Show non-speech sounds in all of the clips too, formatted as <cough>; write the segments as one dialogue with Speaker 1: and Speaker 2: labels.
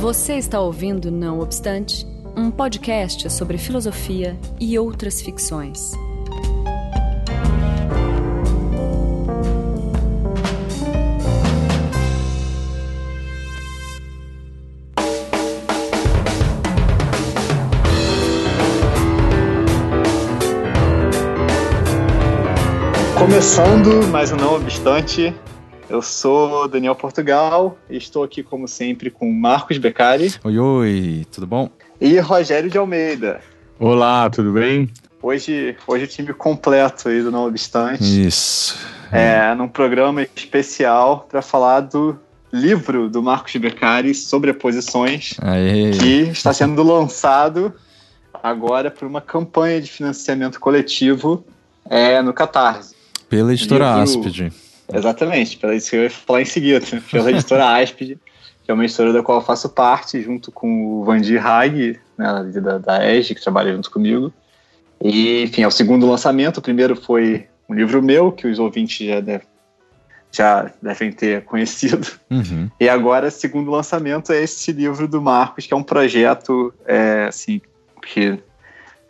Speaker 1: Você está ouvindo Não Obstante, um podcast sobre filosofia e outras ficções.
Speaker 2: Começando, mas não obstante, eu sou Daniel Portugal e estou aqui, como sempre, com Marcos Beccari.
Speaker 3: Oi, oi, tudo bom?
Speaker 2: E Rogério de Almeida.
Speaker 4: Olá, tudo bem?
Speaker 2: Hoje, hoje o time completo aí do Não Obstante.
Speaker 3: Isso.
Speaker 2: É, num programa especial para falar do livro do Marcos Beccari sobre posições,
Speaker 3: Aê.
Speaker 2: que está sendo lançado agora por uma campanha de financiamento coletivo é, no Catarse.
Speaker 3: Pela editora
Speaker 2: Livro-
Speaker 3: Aspid.
Speaker 2: Exatamente, pela isso que eu ia falar em seguida, pela editora <laughs> Aspid, que é uma editora da qual eu faço parte, junto com o Vandir Hag, né, da, da que trabalha junto comigo. E, enfim, é o segundo lançamento. O primeiro foi um livro meu, que os ouvintes já, deve- já devem ter conhecido.
Speaker 3: Uhum.
Speaker 2: E agora, o segundo lançamento é esse livro do Marcos, que é um projeto, é, assim, que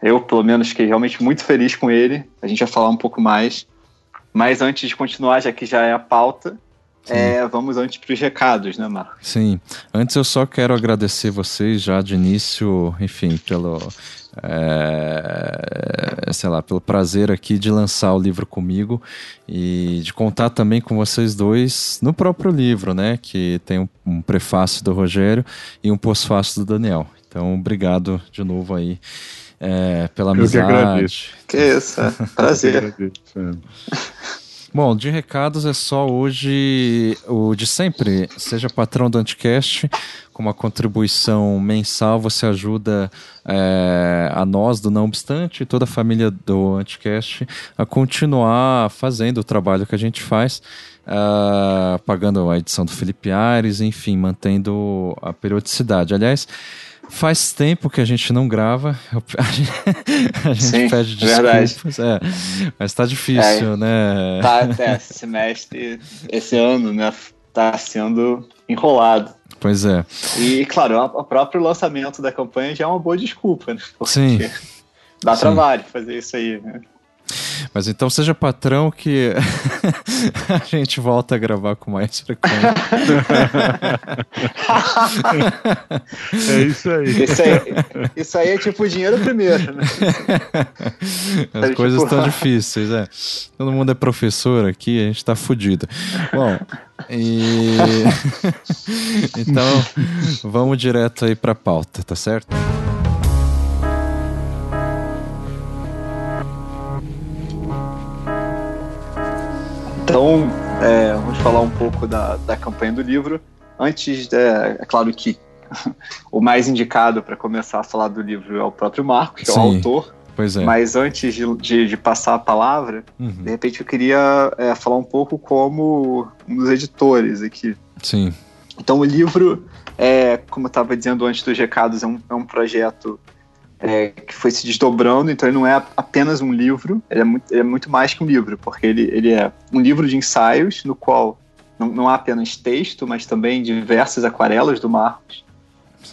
Speaker 2: eu, pelo menos, fiquei realmente muito feliz com ele. A gente vai falar um pouco mais. Mas antes de continuar, já que já é a pauta, é, vamos antes para os recados, né, Marcos?
Speaker 3: Sim. Antes eu só quero agradecer vocês já de início, enfim, pelo. é, sei lá, pelo prazer aqui de lançar o livro comigo e de contar também com vocês dois no próprio livro, né? Que tem um, um prefácio do Rogério e um pós-fácio do Daniel. Então, obrigado de novo aí é, pela
Speaker 4: Eu que
Speaker 3: amizade.
Speaker 4: agradeço.
Speaker 2: Que isso, é prazer.
Speaker 4: É. <laughs>
Speaker 3: Bom, de recados é só hoje o de sempre. Seja patrão do Anticast, com uma contribuição mensal, você ajuda é, a nós, do Não Obstante, e toda a família do Anticast a continuar fazendo o trabalho que a gente faz, ah, pagando a edição do Felipe Aires, enfim, mantendo a periodicidade. Aliás, faz tempo que a gente não grava, <laughs> a gente,
Speaker 2: Sim,
Speaker 3: pede
Speaker 2: verdade.
Speaker 3: desculpas, é, mas tá difícil, né?
Speaker 2: Tá, é, esse semestre, esse ano, né, tá sendo enrolado.
Speaker 3: Pois é.
Speaker 2: E, claro, o próprio lançamento da campanha já é uma boa desculpa, né? Porque
Speaker 3: Sim.
Speaker 2: Dá
Speaker 3: Sim.
Speaker 2: trabalho fazer isso aí, né?
Speaker 3: Mas então seja patrão que <laughs> a gente volta a gravar com mais frequência.
Speaker 4: É isso aí.
Speaker 2: Isso aí, isso aí é tipo dinheiro primeiro, né?
Speaker 3: As coisas estão difíceis, é. Todo mundo é professor aqui, a gente tá fudido. Bom, e. <laughs> então, vamos direto aí pra pauta, tá certo?
Speaker 2: Então, é, vamos falar um pouco da, da campanha do livro. Antes, é, é claro que <laughs> o mais indicado para começar a falar do livro é o próprio Marcos, que é o
Speaker 3: Sim.
Speaker 2: autor.
Speaker 3: Pois é.
Speaker 2: Mas antes de, de- de passar a palavra, de
Speaker 3: Uhum.
Speaker 2: repente eu queria é, falar um pouco como um dos editores aqui.
Speaker 3: Sim,
Speaker 2: Então, o livro, é, como eu estava dizendo antes dos recados, é um, é um projeto é, que foi se desdobrando, então ele não é apenas um livro, ele é muito, ele é muito mais que um livro, porque ele, ele é um livro de ensaios, no qual não, não há apenas texto, mas também diversas aquarelas do Marcos.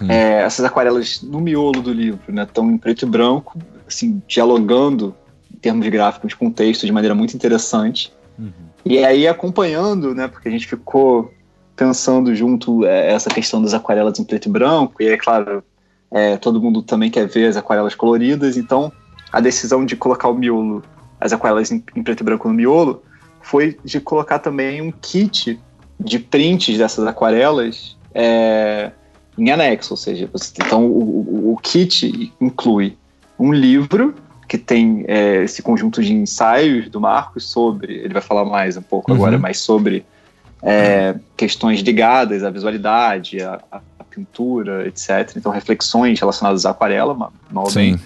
Speaker 2: É, essas aquarelas no miolo do livro, né, estão em preto e branco, assim, dialogando em termos gráficos com o texto de maneira muito interessante.
Speaker 3: Uhum.
Speaker 2: E aí acompanhando, né, porque a gente ficou pensando junto é, essa questão das aquarelas em preto e branco, e é claro, é, todo mundo também quer ver as aquarelas coloridas, então a decisão de colocar o miolo, as aquarelas em, em preto e branco no miolo, foi de colocar também um kit de prints dessas aquarelas é, em anexo, ou seja, você- então o, o- o kit inclui um livro que tem é, esse conjunto de ensaios do Marcos sobre, ele vai falar mais um pouco
Speaker 3: Uhum.
Speaker 2: agora, mais sobre é, questões ligadas à visualidade, à- à pintura, etc. Então reflexões relacionadas à aquarela, ma- mal ou bem.
Speaker 3: Sim.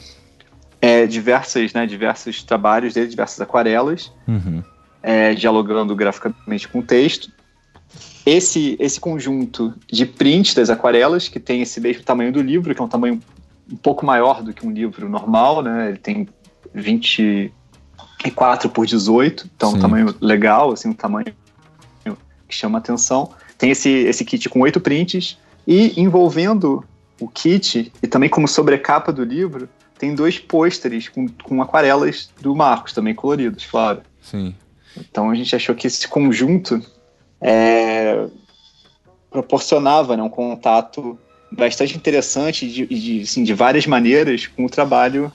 Speaker 2: É, diversas, né, diversos trabalhos dele, diversas aquarelas,
Speaker 3: Uhum.
Speaker 2: é, dialogando graficamente com o texto. Esse, esse conjunto de prints das aquarelas, que tem esse mesmo tamanho do livro, que é um tamanho um pouco maior do que um livro normal, né? Ele tem 24 por 18, então
Speaker 3: Sim.
Speaker 2: um tamanho legal, assim, um tamanho que chama atenção. Tem esse, esse kit com oito prints, E envolvendo o kit, e também como sobrecapa do livro, tem dois pôsteres com, com aquarelas do Marcos, também coloridos, claro.
Speaker 3: Sim.
Speaker 2: Então a gente achou que esse conjunto é, proporcionava né, um contato bastante interessante de, de, assim, de várias maneiras com o trabalho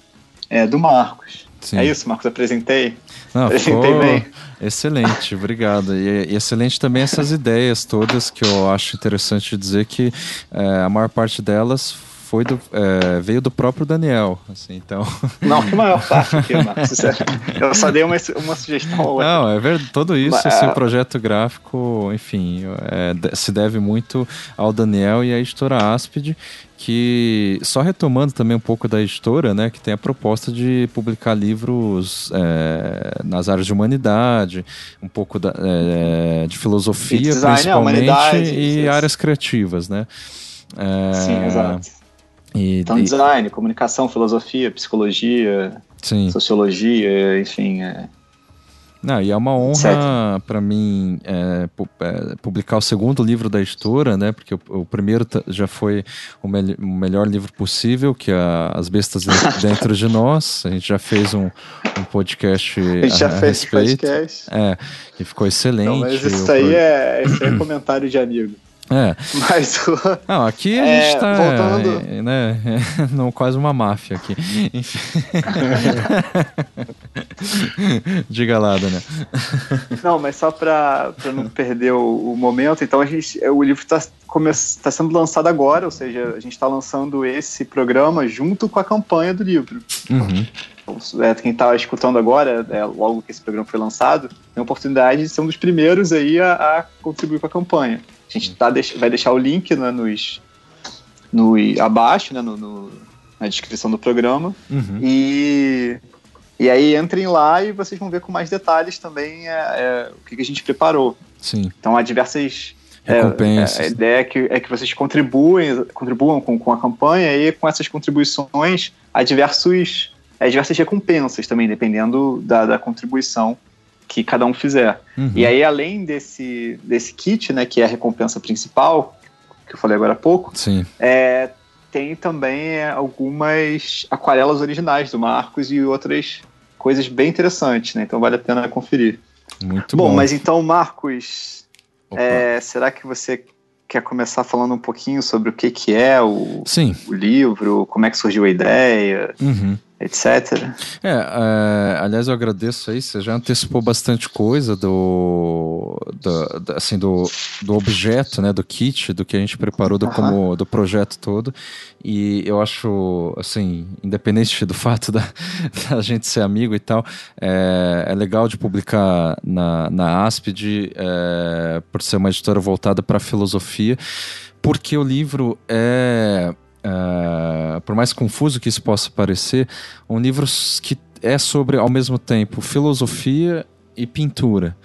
Speaker 2: é, do Marcos.
Speaker 3: Sim.
Speaker 2: É isso, Marcos, apresentei?
Speaker 3: Não,
Speaker 2: apresentei bem?
Speaker 3: excelente, obrigado. E, e excelente também essas ideias todas que eu acho interessante dizer que é, a maior parte delas foi do, é, veio do próprio Daniel, assim, então... <laughs>
Speaker 2: Não, que maior parte aqui, Marcos. <laughs> <laughs> Eu só dei uma, uma sugestão.
Speaker 3: Não, é verdade, todo isso, Mas, esse projeto gráfico, enfim, é, se deve muito ao Daniel e à editora Aspid, que só retomando também um pouco da editora, né, que tem a proposta de publicar livros é, nas áreas de humanidade, um pouco da, é, de filosofia, design, principalmente, e áreas criativas, né?
Speaker 2: É, Sim, exato. E, então, e... design, comunicação, filosofia, psicologia, Sim. sociologia, enfim. É...
Speaker 3: Não, e é uma honra para mim é, é, publicar o segundo livro da editora, né? Porque o, o primeiro já foi o, me o, melhor livro possível, que é As Bestas <laughs> Dentro de Nós. A gente já fez um, um podcast.
Speaker 2: A gente já a, fez respeito. podcast.
Speaker 3: É, que ficou excelente. Não,
Speaker 2: mas isso aí, é, isso aí é comentário de amigo.
Speaker 3: É.
Speaker 2: Mas <laughs>
Speaker 3: Não, aqui a é, gente tá. Voltando... Né, <laughs> não, quase uma máfia aqui. Enfim. <laughs> Diga lá, Daniel.
Speaker 2: Não, mas só para não perder o, o, momento, então a gente, o livro está tá sendo lançado agora, ou seja, a gente está lançando esse programa junto com a campanha do livro.
Speaker 3: Uhum.
Speaker 2: Então, é, quem está escutando agora, é, logo que esse programa foi lançado, tem a oportunidade de ser um dos primeiros aí a, a contribuir com a campanha. A gente tá, vai deixar o link né, nos, no, abaixo, né, no, no, na descrição do programa.
Speaker 3: Uhum.
Speaker 2: E, e aí entrem lá e vocês vão ver com mais detalhes também é, é o que, que, a gente preparou.
Speaker 3: Sim.
Speaker 2: Então há diversas.
Speaker 3: É, Recompensas.
Speaker 2: É, a ideia é que, é que vocês contribuem, contribuam com, com a campanha e com essas contribuições há diversos, é, diversas recompensas também, dependendo da, da contribuição que cada um fizer.
Speaker 3: Uhum.
Speaker 2: E aí, além desse, desse kit, né, que é a recompensa principal, que eu falei agora há pouco,
Speaker 3: Sim.
Speaker 2: É, tem também algumas aquarelas originais do Marcos e outras coisas bem interessantes, né? Então vale a pena conferir.
Speaker 3: Muito bom.
Speaker 2: Bom, mas então, Marcos, é, será que você quer começar falando um pouquinho sobre o que, que é o,
Speaker 3: Sim.
Speaker 2: o livro, como é que surgiu a ideia?
Speaker 3: Uhum
Speaker 2: etc.
Speaker 3: É, é, aliás, eu agradeço aí, você já antecipou bastante coisa do, do, do, assim, do, do objeto, né, do kit, do que a gente preparou do, como, do projeto todo, e eu acho, assim, independente do <laughs> fato da, da gente ser amigo e tal, é, é legal de publicar na, na Aspid, é, por ser uma editora voltada para filosofia, porque o livro é uh, por mais confuso que isso possa parecer, um livro que é sobre, ao mesmo tempo, filosofia e pintura.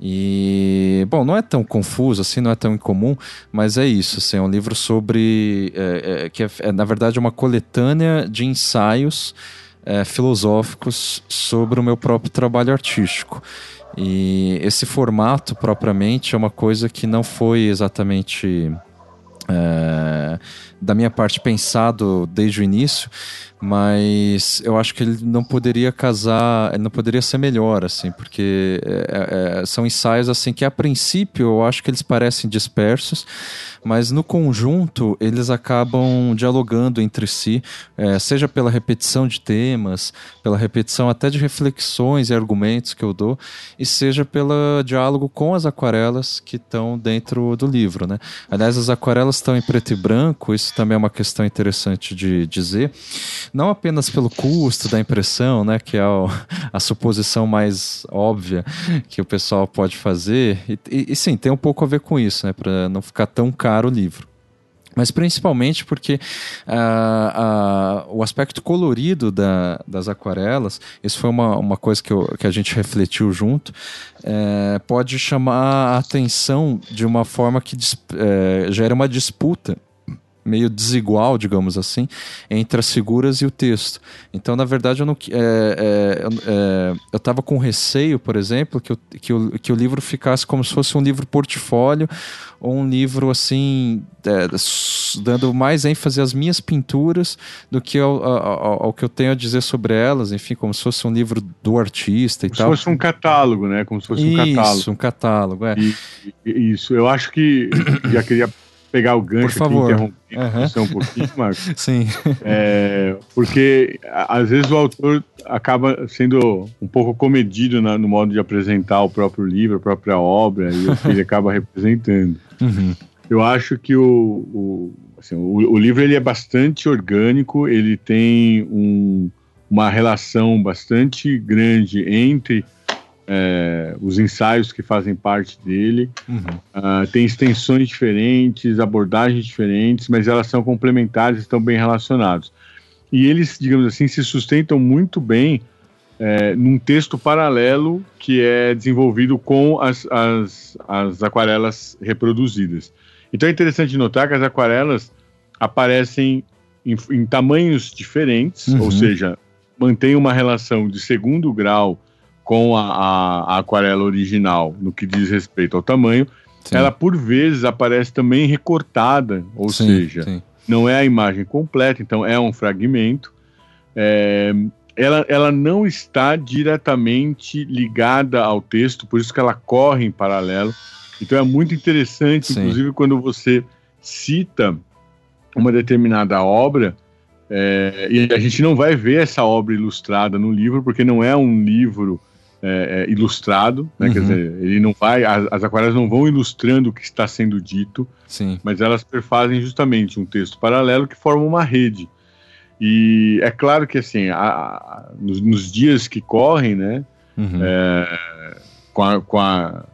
Speaker 3: E, bom, não é tão confuso assim, não é tão incomum, mas é isso. Assim, é um livro sobre. É, é, que é, é, na verdade, uma coletânea de ensaios é, filosóficos sobre o meu próprio trabalho artístico. E esse formato, propriamente, é uma coisa que não foi exatamente. É, da minha parte pensado desde o início, mas eu acho que ele não poderia casar, ele não poderia ser melhor, assim, porque é, é, são ensaios assim que a princípio eu acho que eles parecem dispersos, mas no conjunto eles acabam dialogando entre si, é, seja pela repetição de temas, pela repetição até de reflexões e argumentos que eu dou, e seja pelo diálogo com as aquarelas que estão dentro do livro, né? Aliás, as aquarelas estão em preto e branco, isso também é uma questão interessante de dizer não apenas pelo custo da impressão, né, que é <laughs> a suposição mais óbvia que o pessoal pode fazer, e, e, e sim, tem um pouco a ver com isso, né, para não ficar tão caro o livro. Mas principalmente porque uh, uh, o aspecto colorido da, das aquarelas, isso foi uma, uma coisa que, eu, que a gente refletiu junto, é, pode chamar a atenção de uma forma que é, gera uma disputa meio desigual, digamos assim, entre as figuras e o texto. Então, na verdade, eu não é, é, é, eu estava com receio, por exemplo, que, eu, que, o, que o livro ficasse como se fosse um livro portfólio ou um livro assim é, dando mais ênfase às minhas pinturas do que ao, ao, ao, que eu tenho a dizer sobre elas, enfim, como se fosse um livro do artista e
Speaker 4: como
Speaker 3: tal.
Speaker 4: Como se fosse um catálogo, né? Como se fosse
Speaker 3: isso,
Speaker 4: um catálogo.
Speaker 3: Isso, um catálogo, é.
Speaker 4: E, isso, eu acho que <coughs> já queria pegar o gancho
Speaker 3: Por favor.
Speaker 4: aqui interromper uhum. um pouquinho, Marcos. <laughs>
Speaker 3: Sim.
Speaker 4: É, porque às vezes o autor acaba sendo um pouco comedido na, no modo de apresentar o próprio livro, a própria obra, e o que ele <laughs> acaba representando.
Speaker 3: Uhum.
Speaker 4: Eu acho que o, o, assim, o, o, livro ele é bastante orgânico, ele tem um, uma relação bastante grande entre é, os ensaios que fazem parte dele.
Speaker 3: Uhum.
Speaker 4: Uh, tem extensões diferentes, abordagens diferentes, mas elas são complementares, estão bem relacionados. E eles, digamos assim, se sustentam muito bem é, num texto paralelo que é desenvolvido com as, as, as aquarelas reproduzidas. Então é interessante notar que as aquarelas aparecem em, em tamanhos diferentes,
Speaker 3: Uhum.
Speaker 4: ou seja, mantém uma relação de segundo grau com a, a, a aquarela original no que diz respeito ao tamanho.
Speaker 3: Sim.
Speaker 4: Ela, por vezes, aparece também recortada, ou
Speaker 3: Sim,
Speaker 4: seja,
Speaker 3: sim.
Speaker 4: não é a imagem completa, então é um fragmento. É, ela, ela não está diretamente ligada ao texto, por isso que ela corre em paralelo. Então é muito interessante, inclusive quando você cita uma determinada obra, é, e a gente não vai ver essa obra ilustrada no livro, porque não é um livro é, é, ilustrado, né? quer
Speaker 3: Uhum.
Speaker 4: dizer, ele não vai, as, as aquarelas não vão ilustrando o que está sendo dito,
Speaker 3: Sim.
Speaker 4: mas elas perfazem justamente um texto paralelo que forma uma rede. E é claro que assim, a- a- nos, nos dias que correm, né,
Speaker 3: Uhum.
Speaker 4: é, com a, com a-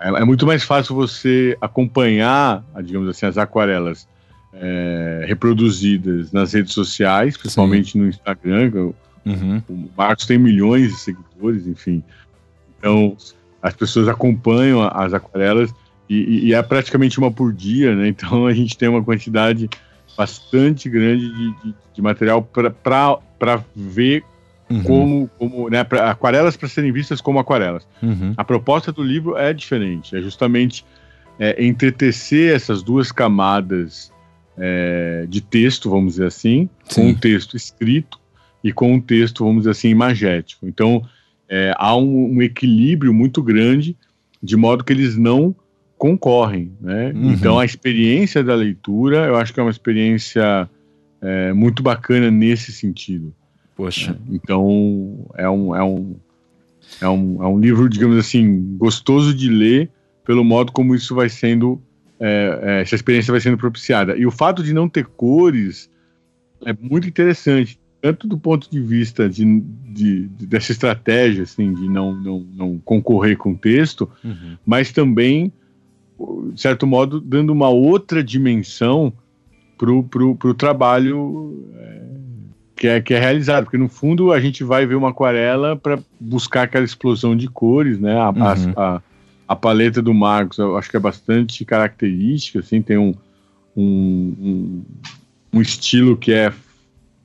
Speaker 4: é, é muito mais fácil você acompanhar, digamos assim, as aquarelas é, reproduzidas nas redes sociais, principalmente no Instagram.
Speaker 3: Uhum.
Speaker 4: O Marcos tem milhões de seguidores, enfim. Então, as pessoas acompanham as aquarelas e, e- é praticamente uma por dia, né? Então, a gente tem uma quantidade bastante grande de, de- de material para ver
Speaker 3: Uhum.
Speaker 4: como, como né, pra- aquarelas para serem vistas como aquarelas.
Speaker 3: Uhum.
Speaker 4: A proposta do livro é diferente, é justamente é, entretecer essas duas camadas é, de texto, vamos dizer assim, com
Speaker 3: Sim.
Speaker 4: um texto escrito e com um texto, vamos dizer assim, imagético. Então, é, há um, um equilíbrio muito grande, de modo que eles não concorrem. Né?
Speaker 3: Uhum.
Speaker 4: Então, a experiência da leitura, eu acho que é uma experiência é, muito bacana nesse sentido.
Speaker 3: Poxa.
Speaker 4: Então, é um, é, um, é, um, é um livro, digamos assim, gostoso de ler, pelo modo como isso vai sendo, é, é, essa experiência vai sendo propiciada. E o fato de não ter cores é muito interessante, tanto do ponto de vista de, de- de- dessa estratégia, assim, de não, não, não concorrer com o texto,
Speaker 3: Uhum.
Speaker 4: mas também, de certo modo, dando uma outra dimensão pro, pro trabalho é, que, é, que é realizado, porque no fundo a gente vai ver uma aquarela para buscar aquela explosão de cores, né? A, a-
Speaker 3: Uhum.
Speaker 4: a, a paleta do Marcos eu acho que é bastante característica, assim, tem um, um, um, um estilo que é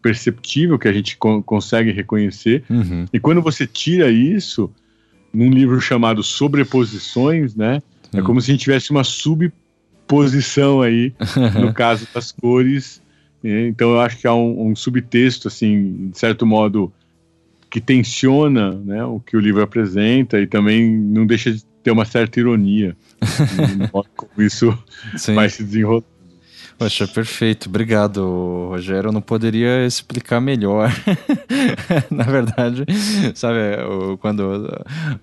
Speaker 4: perceptível, que a gente con- consegue reconhecer,
Speaker 3: Uhum.
Speaker 4: e quando você tira isso num livro chamado Sobreposições, né? É
Speaker 3: Sim.
Speaker 4: como se a gente tivesse uma subposição aí, <laughs> no caso das cores. né? Então eu acho que há um, um subtexto, assim, de certo modo, que tensiona né, o que o livro apresenta e também não deixa de ter uma certa ironia <laughs> no modo como isso
Speaker 3: Sim.
Speaker 4: vai se desenrolar.
Speaker 3: Poxa, perfeito. Obrigado, Rogério. Eu não poderia explicar melhor. <laughs> Na verdade, sabe, quando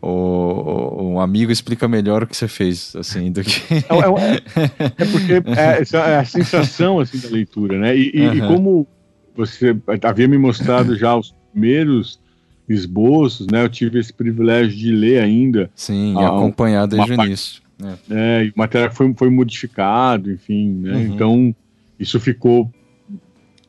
Speaker 3: o, um amigo explica melhor o que você fez, assim, do que.
Speaker 4: É, é- é porque é, essa é a sensação assim, da leitura, né? E, e- e
Speaker 3: Aham.
Speaker 4: como você havia me mostrado já os primeiros esboços, né? Eu tive esse privilégio de ler ainda,
Speaker 3: Sim,
Speaker 4: Ah,
Speaker 3: acompanhar desde o início. É.
Speaker 4: E o material foi, foi modificado, enfim, né?
Speaker 3: Uhum.
Speaker 4: Então isso ficou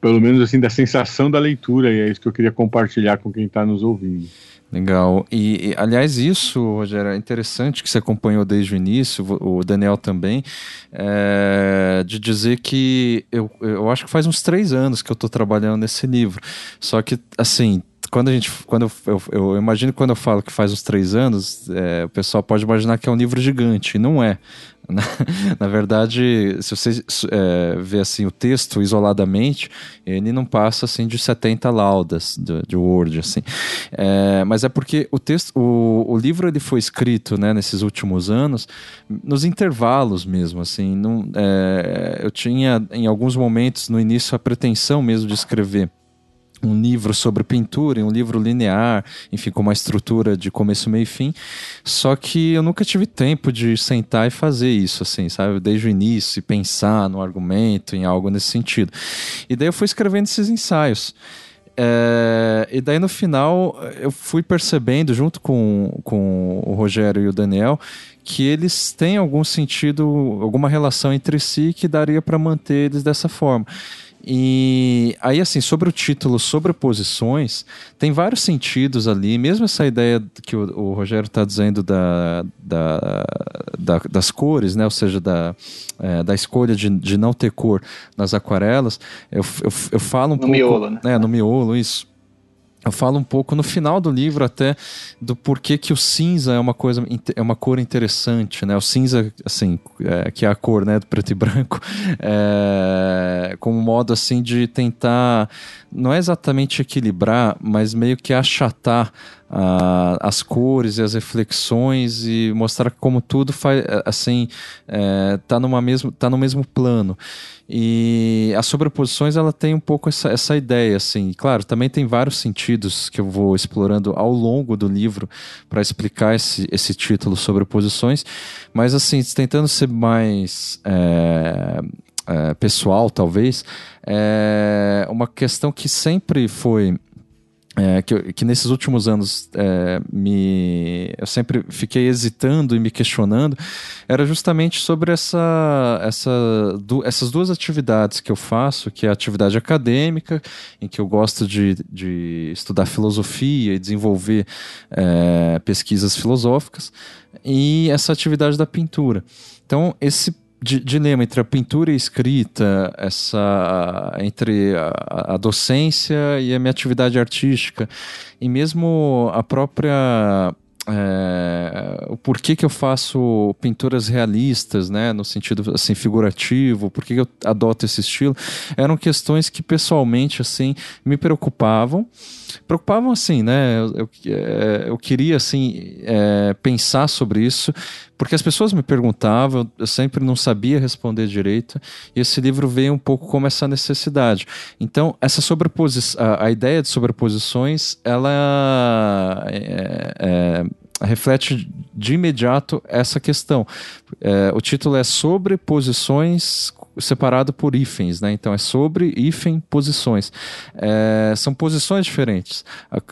Speaker 4: pelo menos assim, da sensação da leitura, e é isso que eu queria compartilhar com quem está nos ouvindo.
Speaker 3: Legal. E, e, aliás, isso, Rogério, é interessante que você acompanhou desde o início, o Daniel também, é, de dizer que eu, eu acho que faz uns três anos que eu estou trabalhando nesse livro. Só que, assim, quando a gente. Quando eu, eu, eu, imagino quando eu falo que faz uns três anos, é, o pessoal pode imaginar que é um livro gigante. E não é. <laughs> Na, na verdade, se você é, assim, o texto isoladamente, ele não passa assim, de 70 laudas de, de Word. Assim. É, mas é porque o texto, o, o livro ele foi escrito né, nesses últimos anos, nos intervalos mesmo. Assim, não, é, eu tinha, em alguns momentos, no início, a pretensão mesmo de escrever um livro sobre pintura, um livro linear, enfim, com uma estrutura de começo, meio e fim. Só que eu nunca tive tempo de sentar e fazer isso, assim, sabe? Desde o início, pensar no argumento, em algo nesse sentido. E daí eu fui escrevendo esses ensaios. É, e daí no final eu fui percebendo, junto com, com o Rogério e o Daniel, que eles têm algum sentido, alguma relação entre si que daria para manter eles dessa forma. E aí, assim, sobre o título Sobreposições, tem vários sentidos ali, mesmo essa ideia que o, o Rogério está dizendo da, da, da, das cores, né? ou seja, da, é, da escolha de, de não ter cor nas aquarelas, eu, eu, eu falo um
Speaker 2: no
Speaker 3: pouco.
Speaker 2: Miolo, né?
Speaker 3: É, no miolo, isso eu falo um pouco no final do livro até do porquê que o cinza é uma coisa é uma cor interessante né? O cinza assim é, que é a cor né do preto e branco <laughs> é, como modo assim de tentar não é exatamente equilibrar mas meio que achatar uh, as cores e as reflexões e mostrar como tudo faz assim é, tá numa mesmo tá no mesmo plano e as sobreposições ela tem um pouco essa, essa ideia assim. Claro também tem vários sentidos que eu vou explorando ao longo do livro para explicar esse, esse título sobreposições. Mas assim tentando ser mais é, é, pessoal talvez é uma questão que sempre foi é, que, que, nesses últimos anos é, me, eu sempre fiquei hesitando e me questionando era justamente sobre essa, essa, du, essas duas atividades que eu faço, que é a atividade acadêmica, em que eu gosto de, de estudar filosofia e desenvolver é, pesquisas filosóficas, e essa atividade da pintura. Então, esse dilema entre a pintura e a escrita, essa entre a, a, docência e a minha atividade artística, e mesmo a própria é, o porquê que eu faço pinturas realistas, né, no sentido assim figurativo, por que eu adoto esse estilo, eram questões que pessoalmente assim me preocupavam, preocupavam assim, né, eu, eu, é, eu queria assim é, pensar sobre isso, porque as pessoas me perguntavam, eu sempre não sabia responder direito, e esse livro veio um pouco como essa necessidade. Então, essa sobreposição, a, a ideia de sobreposições, ela é, é, reflete de imediato essa questão. O título é Sobre Posições separado por hífens, né? Então é sobre hífen posições. É, são posições diferentes.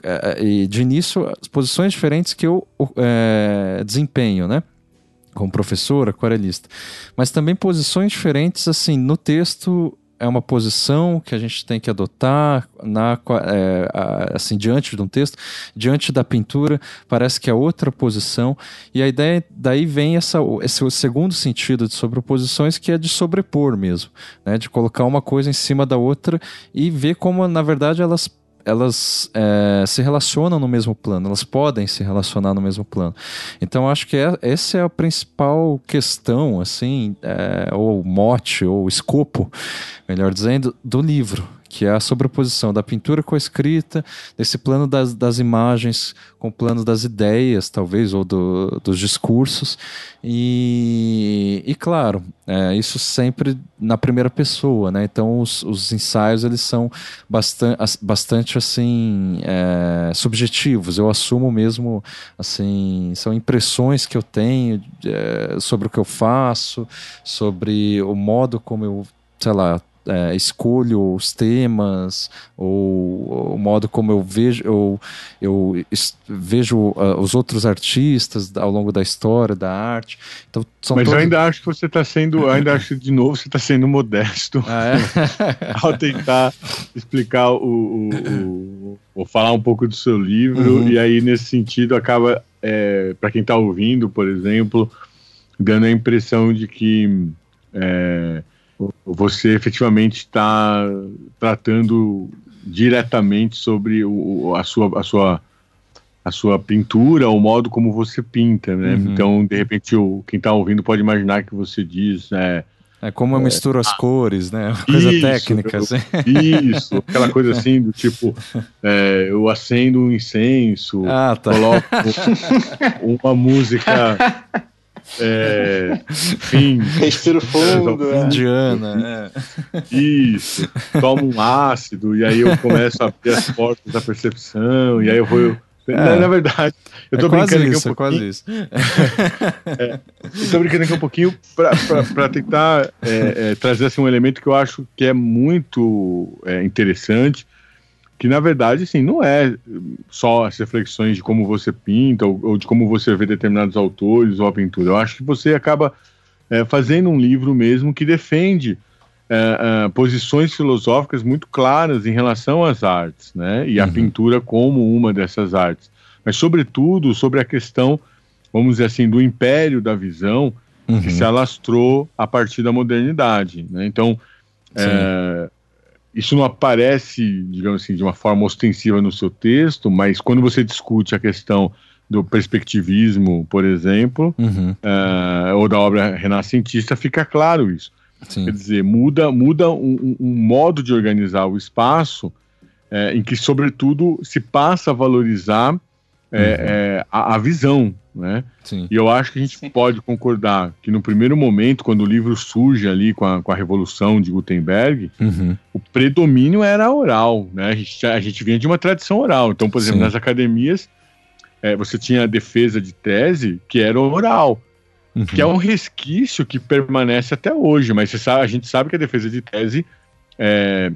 Speaker 3: É, e de início, posições diferentes que eu é, desempenho, né? como professor, aquarelista. Mas também posições diferentes, assim, no texto é uma posição que a gente tem que adotar na, é, assim diante de um texto, diante da pintura parece que é outra posição. E a ideia daí vem essa esse segundo sentido de sobreposições que é de sobrepor mesmo, né, de colocar uma coisa em cima da outra e ver como na verdade elas elas é, se relacionam no mesmo plano, elas podem se relacionar no mesmo plano. Então acho que é, essa é a principal questão, assim, é, ou mote, ou escopo, melhor dizendo, do livro que é a sobreposição da pintura com a escrita, desse plano das, das imagens com o plano das ideias, talvez, ou do, dos discursos. E, e claro, é, isso sempre na primeira pessoa, né? Então os, os ensaios eles são bastante, bastante assim é, subjetivos. Eu assumo mesmo assim são impressões que eu tenho é, sobre o que eu faço, sobre o modo como eu sei lá é, escolho os temas ou o modo como eu vejo eu, eu vejo uh, os outros artistas ao longo da história da arte então
Speaker 4: mas todos... eu ainda acho que você está sendo ainda acho que de novo você está sendo modesto ah, é? <laughs> ao tentar explicar o, o, ou falar um pouco do seu livro uhum. e aí nesse sentido acaba é, para quem está ouvindo por exemplo dando a impressão de que é, você efetivamente está tratando diretamente sobre o, a, sua, a, sua, a sua pintura, o modo como você pinta, né? Uhum. Então, de repente, o, quem está ouvindo pode imaginar que você diz,
Speaker 3: é, é como eu é, misturo as ah, cores, né? Uma <laughs> coisa isso, técnica, assim.
Speaker 4: Isso, aquela coisa assim do tipo, <laughs> é, eu acendo um incenso, ah, tá. coloco uma música <laughs> é, <laughs>
Speaker 2: enfim. Respiro fundo.
Speaker 3: É. Indiana,
Speaker 4: é. Isso. Tomo um ácido, e aí eu começo a abrir as portas da percepção, e aí eu vou. É. Na, verdade, eu tô é brincando aqui
Speaker 3: isso,
Speaker 4: um pouquinho.
Speaker 3: É quase isso.
Speaker 4: é, eu tô brincando aqui um pouquinho para tentar é, é, trazer assim, um elemento que eu acho que é muito é, interessante que na verdade, assim, não é só as reflexões de como você pinta ou, ou de como você vê determinados autores ou a pintura. Eu acho que você acaba é, fazendo um livro mesmo que defende é, é, posições filosóficas muito claras em relação às artes, né? E uhum. a pintura como uma dessas artes. Mas, sobretudo, sobre a questão, vamos dizer assim, do império da visão uhum. que se alastrou a partir da modernidade, né? Então, é, isso não aparece, digamos assim, de uma forma ostensiva no seu texto, mas quando você discute a questão do perspectivismo, por exemplo, uhum. uh, ou da obra renascentista, fica claro isso. Sim. Quer dizer, muda, muda um, um, modo de organizar o espaço é, em que, sobretudo, se passa a valorizar é, uhum. é, a, a, visão, né? Sim. E eu acho que a gente Sim. pode concordar que no primeiro momento, quando o livro surge ali com a, com a Revolução de Gutenberg, uhum. o predomínio era oral, né? A gente, a gente vinha de uma tradição oral. Então, por exemplo, Sim. nas academias, é, você tinha a defesa de tese que era oral. Uhum. Que é um resquício que permanece até hoje, mas sabe, a gente sabe que a defesa de tese é,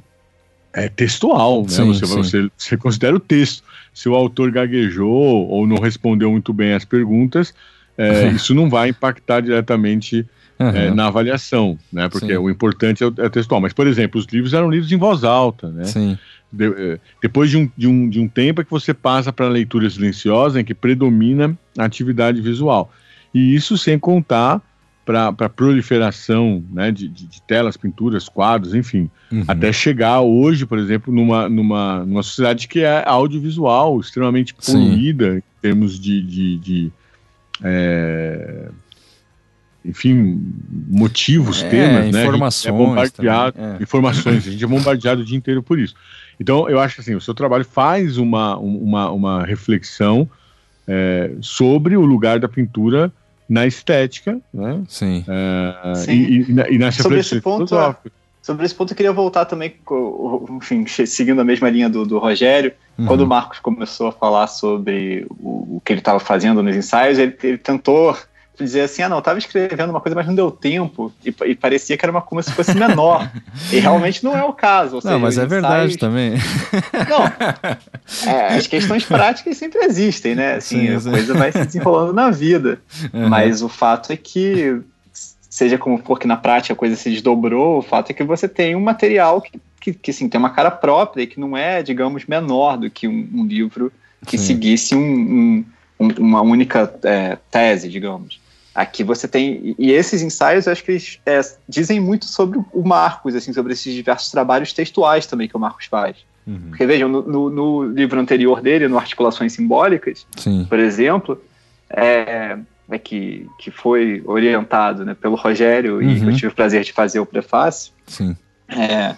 Speaker 4: é textual, né? Sim, você, você, você, considera o texto. Se o autor gaguejou ou não respondeu muito bem as perguntas, é, <laughs> isso não vai impactar diretamente uhum. é, na avaliação, né? Porque sim. o importante é o, é textual. Mas, por exemplo, os livros eram livros em voz alta, né?
Speaker 3: Sim.
Speaker 4: De, é, depois de um, de, um, de um tempo é que você passa para a leitura silenciosa, em que predomina a atividade visual. E isso sem contar para a proliferação né, de, de, de, telas, pinturas, quadros, enfim, uhum. até chegar hoje, por exemplo, numa, numa, numa sociedade que é audiovisual, extremamente poluída Sim. em termos de, de, de é, enfim, motivos, é, temas,
Speaker 3: né? Informações,
Speaker 4: é bombardeado, é. informações, a gente é bombardeado o dia inteiro por isso. Então, eu acho que assim, o seu trabalho faz uma, uma, uma reflexão é, sobre o lugar da pintura na estética, né?
Speaker 3: Sim.
Speaker 4: É, Sim. E, e, e nas sobre esse ponto, é,
Speaker 2: Sobre esse ponto, eu queria voltar também, enfim, seguindo a mesma linha do, do Rogério. Uhum. Quando o Marcos começou a falar sobre o, o que ele estava fazendo nos ensaios, ele, ele tentou dizer assim, ah não, eu tava escrevendo uma coisa, mas não deu tempo, e, e parecia que era uma como se fosse menor. e realmente não é o caso.
Speaker 3: não, mas é ensaios... verdade também.
Speaker 2: Não, é, as questões práticas sempre existem, né? Assim, sim, a sim. coisa vai se desenrolando na vida. Uhum. Mas o fato é que, seja como for que na prática a coisa se desdobrou, o fato é que você tem um material que, que, que assim, tem uma cara própria e que não é, digamos, menor do que um, um livro que sim. seguisse um, um, uma única é, tese, digamos. Aqui você tem. E esses ensaios, eu acho que eles é, dizem muito sobre o Marcos, assim, sobre esses diversos trabalhos textuais também que o Marcos faz. Uhum. Porque vejam, no, no, no, livro anterior dele, no Articulações Simbólicas, Sim. por exemplo, é, é que, que foi orientado né, pelo Rogério uhum. e eu tive o prazer de fazer o prefácio.
Speaker 3: Sim.
Speaker 2: É,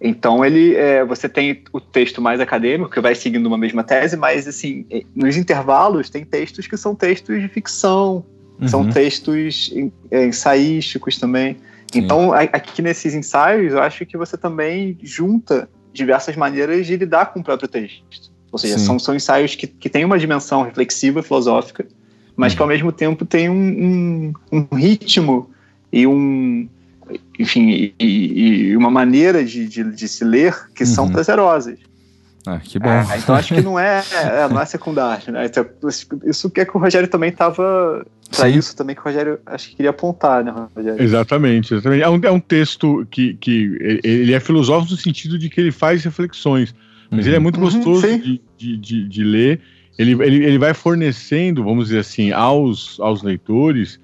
Speaker 2: então ele, é, você tem o texto mais acadêmico que vai seguindo uma mesma tese, mas assim, nos intervalos tem textos que são textos de ficção, Uhum. São textos é, ensaísticos também. Sim. Então, aqui nesses ensaios, eu acho que você também junta diversas maneiras de lidar com o próprio texto. Ou seja, são, são ensaios que, que têm uma dimensão reflexiva, filosófica, mas uhum. que ao mesmo tempo tem um, um, um ritmo e um, enfim, e, e, uma maneira de, de, de, se ler que uhum. são prazerosas.
Speaker 3: Ah, que bom.
Speaker 2: É, então acho que não é, é não é secundário, né? Então, isso que é que o Rogério também estava para isso também que o Rogério acho que queria apontar, né, Rogério?
Speaker 4: Exatamente, exatamente. É um, é um texto que, que ele é filosófico no sentido de que ele faz reflexões, mas uhum. ele é muito uhum, gostoso uhum, de, de, de, de, ler. Ele, ele, ele vai fornecendo, vamos dizer assim, aos, aos leitores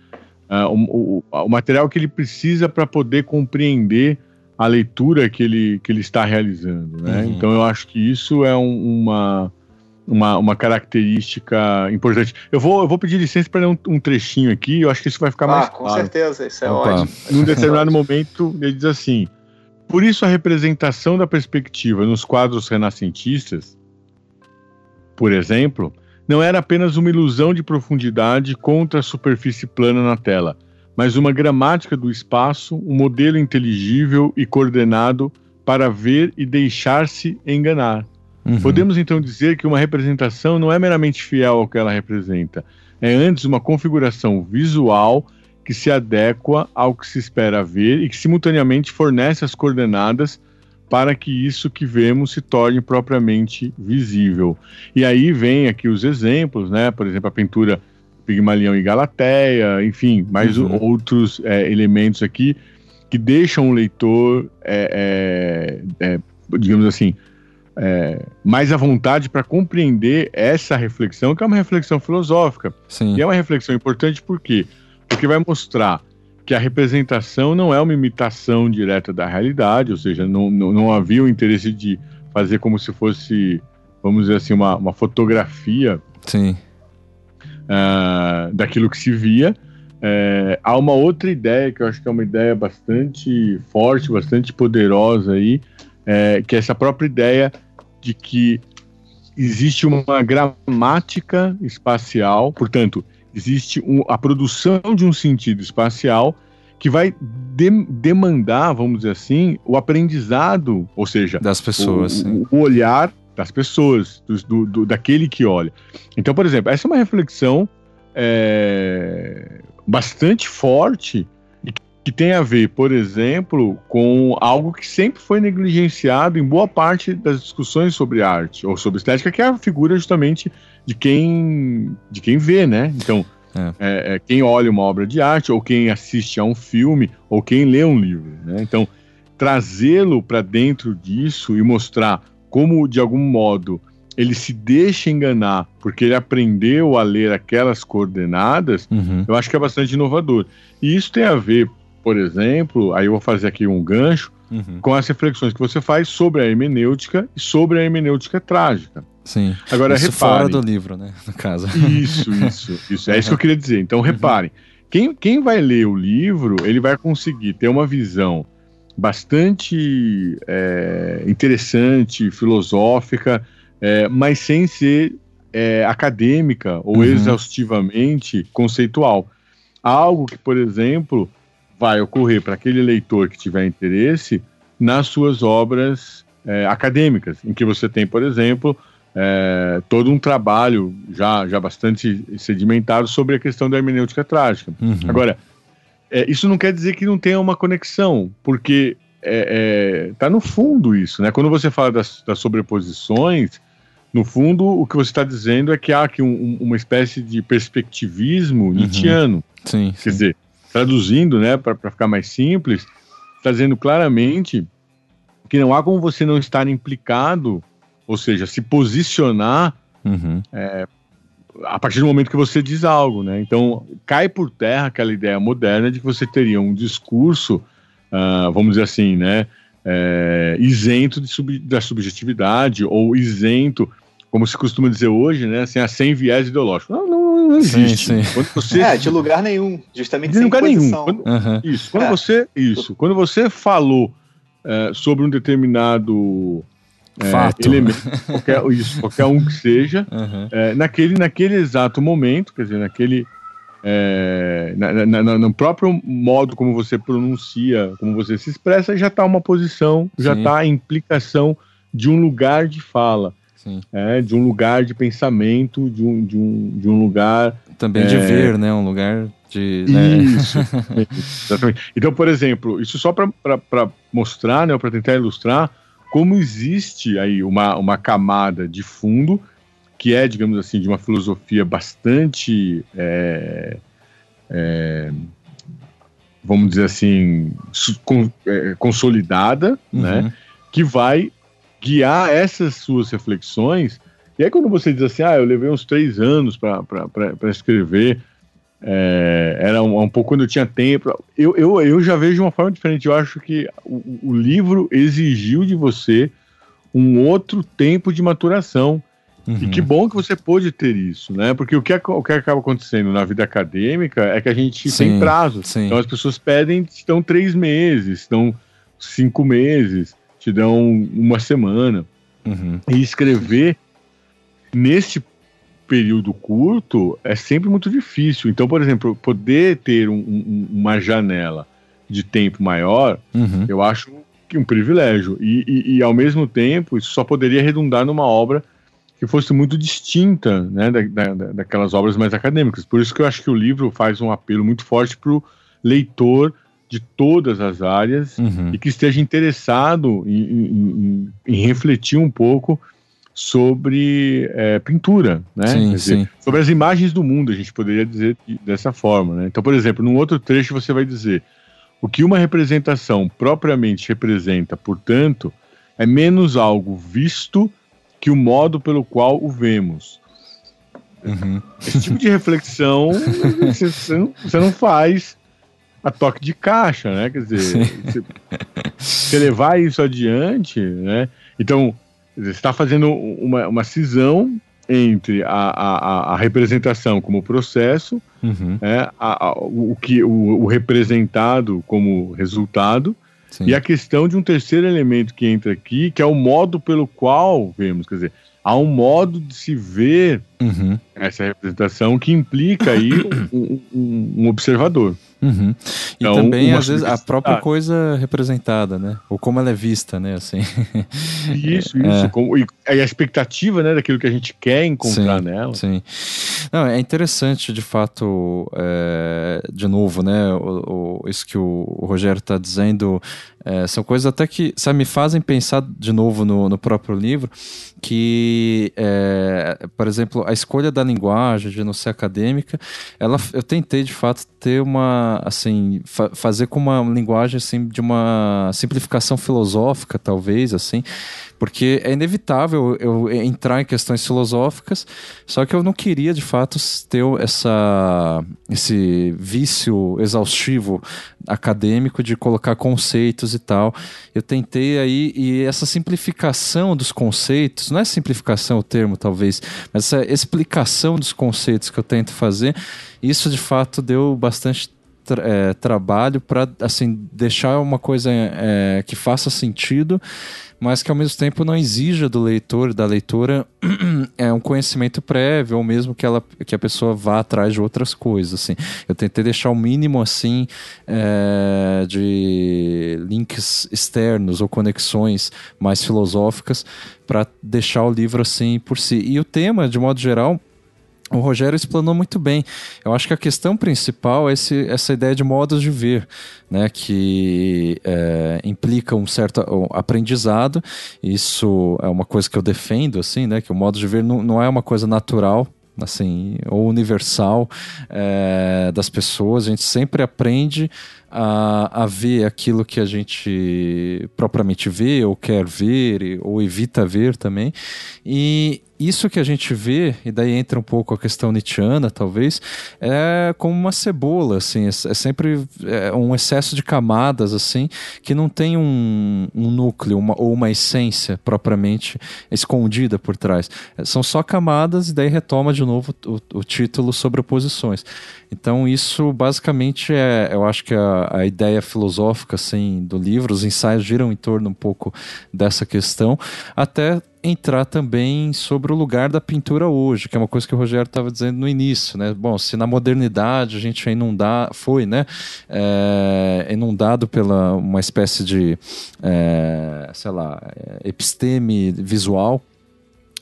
Speaker 4: uh, o, o, o material que ele precisa para poder compreender a leitura que ele, que ele está realizando. Né? Uhum. Então eu acho que isso é um, uma, uma, uma característica importante. Eu vou, eu vou pedir licença para ler um, um, trechinho aqui, eu acho que isso vai ficar ah, mais
Speaker 2: claro. com certeza, isso é Opa. ótimo.
Speaker 4: Num determinado momento, ele diz assim: por isso a representação da perspectiva nos quadros renascentistas, por exemplo, não era apenas uma ilusão de profundidade contra a superfície plana na tela, mas uma gramática do espaço, um modelo inteligível e coordenado para ver e deixar-se enganar. Uhum. Podemos então dizer que uma representação não é meramente fiel ao que ela representa, é antes uma configuração visual que se adequa ao que se espera ver e que simultaneamente fornece as coordenadas para que isso que vemos se torne propriamente visível. E aí vem aqui os exemplos, né? Por exemplo, a pintura Pigmalião e Galateia, enfim, mais uhum. outros é, elementos aqui que deixam o leitor, é, é, é digamos assim, é, mais à vontade para compreender essa reflexão, que é uma reflexão filosófica.
Speaker 3: Sim.
Speaker 4: E é uma reflexão importante por quê? Porque vai mostrar que a representação não é uma imitação direta da realidade, ou seja, não, não, não havia o interesse de fazer como se fosse, vamos dizer assim, uma, uma fotografia
Speaker 3: Sim.
Speaker 4: Uh, daquilo que se via. É, há uma outra ideia que eu acho que é uma ideia bastante forte, bastante poderosa aí, é, que é essa própria ideia de que existe uma gramática espacial, portanto, existe um, a produção de um sentido espacial que vai de, demandar, vamos dizer assim, o aprendizado, ou seja,
Speaker 3: das pessoas,
Speaker 4: o, o olhar das pessoas, do, do, daquele que olha. Então, por exemplo, essa é uma reflexão é, bastante forte que tem a ver, por exemplo, com algo que sempre foi negligenciado em boa parte das discussões sobre arte ou sobre estética, que é a figura justamente de quem de quem vê, né? Então, é. É, é, quem olha uma obra de arte, ou quem assiste a um filme, ou quem lê um livro, né? Então, trazê-lo para dentro disso e mostrar como, de algum modo, ele se deixa enganar porque ele aprendeu a ler aquelas coordenadas, uhum. eu acho que é bastante inovador. E isso tem a ver, por exemplo, aí eu vou fazer aqui um gancho, uhum. com as reflexões que você faz sobre a hermenêutica e sobre a hermenêutica trágica.
Speaker 3: Sim.
Speaker 4: Agora,
Speaker 3: isso
Speaker 4: reparem.
Speaker 3: fora do livro, né? No caso.
Speaker 4: Isso, isso, isso. É isso que eu queria dizer. Então, uhum. reparem. Quem, quem vai ler o livro, ele vai conseguir ter uma visão bastante é, interessante, filosófica, é, mas sem ser é, acadêmica ou uhum. exaustivamente conceitual. Algo que, por exemplo, vai ocorrer para aquele leitor que tiver interesse nas suas obras é, acadêmicas, em que você tem, por exemplo, é, todo um trabalho já, já bastante sedimentado sobre a questão da hermenêutica trágica. Uhum. Agora, é, isso não quer dizer que não tenha uma conexão, porque é, tá no fundo isso, né? Quando você fala das, das sobreposições, no fundo, o que você está dizendo é que há aqui um, uma espécie de perspectivismo uhum. nietzschiano.
Speaker 3: Sim,
Speaker 4: Quer sim. dizer, traduzindo, né, para ficar mais simples, está dizendo claramente que não há como você não estar implicado, ou seja, se posicionar uhum. é, a partir do momento que você diz algo, né? Então cai por terra aquela ideia moderna de que você teria um discurso, uh, vamos dizer assim, né, é, isento sub, da subjetividade ou isento como se costuma dizer hoje, né? Assim, a sem viés ideológico. Não, não, não existe.
Speaker 2: Sim, sim. Você... É, de lugar nenhum, justamente
Speaker 4: de lugar nenhum. Quando, uhum. Isso. Quando é. você, isso. Quando você falou é, sobre um determinado
Speaker 3: é, Fato.
Speaker 4: elemento, qualquer, isso, qualquer um que seja, uhum. naquele, naquele exato momento, quer dizer, naquele é, na, na, no próprio modo como você pronuncia, como você se expressa, já está uma posição, já está a implicação de um lugar de fala. É, de um lugar de pensamento, de um, de um, de um lugar.
Speaker 3: Também
Speaker 4: é,
Speaker 3: de ver, né? Um lugar. De,
Speaker 4: né? Isso, <laughs> exatamente. Então, por exemplo, isso só para mostrar, né, para tentar ilustrar como existe aí uma, uma camada de fundo que é, digamos assim, de uma filosofia bastante, é, é, vamos dizer assim, con, é, consolidada, uhum. né, que vai guiar essas suas reflexões. E aí quando você diz assim, ah, eu levei uns três anos para escrever, é, era um, um, pouco quando eu tinha tempo. Eu, eu, eu já vejo de uma forma diferente. Eu acho que o, o livro exigiu de você um outro tempo de maturação. Uhum. E que bom que você pôde ter isso, né? Porque o que, o que acaba acontecendo na vida acadêmica é que a gente sim, tem prazo. Sim. Então as pessoas pedem, dão três meses, dão cinco meses, te dão uma semana. Uhum. E escrever neste período curto é sempre muito difícil. Então, por exemplo, poder ter um, um, uma janela de tempo maior, uhum. eu acho que um privilégio. E, e, e, ao mesmo tempo, isso só poderia redundar numa obra que fosse muito distinta né, da, da, daquelas obras mais acadêmicas. Por isso que eu acho que o livro faz um apelo muito forte para o leitor de todas as áreas uhum. e que esteja interessado em, em, em refletir um pouco sobre é, pintura, né? Sim, dizer, sim. Sobre as imagens do mundo, a gente poderia dizer dessa forma, né? Então, por exemplo, num outro trecho você vai dizer o que uma representação propriamente representa, portanto, é menos algo visto que o modo pelo qual o vemos. Uhum. Esse tipo de reflexão <laughs> você, não, você, não, faz a toque de caixa, né? Quer dizer, você, levar isso adiante, né? Então, você está fazendo uma, uma cisão entre a, a, a, representação como processo, uhum. é, a, a, o, que, o, o, representado como resultado, Sim. e a questão de um terceiro elemento que entra aqui, que é o modo pelo qual vemos. Quer dizer, há um modo de se ver uhum. essa representação que implica aí <clears throat> um, um, um observador.
Speaker 3: Uhum. E então, também, às vezes, a própria coisa representada, né? Ou como ela é vista, né? Assim.
Speaker 4: Isso, <laughs> é. isso. Como, e a expectativa, né, daquilo que a gente quer encontrar
Speaker 3: sim,
Speaker 4: nela.
Speaker 3: Sim. Não, é interessante, de fato, é, de novo, né? O, o, isso que o, o Rogério está dizendo é, são coisas até que sabe, me fazem pensar de novo no, no próprio livro que, é, por exemplo, a escolha da linguagem, de não ser acadêmica, ela, eu tentei de fato ter uma, assim, fa fazer com uma linguagem assim, de uma simplificação filosófica, talvez, assim, porque é inevitável eu entrar em questões filosóficas, só que eu não queria de fato ter essa, esse vício exaustivo acadêmico de colocar conceitos e tal. Eu tentei aí, e essa simplificação dos conceitos, não é simplificação o termo talvez, mas essa explicação dos conceitos que eu tento fazer, isso de fato deu bastante tra é, trabalho para assim deixar uma coisa é, que faça sentido mas que ao mesmo tempo não exija do leitor, da leitora, <clears throat> é um conhecimento prévio, ou mesmo que, ela, que a pessoa vá atrás de outras coisas. Assim. Eu tentei deixar o mínimo assim é, de links externos ou conexões mais filosóficas para deixar o livro assim por si. E o tema, de modo geral, o Rogério explanou muito bem. Eu acho que a questão principal é esse, essa ideia de modos de ver, né, que é, implica um certo aprendizado. Isso é uma coisa que eu defendo, assim, né, que o modo de ver não, não é uma coisa natural, assim, ou universal é, das pessoas. A gente sempre aprende a, a ver aquilo que a gente propriamente vê, ou quer ver, ou evita ver também. E isso que a gente vê, e daí entra um pouco a questão nietzschiana, talvez, é como uma cebola, assim, é, é sempre é um excesso de camadas, assim, que não tem um, um núcleo uma, ou uma essência propriamente escondida por trás. São só camadas, e daí retoma de novo o, o título sobre oposições. Então, isso basicamente é, eu acho que a, a ideia filosófica, assim, do livro, os ensaios giram em torno um pouco dessa questão, até entrar também sobre o lugar da pintura hoje, que é uma coisa que o Rogério estava dizendo no início, né? Bom, se na modernidade a gente é inundado, foi, né? É, inundado pela uma espécie de, é, sei lá, episteme visual,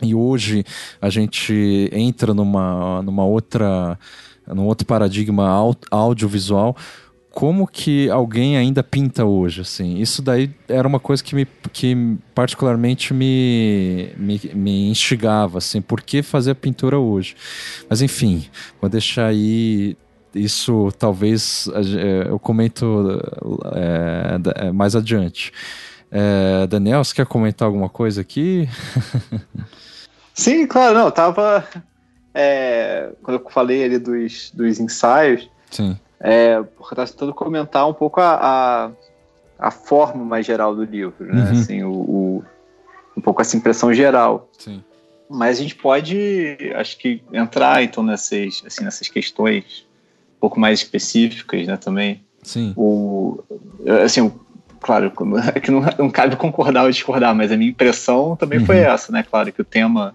Speaker 3: e hoje a gente entra numa, numa outra num outro paradigma audiovisual, como que alguém ainda pinta hoje, assim? Isso daí era uma coisa que me que particularmente me, me, me instigava, assim, por que fazer a pintura hoje? Mas enfim, vou deixar aí isso talvez é, eu comento é, mais adiante. É, Daniel, você quer comentar alguma coisa aqui?
Speaker 2: Sim, claro, não, eu tava. É, quando eu falei ali dos, dos ensaios,
Speaker 3: Sim.
Speaker 2: É, porque estava tentando comentar um pouco a, a, a, forma mais geral do livro, né? Uhum. Assim, o, o, um pouco essa impressão geral.
Speaker 3: Sim.
Speaker 2: Mas a gente pode, acho que, entrar então nessas, assim, nessas questões um pouco mais específicas, né, também.
Speaker 3: Sim.
Speaker 2: O, assim, claro, é que não, não cabe concordar ou discordar, mas a minha impressão também uhum. foi essa, né? Claro que o tema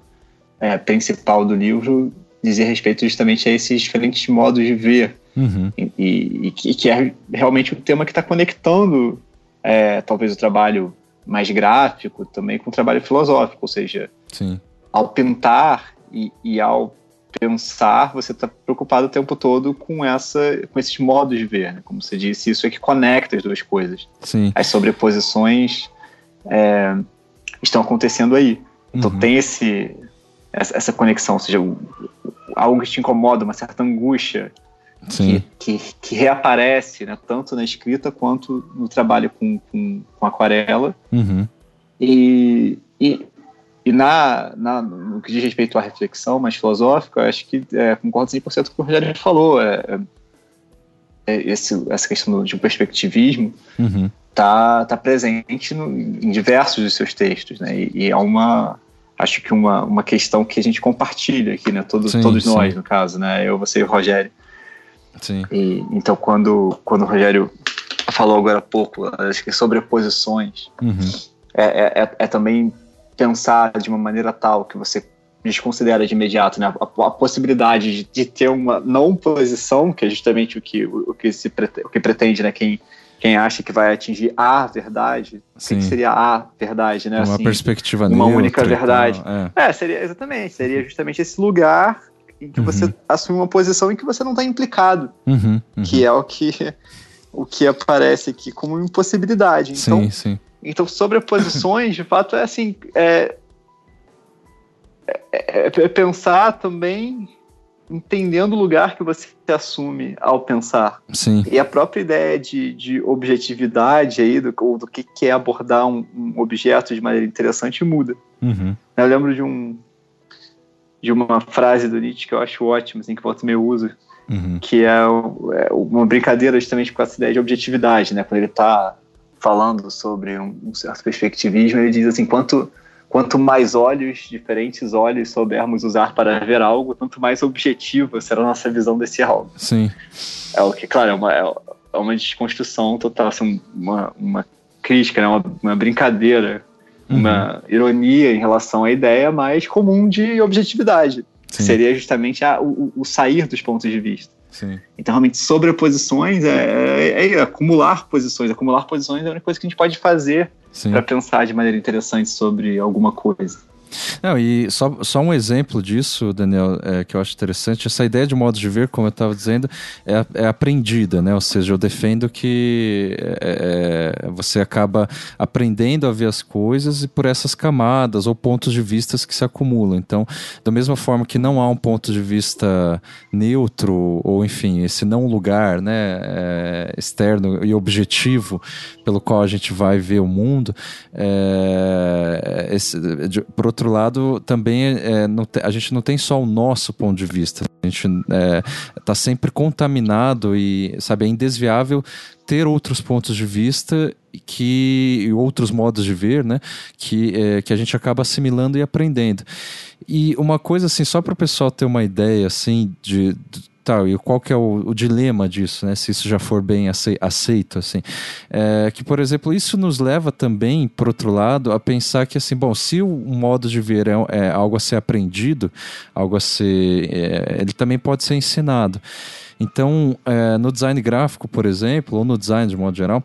Speaker 2: é, principal do livro dizia respeito justamente a esses diferentes modos de ver
Speaker 3: Uhum.
Speaker 2: E, e, e, que é realmente o tema que está conectando é, talvez o trabalho mais gráfico também com o trabalho filosófico, ou seja,
Speaker 3: Sim.
Speaker 2: ao pintar e, e ao pensar, você está preocupado o tempo todo com essa, com esses modos de ver, né? como você disse, isso é que conecta as duas coisas.
Speaker 3: Sim.
Speaker 2: As sobreposições é, estão acontecendo aí. Então uhum. tem esse essa, essa, conexão, ou seja, algo que te incomoda, uma certa angústia que, que, que, reaparece né, tanto na escrita quanto no trabalho com, com, com aquarela.
Speaker 3: Uhum.
Speaker 2: E, e, e na, na, no que diz respeito à reflexão mais filosófica, acho que é, concordo 100% com o que o Rogério falou. É, é, é esse, essa questão de um perspectivismo
Speaker 3: uhum.
Speaker 2: tá, tá presente no, em diversos dos seus textos. Né, e, e é uma acho que uma, uma questão que a gente compartilha aqui, né? Todos, sim, todos nós, sim. no caso, né? Eu, você e o Rogério.
Speaker 3: Sim.
Speaker 2: E, então, quando, quando o Rogério falou agora há pouco, acho que sobreposições,
Speaker 3: uhum.
Speaker 2: é, é, é, é, também pensar de uma maneira tal que você desconsidera de imediato né, a, a possibilidade de, de, ter uma não posição, que é justamente o que, o, o que, se pretende, o que pretende né, quem, quem acha que vai atingir a verdade, o que seria a verdade, né?
Speaker 3: Uma
Speaker 2: assim,
Speaker 3: perspectiva
Speaker 2: Uma única verdade.
Speaker 3: é.
Speaker 2: é. seria exatamente, seria justamente esse lugar em que uhum. você assume uma posição em que você não está implicado,
Speaker 3: uhum, uhum.
Speaker 2: que é o que o que aparece aqui como impossibilidade. Então,
Speaker 3: sim, sim.
Speaker 2: então sobreposições, de fato, é assim, é, é, é, é, pensar também entendendo o lugar que você assume ao pensar.
Speaker 3: Sim.
Speaker 2: E a própria ideia de, de objetividade aí, do, do que, que é abordar um, um objeto de maneira interessante muda.
Speaker 3: Uhum.
Speaker 2: Eu lembro de um, de uma frase do Nietzsche que eu acho ótima, assim, que volta meio uso,
Speaker 3: uhum.
Speaker 2: que é, é, uma brincadeira justamente com essa ideia de objetividade, né? Quando ele está falando sobre um, um, certo perspectivismo, ele diz assim, quanto, quanto mais olhos, diferentes olhos soubermos usar para ver algo, tanto mais objetiva será a nossa visão desse algo.
Speaker 3: Sim.
Speaker 2: É o que, claro, é uma, é uma desconstrução total, assim, uma, uma crítica, né? uma, uma brincadeira uma uhum. ironia em relação à ideia mais comum de objetividade, que seria justamente a, o, o, sair dos pontos de vista.
Speaker 3: Sim.
Speaker 2: Então, realmente, sobreposições é, é, é, acumular posições. Acumular posições é a única coisa que a gente pode fazer para pensar de maneira interessante sobre alguma coisa.
Speaker 3: Não, e só, só um exemplo disso, Daniel, é, que eu acho interessante, essa ideia de modo de ver, como eu estava dizendo, é, é, aprendida, né? Ou seja, eu defendo que é, é, você acaba aprendendo a ver as coisas e por essas camadas ou pontos de vista que se acumulam. Então, da mesma forma que não há um ponto de vista neutro, ou enfim, esse não lugar né, é, externo e objetivo pelo qual a gente vai ver o mundo, é, esse, de, por outro outro lado, também é, te, a gente não tem só o nosso ponto de vista. A gente está é, sempre contaminado e, sabe, é indesviável ter outros pontos de vista que outros modos de ver, né, que, é, que a gente acaba assimilando e aprendendo. E uma coisa assim, só para o pessoal ter uma ideia assim de, de tal, e qual que é o, o, dilema disso, né? Se isso já for bem aceito, assim. É, que, por exemplo, isso nos leva também, por outro lado, a pensar que, assim, bom, se o modo de ver é, é algo a ser aprendido, algo a ser... É, ele também pode ser ensinado. Então, é, no design gráfico, por exemplo, ou no design de modo geral,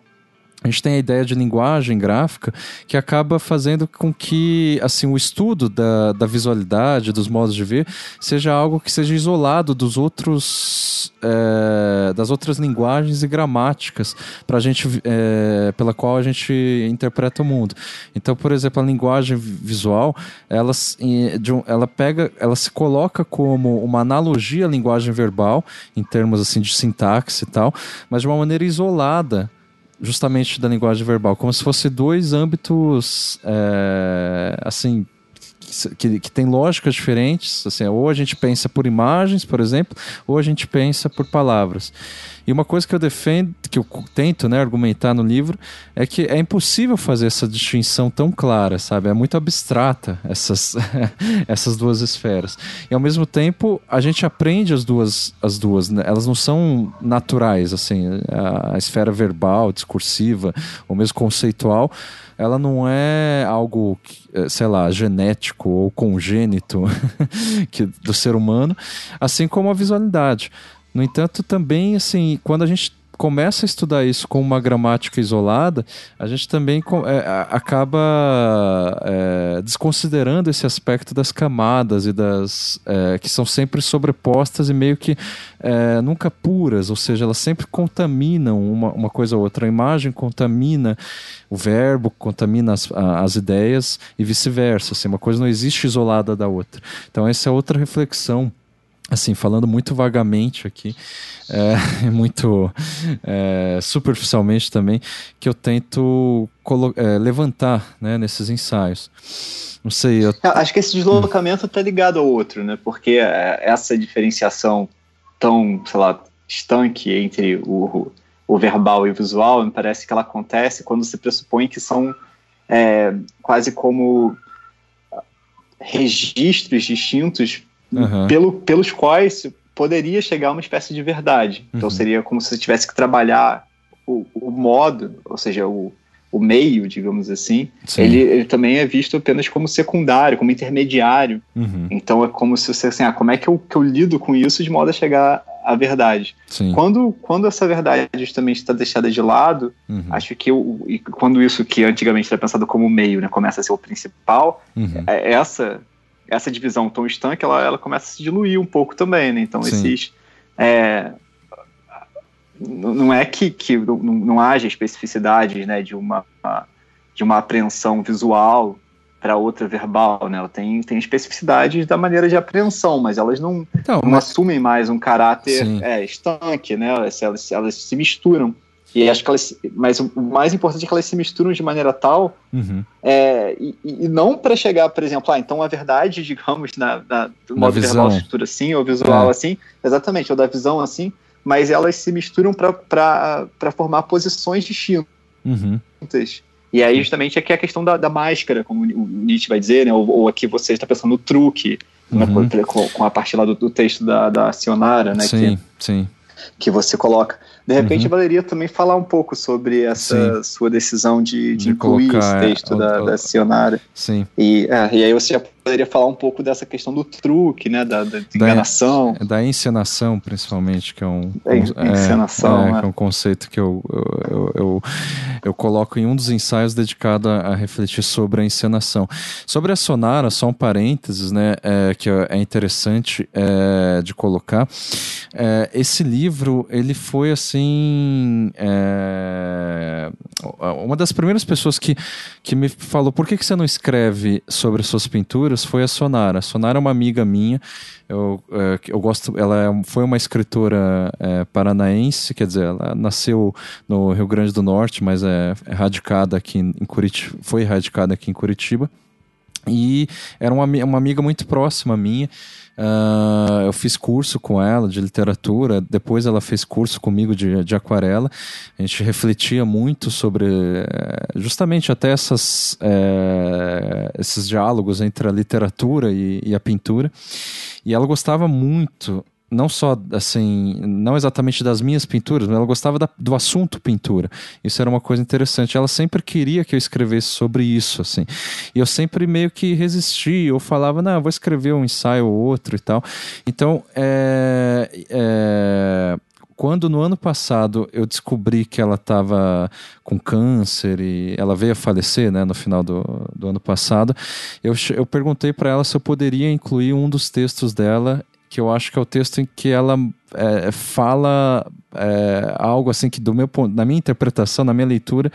Speaker 3: a gente tem a ideia de linguagem gráfica que acaba fazendo com que assim o estudo da, da visualidade, dos modos de ver, seja algo que seja isolado dos outros é, das outras linguagens e gramáticas para gente é, pela qual a gente interpreta o mundo. Então, por exemplo, a linguagem visual, ela, ela pega, ela se coloca como uma analogia à linguagem verbal em termos assim de sintaxe e tal, mas de uma maneira isolada justamente da linguagem verbal, como se fosse dois âmbitos é, assim que, que tem lógicas diferentes. Assim, ou a gente pensa por imagens, por exemplo, ou a gente pensa por palavras. E uma coisa que eu defendo, que eu tento né, argumentar no livro, é que é impossível fazer essa distinção tão clara, sabe? É muito abstrata essas, <laughs> essas duas esferas. E ao mesmo tempo, a gente aprende as duas, as duas né? elas não são naturais, assim, a, a esfera verbal, discursiva, ou mesmo conceitual ela não é algo, é, sei lá, genético ou congênito <laughs> que, do ser humano, assim como a visualidade. No entanto, também, assim, quando a gente começa a estudar isso com uma gramática isolada, a gente também é, acaba é, desconsiderando esse aspecto das camadas e das é, que são sempre sobrepostas e meio que é, nunca puras, ou seja, elas sempre contaminam uma, uma coisa ou outra. A imagem contamina o verbo, contamina as, as ideias e vice-versa. Assim, uma coisa não existe isolada da outra. Então essa é outra reflexão assim, falando muito vagamente aqui, é, <laughs> muito é, superficialmente também, que eu tento é, levantar né, nesses ensaios. Não sei. Eu...
Speaker 2: É, acho que esse deslocamento está ligado ao outro, né? Porque é, essa diferenciação tão, sei lá, estanque entre o, o verbal e o visual, me parece que ela acontece quando se pressupõe que são é, quase como registros distintos uhum. pelo, pelos quais poderia chegar a uma espécie de verdade. Então uhum. seria como se você tivesse que trabalhar o, o modo, ou seja, o, o meio, digamos assim, ele, ele, também é visto apenas como secundário, como intermediário. Uhum. Então é como se você, assim, ah, como é que eu, que eu lido com isso de modo a chegar à verdade? Quando, quando essa verdade justamente está deixada de lado, uhum. acho que eu, quando isso que antigamente era pensado como meio, né, começa a ser o principal, uhum. é, essa essa divisão tão estanque, ela, ela começa a se diluir um pouco também, né? Então, Sim. esses... É, não é que, que não, não haja especificidades, né, de uma, de uma apreensão visual para outra verbal, né? Ela tem, tem especificidades da maneira de apreensão, mas elas não, então, não mas... assumem mais um caráter é, estanque, né? Elas, elas, elas se misturam. E acho que elas. Mas o mais importante é que elas se misturam de maneira tal. Uhum. É, e, e, não para chegar, por exemplo, ah, então a verdade, <laughs> digamos, na, na do modo verbal, estrutura assim, ou visual é. assim, exatamente, ou da visão assim, mas elas se misturam para formar posições distintas. Uhum. E aí, justamente, aqui é a questão da, da máscara, como o Nietzsche vai dizer, né? ou, ou aqui você está pensando no truque, uhum. com, com, a parte lá do, do texto da, da Sionara, né?
Speaker 3: Sim, que, sim.
Speaker 2: Que você coloca. De repente, uhum. valeria também falar um pouco sobre essa Sim. sua decisão de, de, de incluir colocar, esse texto é, da, o, da Cionária.
Speaker 3: Sim.
Speaker 2: E, é, e aí você poderia falar um pouco dessa questão do truque, né, da, da enganação.
Speaker 3: Da, da, encenação, principalmente, que é um,
Speaker 2: é, encenação,
Speaker 3: é, é, é um conceito que eu, eu, eu, eu, coloco em um dos ensaios dedicado a, a, refletir sobre a encenação. Sobre a Sonara, só um parênteses, né, é, que é interessante é, de colocar. É, esse livro, ele foi assim, uma das primeiras pessoas que, que me falou, por que, que você não escreve sobre suas pinturas foi a Sonara. A Sonara é uma amiga minha. Eu, é, eu gosto. Ela é foi uma escritora é, paranaense, quer dizer, ela nasceu no Rio Grande do Norte, mas é, é radicada aqui em Curitiba. Foi radicada aqui em Curitiba. E era uma, uma amiga muito próxima minha. Uh, eu fiz curso com ela de literatura, depois ela fez curso comigo de, de aquarela. A gente refletia muito sobre eh, justamente até essas, é, esses diálogos entre a literatura e, e a pintura. E ela gostava muito não só assim, não exatamente das minhas pinturas, mas ela gostava da, do assunto pintura. Isso era uma coisa interessante. Ela sempre queria que eu escrevesse sobre isso, assim. E eu sempre meio que resistia, ou falava, não, vou escrever um ensaio ou outro e tal. Então, é, é, quando no ano passado eu descobri que ela estava com câncer e ela veio a falecer, né, no final do, do ano passado, eu, eu perguntei para ela se eu poderia incluir um dos textos dela, que eu acho que é o texto em que ela é, fala é, algo assim que do meu ponto, na minha interpretação, na minha leitura,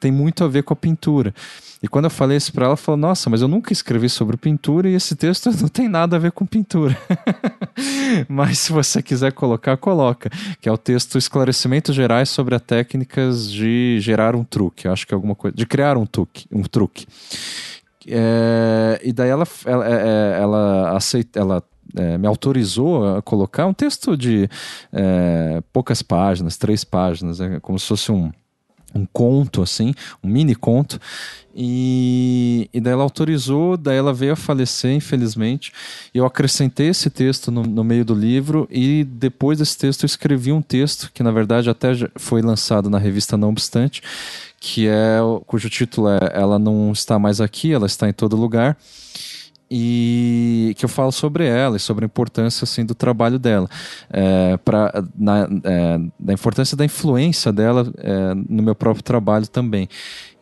Speaker 3: tem muito a ver com a pintura. E quando eu falei isso para ela, ela falou: Nossa, mas eu nunca escrevi sobre pintura e esse texto <laughs> não tem nada a ver com pintura. <laughs> mas se você quiser colocar, coloca. Que é o texto Esclarecimentos Gerais sobre as técnicas de gerar um truque. Eu acho que é alguma coisa. De criar um truque. Um truque. É, e daí ela, ela, é, é, ela aceita, ela é, me autorizou a colocar um texto de é, poucas páginas, três páginas, é como se fosse um, um conto, assim, um mini conto. E, e daí ela autorizou, daí ela veio a falecer, infelizmente. Eu acrescentei esse texto no, no, meio do livro e depois desse texto eu escrevi um texto que, na verdade, até foi lançado na revista Não Obstante, que é cujo título é Ela Não Está Mais Aqui, Ela Está em Todo Lugar e que eu falo sobre ela e sobre a importância assim do trabalho dela. É, é, da importância da influência dela é, no meu próprio trabalho também.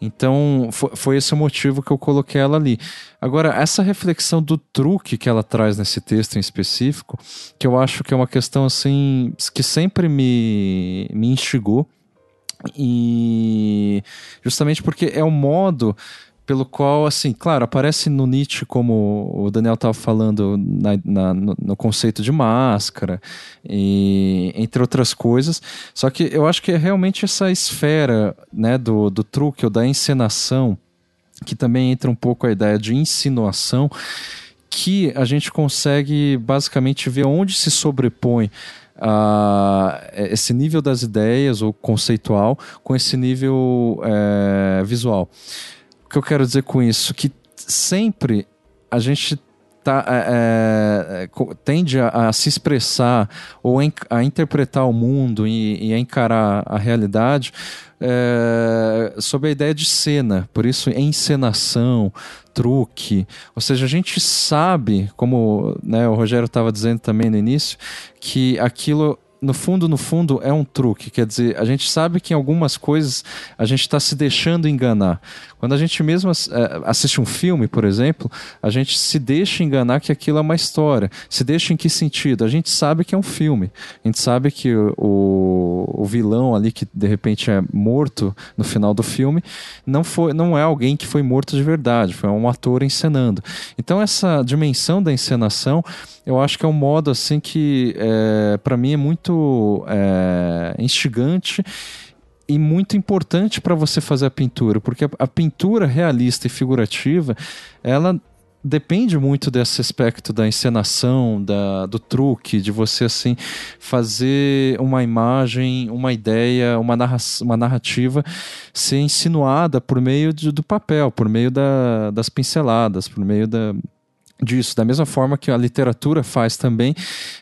Speaker 3: Então foi, foi, esse o motivo que eu coloquei ela ali. Agora essa reflexão do truque que ela traz nesse texto em específico que eu acho que é uma questão assim que sempre me me instigou e justamente porque é o modo pelo qual, assim, claro, aparece no Nietzsche, como o Daniel estava falando, na, na, no, conceito de máscara, e, entre outras coisas. Só que eu acho que é realmente essa esfera né, do, do truque ou da encenação, que também entra um pouco a ideia de insinuação, que a gente consegue basicamente ver onde se sobrepõe Uh, esse nível das ideias ou conceitual com esse nível é, visual que eu quero dizer com isso? Que sempre a gente tá, é, é, tende a, a, se expressar ou a interpretar o mundo e, e a encarar a realidade é, sob a ideia de cena, por isso encenação, truque. Ou seja, a gente sabe, como né, o Rogério estava dizendo também no início, que aquilo no fundo, no fundo, é um truque. Quer dizer, a gente sabe que em algumas coisas a gente está se deixando enganar. Quando a gente mesmo é, assiste um filme, por exemplo, a gente se deixa enganar que aquilo é uma história. Se deixa em que sentido? A gente sabe que é um filme. A gente sabe que o, o vilão ali, que de repente é morto no final do filme, não, foi, não é alguém que foi morto de verdade, foi um ator encenando. Então, essa dimensão da encenação, eu acho que é um modo assim que, é, para mim, é muito é, instigante e muito importante para você fazer a pintura, porque a, a, pintura realista e figurativa, ela depende muito desse aspecto da encenação, da, do truque, de você assim fazer uma imagem, uma ideia, uma, narra uma narrativa ser insinuada por meio de, do papel, por meio da, das pinceladas, por meio da, disso, da mesma forma que a literatura faz também,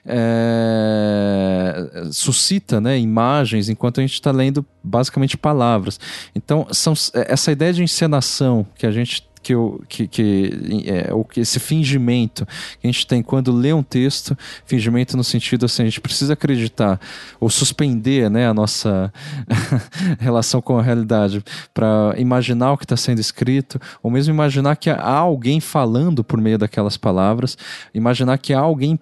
Speaker 3: é, suscita né, imagens enquanto a gente está lendo basicamente palavras. Então, são, essa ideia de encenação que a gente que, eu, que, que é, o que esse fingimento que a gente tem quando lê um texto, fingimento no sentido assim, a gente precisa acreditar ou suspender né, a nossa <laughs> relação com a realidade para imaginar o que está sendo escrito, ou mesmo imaginar que há alguém falando por meio daquelas palavras, imaginar que há alguém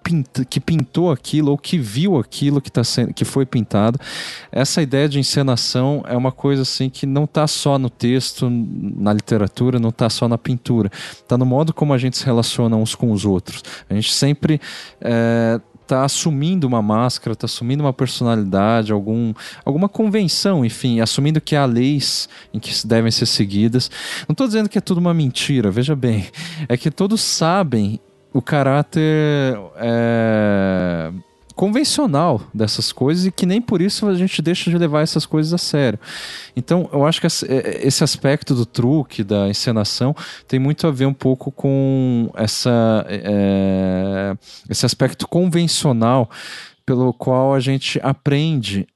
Speaker 3: que pintou aquilo ou que viu aquilo que, tá sendo, que foi pintado. Essa ideia de encenação é uma coisa assim que não está só no texto, na literatura, não está só na pintura, está no modo como a gente se relaciona uns com os outros. A gente sempre é, tá assumindo uma máscara, está assumindo uma personalidade, algum, alguma convenção, enfim, assumindo que há leis em que devem ser seguidas. Não estou dizendo que é tudo uma mentira, veja bem, é que todos sabem o caráter é, convencional dessas coisas e que nem por isso a gente deixa de levar essas coisas a sério. Então, eu acho que é, esse aspecto do truque, da encenação, tem muito a ver um pouco com essa, é, esse aspecto convencional pelo qual a gente aprende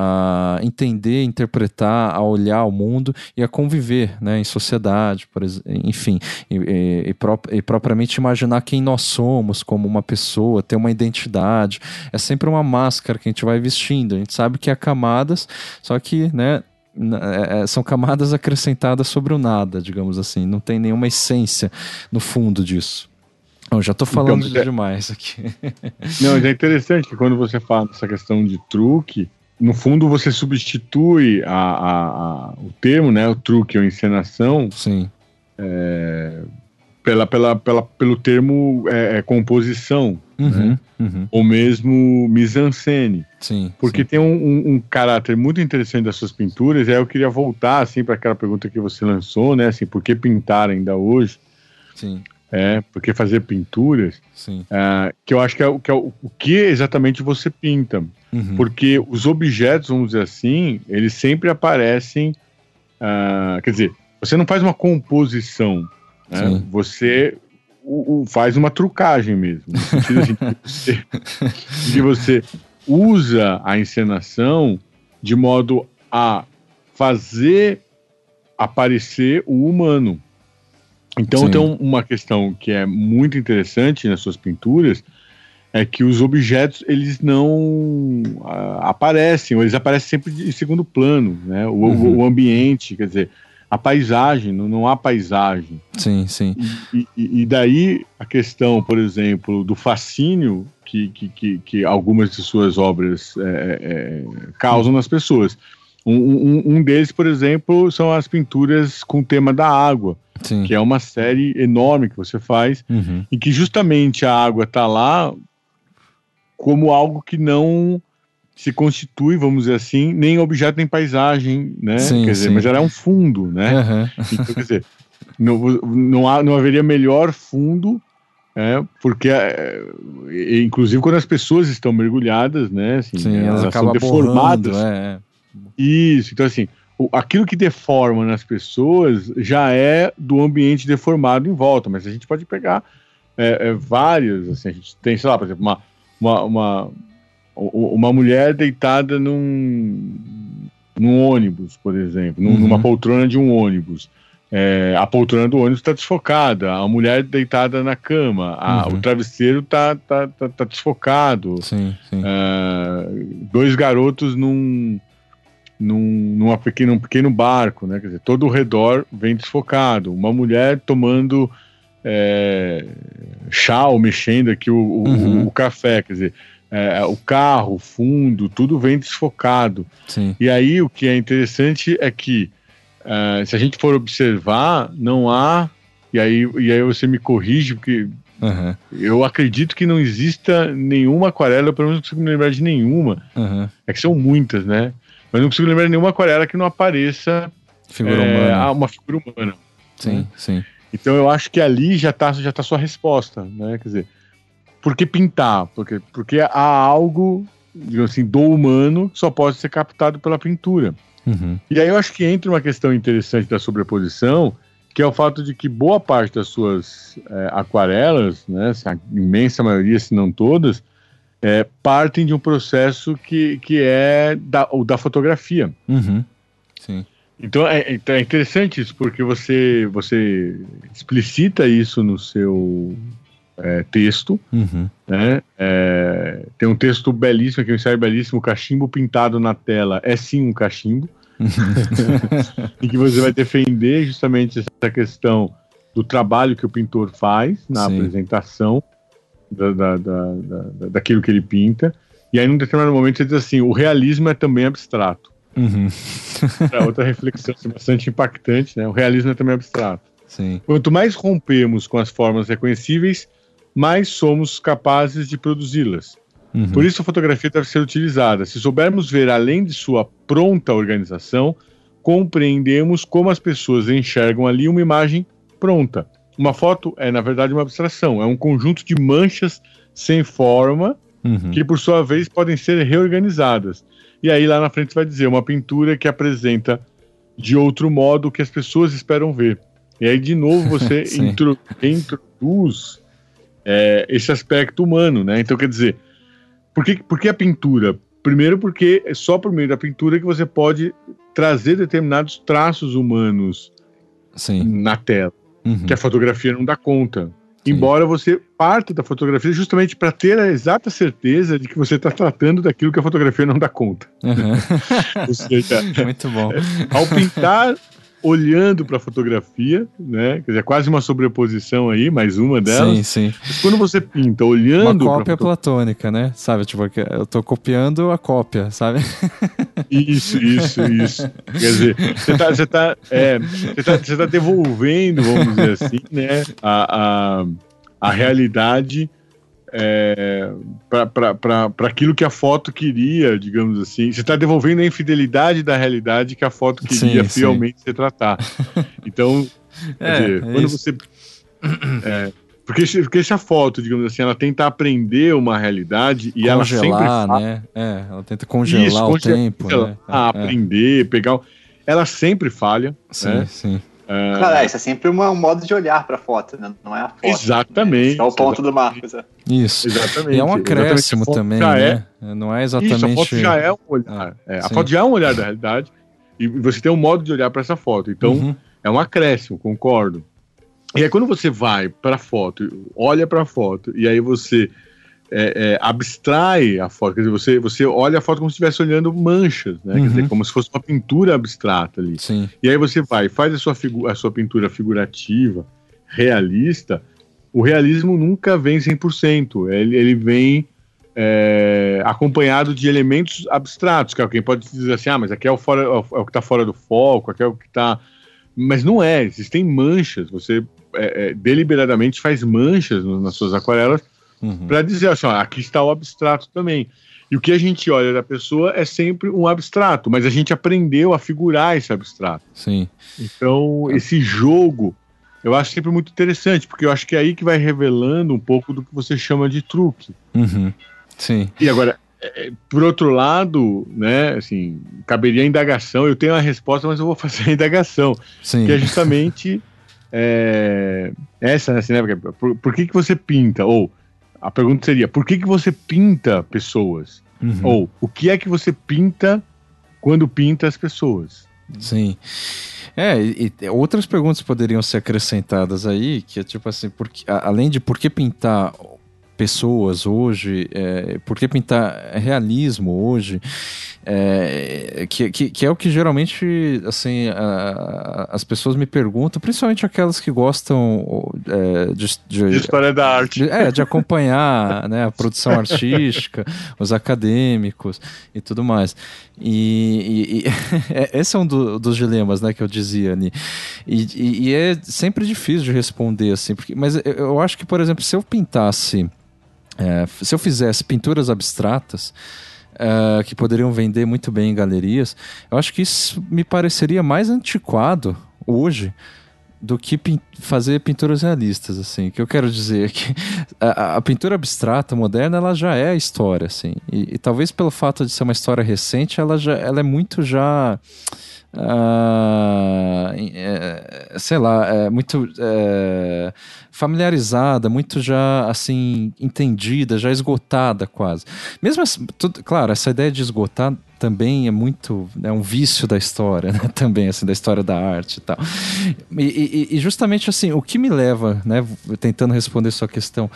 Speaker 3: a entender, interpretar, a olhar o mundo e a conviver né, em sociedade, por, enfim, e, e, e, pró e propriamente imaginar quem nós somos como uma pessoa, ter uma identidade. É sempre uma máscara que a gente vai vestindo. A gente sabe que há camadas, só que, né, é, é, são camadas acrescentadas sobre o nada, digamos assim. Não tem nenhuma essência no fundo disso. Eu já estou falando então, demais aqui. <laughs>
Speaker 4: Não, mas é interessante que quando você fala dessa questão de truque, no fundo você substitui a, a, a o termo, né, o truque ou encenação,
Speaker 3: Sim.
Speaker 4: É, pela, pela, pela, pelo termo é, é composição, uhum, né? uhum. ou mesmo mise-en-scène.
Speaker 3: Sim,
Speaker 4: Porque
Speaker 3: sim.
Speaker 4: tem um, um, um, caráter muito interessante das suas pinturas, e aí eu queria voltar assim para aquela pergunta que você lançou, né? Assim, por que pintar ainda hoje?
Speaker 3: Sim.
Speaker 4: É, porque fazer pinturas,
Speaker 3: Sim.
Speaker 4: Uh, que eu acho que é, que é o, o que exatamente você pinta.
Speaker 3: Uhum.
Speaker 4: Porque os objetos, vamos dizer assim, eles sempre aparecem. Uh, quer dizer, você não faz uma composição, né? você o, o, faz uma trucagem mesmo. No sentido assim, <laughs> de, você, usa a encenação de modo a fazer aparecer o humano. Então Sim. tem uma questão que é muito interessante nas suas pinturas, é que os objetos eles não uh, aparecem, ou eles aparecem sempre em segundo plano, né? O, uhum. o ambiente, quer dizer, a paisagem, não, não há paisagem.
Speaker 3: Sim, sim.
Speaker 4: E, e, e, daí a questão, por exemplo, do fascínio que, que, que, que algumas de suas obras é, é, causam nas pessoas. Um, um, um, deles, por exemplo, são as pinturas com o tema da água,
Speaker 3: sim.
Speaker 4: que é uma série enorme que você faz,
Speaker 3: uhum.
Speaker 4: e que justamente a água está lá como algo que não se constitui, vamos dizer assim, nem objeto nem paisagem, né?
Speaker 3: Sim,
Speaker 4: quer dizer,
Speaker 3: sim.
Speaker 4: mas ela é um fundo, né?
Speaker 3: Uhum.
Speaker 4: Então, quer dizer, não, não, há, não haveria melhor fundo, é, porque, é, inclusive, quando as pessoas estão mergulhadas, né? Assim,
Speaker 3: sim,
Speaker 4: elas,
Speaker 3: elas
Speaker 4: são deformadas.
Speaker 3: Borrando, é.
Speaker 4: Isso, então assim, aquilo que deforma nas pessoas já é do ambiente deformado em volta, mas a gente pode pegar é, é, várias, assim, a gente tem, sei lá, por exemplo, uma, uma, uma, uma mulher deitada num, num ônibus, por exemplo, num, uhum. numa poltrona de um ônibus. É, a poltrona do ônibus está desfocada, a mulher deitada na cama, a,
Speaker 3: Uhum.
Speaker 4: o travesseiro está tá, tá, tá desfocado.
Speaker 3: Sim, sim.
Speaker 4: É, dois garotos num, num, numa pequeno, num pequeno barco, né? Quer dizer, todo o redor vem desfocado. Uma mulher tomando é, chá ou mexendo aqui o,
Speaker 3: Uhum.
Speaker 4: o café, quer dizer, é, o carro, o fundo, tudo vem desfocado.
Speaker 3: Sim.
Speaker 4: E aí o que é interessante é que é, se a gente for observar, não há. E aí, e aí você me corrige, porque
Speaker 3: Uhum.
Speaker 4: eu acredito que não exista nenhuma aquarela, eu pelo menos não consigo me lembrar de nenhuma.
Speaker 3: Uhum.
Speaker 4: É que são muitas, né? Mas não consigo lembrar de nenhuma aquarela que não apareça
Speaker 3: Figura
Speaker 4: é, uma figura humana.
Speaker 3: Sim, sim.
Speaker 4: Então eu acho que ali já está já tá sua resposta, né? Quer dizer, por que pintar? Porque, porque há algo, digamos assim, do humano que só pode ser captado pela pintura.
Speaker 3: Uhum.
Speaker 4: E aí eu acho que entra uma questão interessante da sobreposição, que é o fato de que boa parte das suas é, aquarelas, né, a imensa maioria, se não todas, é, partem de um processo que, que é da, o da fotografia.
Speaker 3: Uhum. Sim.
Speaker 4: Então é, então é interessante isso, porque você, você explicita isso no seu é, texto,
Speaker 3: Uhum.
Speaker 4: né? É, tem um texto belíssimo, aqui um ensaio belíssimo, cachimbo pintado na tela é sim um cachimbo, <laughs> <laughs> em que você vai defender justamente essa questão do trabalho que o pintor faz na
Speaker 3: Sim.
Speaker 4: apresentação da, da, da, da- daquilo que ele pinta. E aí, num determinado momento, você diz assim: o realismo é também abstrato.
Speaker 3: Uhum. <laughs>
Speaker 4: É outra reflexão assim, bastante impactante, né? O realismo é também abstrato.
Speaker 3: Sim.
Speaker 4: Quanto mais rompemos com as formas reconhecíveis, mais somos capazes de produzi-las.
Speaker 3: Uhum.
Speaker 4: Por isso a fotografia deve ser utilizada. Se soubermos ver além de sua pronta organização, compreendemos como as pessoas enxergam ali uma imagem pronta. Uma foto é, na verdade, uma abstração, é um conjunto de manchas sem forma
Speaker 3: Uhum.
Speaker 4: que, por sua vez, podem ser reorganizadas. E aí, lá na frente, vai dizer uma pintura que apresenta de outro modo o que as pessoas esperam ver. E aí, de novo, você <laughs> intro- introduz é, esse aspecto humano, né? Então, quer dizer, por que, por que a pintura primeiro porque é só por meio da pintura que você pode trazer determinados traços humanos
Speaker 3: Sim.
Speaker 4: na tela,
Speaker 3: Uhum.
Speaker 4: que a fotografia não dá conta. Embora você parte da fotografia justamente para ter a exata certeza de que você está tratando daquilo que a fotografia não dá conta.
Speaker 3: Uhum. <laughs>
Speaker 4: Seja, <laughs>
Speaker 3: Muito bom.
Speaker 4: ao pintar olhando para a fotografia, né? Quer dizer, quase uma sobreposição aí, mais uma delas.
Speaker 3: Sim, sim.
Speaker 4: Mas quando você pinta
Speaker 3: Uma
Speaker 4: olhando pra
Speaker 3: cópia platônica, né? Sabe, tipo, eu tô copiando a cópia, sabe?
Speaker 4: Isso, isso, isso. Quer dizer, você tá, você tá, é, você tá, você tá devolvendo, vamos dizer assim, né, a, a, a realidade é, para aquilo que a foto queria, digamos assim. Você está devolvendo a infidelidade da realidade que a foto queria
Speaker 3: Sim, sim.
Speaker 4: fielmente se tratar. Então, <laughs>
Speaker 3: É,
Speaker 4: dizer,
Speaker 3: é
Speaker 4: quando
Speaker 3: isso.
Speaker 4: você. é, porque, se- porque essa foto, digamos assim, ela tenta aprender uma realidade e ela sempre
Speaker 3: congelar,
Speaker 4: fala-
Speaker 3: né? É, ela tenta congelar
Speaker 4: Isso,
Speaker 3: o
Speaker 4: congelar,
Speaker 3: tempo, né?
Speaker 4: Ah,
Speaker 3: É,
Speaker 4: aprender, pegar. Ela sempre falha.
Speaker 3: Sim,
Speaker 4: né?
Speaker 3: sim.
Speaker 4: É,
Speaker 2: Cara, isso é sempre uma- um modo de olhar pra foto, né? Não é a foto.
Speaker 4: Exatamente.
Speaker 2: Esse é o ponto do Marcos. é.
Speaker 3: Isso.
Speaker 4: Exatamente.
Speaker 3: E é um acréscimo
Speaker 4: A foto
Speaker 3: também,
Speaker 4: já é-
Speaker 3: né? Não é
Speaker 4: Isso,
Speaker 3: exatamente.
Speaker 4: a foto já é um olhar. É, a foto já é um olhar da realidade. E você tem um modo de olhar para essa foto. Então,
Speaker 3: Uhum.
Speaker 4: é um acréscimo, concordo. E aí, quando você vai para a foto, olha para a foto, e aí você é, é, abstrai a foto, quer dizer, você, você olha a foto como se estivesse olhando manchas, né? Quer
Speaker 3: Uhum.
Speaker 4: dizer, como se fosse uma pintura abstrata ali.
Speaker 3: Sim.
Speaker 4: E aí você vai, faz a sua, a sua pintura figurativa, realista. O realismo nunca vem 100%. Ele, ele vem é, acompanhado de elementos abstratos, que alguém pode dizer assim, ah, mas aqui é o, fora, é o é que está fora do foco, aqui é o que está... Mas não é, existem manchas. Você é, é, deliberadamente faz manchas nas suas aquarelas
Speaker 3: Uhum.
Speaker 4: para dizer assim, ó, aqui está o abstrato também. E o que a gente olha da pessoa é sempre um abstrato, mas a gente aprendeu a figurar esse abstrato.
Speaker 3: Sim.
Speaker 4: Então, esse jogo eu acho sempre muito interessante, porque eu acho que é aí que vai revelando um pouco do que você chama de truque.
Speaker 3: Uhum. Sim.
Speaker 4: E agora, é, por outro lado, né, assim, caberia a indagação, eu tenho a resposta, mas eu vou <laughs> fazer a indagação,
Speaker 3: Sim.
Speaker 4: que é justamente é, essa, né, assim, né, porque por, por que, que você pinta? Ou, a pergunta seria, por que, que você pinta pessoas?
Speaker 3: Uhum.
Speaker 4: Ou, o que é que você pinta quando pinta as pessoas?
Speaker 3: Sim. É, e, e outras perguntas poderiam ser acrescentadas aí, que é tipo assim, por que- a- além de por que pintar pessoas hoje, é, por que pintar realismo hoje, é, que, que, que é o que geralmente assim a- as pessoas me perguntam, principalmente aquelas que gostam é, de, de-
Speaker 4: De história da arte.
Speaker 3: de- é, de acompanhar <laughs> né, a produção artística, os acadêmicos e tudo mais. E, e- e <laughs> é- esse é um do- dos dilemas né, que eu dizia ali. E, e- é sempre difícil de responder, assim, porque, mas eu acho que, por exemplo, se eu pintasse, é, se eu fizesse pinturas abstratas. é, que poderiam vender muito bem em galerias, eu acho que isso me pareceria mais antiquado hoje do que pin- fazer pinturas realistas, assim. O que eu quero dizer é que <laughs> a, a pintura abstrata moderna, ela já é a história, assim. E, e talvez pelo fato de ser uma história recente, ela, já, ela é muito já... ah, é, sei lá, é muito é, familiarizada, muito já assim entendida, já esgotada quase. Mesmo assim, tudo- claro, essa ideia de esgotar também é muito é um vício da história, <laughs> né? também assim da história da arte e tal. E, e- e justamente assim, o que me leva, né, tentando responder sua questão,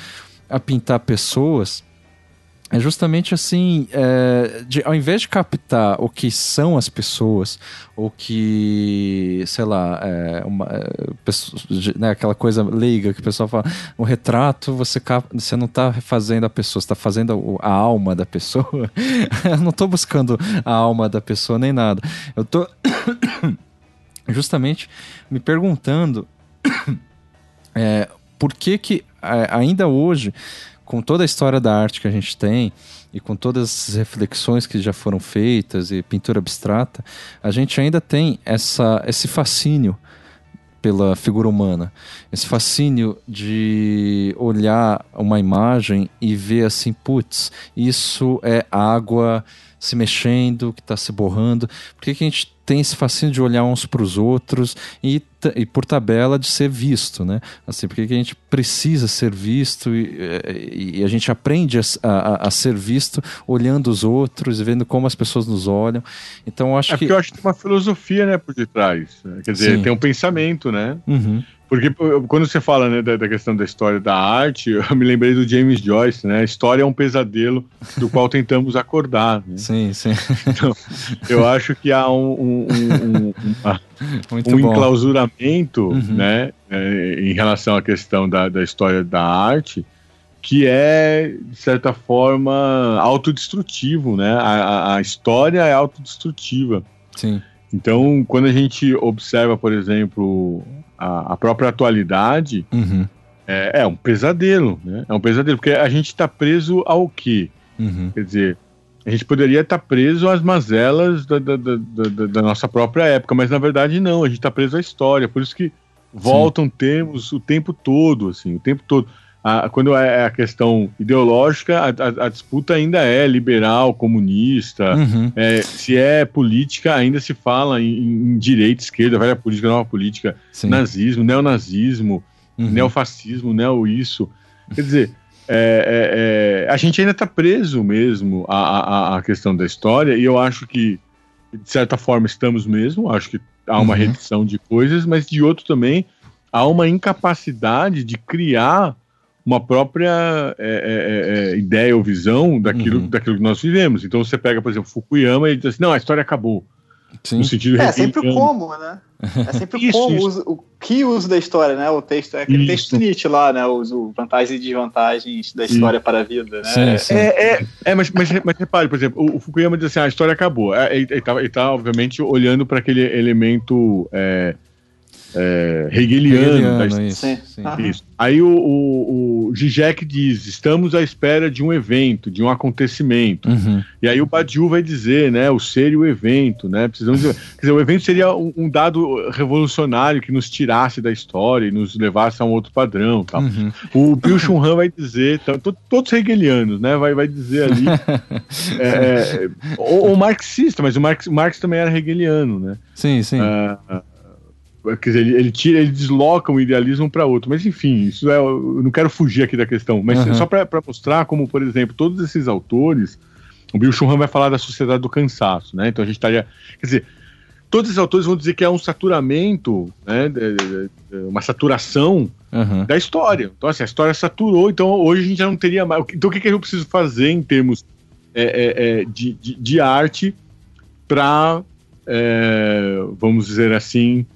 Speaker 3: a pintar pessoas é justamente assim, é, de- ao invés de captar o que são as pessoas, ou que, sei lá, é, uma, é, pesso- de- né, aquela coisa leiga que o pessoal fala, o retrato você, cap- você não está fazendo a pessoa, você está fazendo o- a alma da pessoa. <laughs> Eu não estou buscando a alma da pessoa nem nada. Eu estou <coughs> justamente me perguntando <coughs> é, por que que é, ainda hoje, com toda a história da arte que a gente tem e com todas as reflexões que já foram feitas e pintura abstrata, a gente ainda tem essa, esse fascínio pela figura humana, esse fascínio de olhar uma imagem e ver assim, putz, isso é água se mexendo, que está se borrando? Por que, que a gente tem esse fascínio de olhar uns para os outros e, e, por tabela, de ser visto, né? Assim, por que, a gente precisa ser visto e, e a gente aprende a, a, a, ser visto olhando os outros e vendo como as pessoas nos olham. Então, acho
Speaker 4: é
Speaker 3: que...
Speaker 4: porque eu acho que tem uma filosofia, né, por detrás. Quer dizer, Sim. tem um pensamento, né?
Speaker 3: Uhum.
Speaker 4: Porque quando você fala né, da, da, questão da história da arte, <laughs> eu me lembrei do James Joyce, né? A história é um pesadelo do qual tentamos acordar. Né? <laughs>
Speaker 3: Sim, sim.
Speaker 4: Então, eu acho que há um, um, um, uma, <laughs> um enclausuramento uhum. né, é, em relação à questão da, da história da arte que é, de certa forma, autodestrutivo, né? A, a história é autodestrutiva.
Speaker 3: Sim.
Speaker 4: Então, quando a gente observa, por exemplo, a, a própria atualidade,
Speaker 3: uhum.
Speaker 4: é, é, um pesadelo, né? É um pesadelo, porque a gente está preso ao quê?
Speaker 3: Uhum.
Speaker 4: Quer dizer, a gente poderia estar tá preso às mazelas da, da, da, da, nossa própria época, mas na verdade não, a gente está preso à história, por isso que voltam Sim. termos o tempo todo, assim, o tempo todo a, quando é a questão ideológica, a, a, a disputa ainda é liberal, comunista.
Speaker 3: Uhum.
Speaker 4: É, se é política, ainda se fala em, em direita, esquerda, velha política, nova política, Sim. nazismo, neonazismo, uhum. neofascismo, neo isso. Quer dizer, é, é, é a gente ainda está preso mesmo à, à, à, questão da história, e eu acho que, de certa forma, estamos mesmo. Acho que há uma uhum. redição de coisas, mas de outro também há uma incapacidade de criar uma própria é, é, é, é, ideia ou visão daquilo, uhum. daquilo que nós vivemos. Então você pega, por exemplo, Fukuyama e diz assim, não, a história acabou.
Speaker 2: Sim. No sentido é sempre o como, né? É sempre isso, como, isso. Uso, o que uso da história, né? O texto, é aquele isso. texto Nietzsche lá, né? Os vantagens e desvantagens da história para a vida, né?
Speaker 4: Sim, sim. É, é, é, mas, mas, mas repare, por exemplo, o, Fukuyama diz assim, ah, a história acabou. Ele, está, ele tá, obviamente, olhando para aquele elemento é, é, hegeliano.
Speaker 3: hegeliano da... isso,
Speaker 4: isso. Aí o, o, o Zizek diz: estamos à espera de um evento, de um acontecimento.
Speaker 3: Uhum.
Speaker 4: E aí o Badiou vai dizer, né, o ser e o evento, né? Precisamos dizer, quer dizer, o evento seria um, um, dado revolucionário que nos tirasse da história e nos levasse a um outro padrão. Tal.
Speaker 3: Uhum.
Speaker 4: O Bill Chun vai dizer, todos hegelianos, né? Vai, vai dizer ali. <laughs> é, é ou, ou, marxista, mas o Marx, Marx também era hegeliano, né?
Speaker 3: Sim, sim. Uh,
Speaker 4: Quer dizer, ele, ele, tira, ele desloca um idealismo para outro. Mas enfim, isso é. Eu não quero fugir aqui da questão, mas uhum. só para mostrar como, por exemplo, todos esses autores. O Bill Schuhan vai falar da sociedade do cansaço, né? Então a gente estaria. Quer dizer, todos esses autores vão dizer que é um saturamento, né? Uma saturação
Speaker 3: uhum.
Speaker 4: da história. Então, assim, a história saturou, então hoje a gente já não teria mais. Então, o que, que eu preciso fazer em termos é, é, é de, de, de, arte para, é, vamos dizer assim,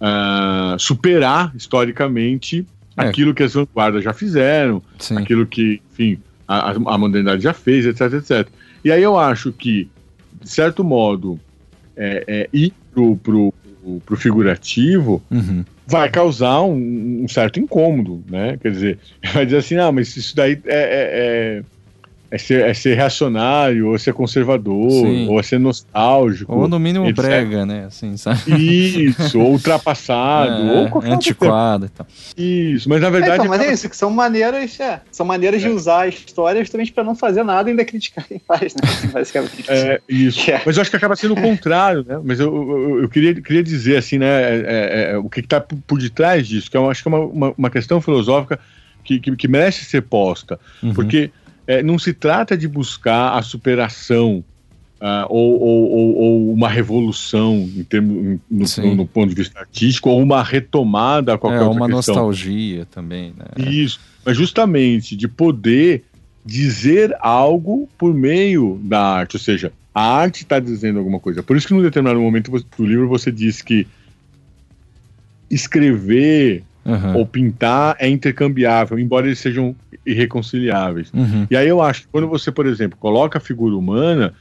Speaker 4: uh, superar historicamente é. aquilo que as vanguardas já fizeram,
Speaker 3: Sim.
Speaker 4: aquilo que, enfim, a, a, modernidade já fez, etc, etc. E aí eu acho que, de certo modo, é, é, ir pro, pro, pro figurativo
Speaker 3: uhum.
Speaker 4: vai causar um, um, certo incômodo, né? Quer dizer, <laughs> vai dizer assim, ah, mas isso daí é, é, é é ser, é ser reacionário, ou ser conservador, Sim. ou ser nostálgico.
Speaker 3: Ou no mínimo etc. brega, né? Assim, sabe?
Speaker 4: Isso, ou ultrapassado, <laughs> é, ou
Speaker 3: qualquer antiquado e tal.
Speaker 4: Isso, mas na verdade. É,
Speaker 2: então, mas é isso, que são maneiras, é, são maneiras de é. usar a história justamente para não fazer nada e ainda criticar quem faz, né? Assim, <laughs> basicamente.
Speaker 4: É, isso. É. Mas eu acho que acaba sendo o contrário, né? Mas eu, eu, eu queria, queria dizer, assim, né? É, o que está por detrás disso, que eu acho que é uma, uma, uma questão filosófica que, que, que merece ser posta. Uhum. Porque é, não se trata de buscar a superação uh, ou, ou, ou, uma revolução em termos, no, no, no, ponto de vista artístico ou uma retomada a qualquer é,
Speaker 3: uma
Speaker 4: questão.
Speaker 3: nostalgia também. Né?
Speaker 4: Isso, mas justamente de poder dizer algo por meio da arte, ou seja, a arte está dizendo alguma coisa. Por isso que num determinado momento do livro você diz que escrever uhum. ou pintar é intercambiável, embora eles sejam irreconciliáveis.
Speaker 3: Uhum.
Speaker 4: E aí eu acho que quando você, por exemplo, coloca a figura humana,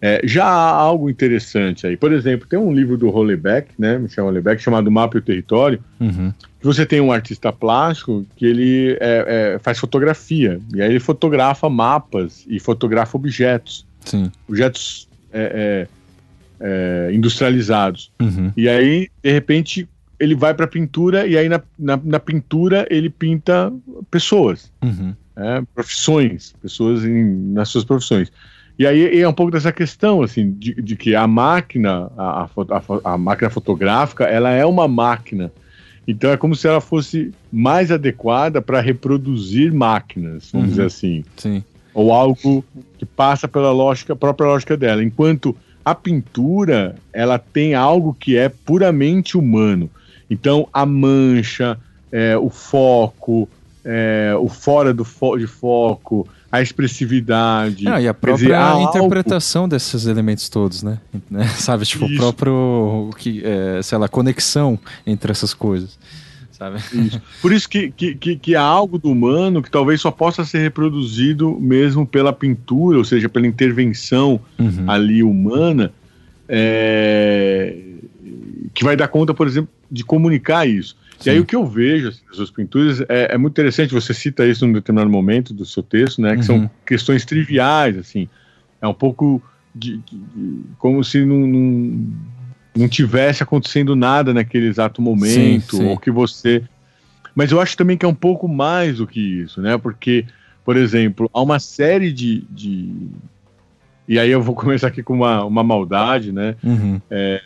Speaker 4: é, já há algo interessante aí. Por exemplo, tem um livro do Hollebeck, né, Michel Hollebeck, chamado Mapa e o Território,
Speaker 3: uhum.
Speaker 4: que você tem um artista plástico que ele é, é, faz fotografia, e aí ele fotografa mapas e fotografa objetos.
Speaker 3: Sim.
Speaker 4: Objetos é, é, é, industrializados.
Speaker 3: Uhum.
Speaker 4: E aí, de repente, ele vai para pintura e aí na, na, na, pintura ele pinta pessoas,
Speaker 3: uhum.
Speaker 4: é, profissões, pessoas em, nas suas profissões. E aí é um pouco dessa questão, assim, de, de que a máquina, a, a, a, máquina fotográfica, ela é uma máquina. Então é como se ela fosse mais adequada para reproduzir máquinas, vamos uhum. dizer assim.
Speaker 3: Sim.
Speaker 4: Ou algo que passa pela lógica, própria lógica dela. Enquanto a pintura, ela tem algo que é puramente humano. Então a mancha, é, o foco, é, o fora do fo de foco, a expressividade.
Speaker 3: Ah, e a própria dizer, interpretação algo... desses elementos todos, né? <laughs> Sabe, tipo, Isso. o próprio, que, é, sei lá, conexão entre essas coisas. Sabe?
Speaker 4: Isso. Por isso que, que, que, que há algo do humano que talvez só possa ser reproduzido mesmo pela pintura, ou seja, pela intervenção uhum. ali humana, é, que vai dar conta, por exemplo, de comunicar isso. Sim. E aí o que eu vejo assim, nas suas pinturas é, é, muito interessante, você cita isso num determinado momento do seu texto, né? Que uhum. são questões triviais, assim. É um pouco de, de, de como se não, não, não, tivesse acontecendo nada naquele exato momento, sim, sim. ou que você. Mas eu acho também que é um pouco mais do que isso, né? Porque, por exemplo, há uma série de. de... E aí eu vou <laughs> começar aqui com uma, uma maldade, né?
Speaker 3: Uhum.
Speaker 4: É,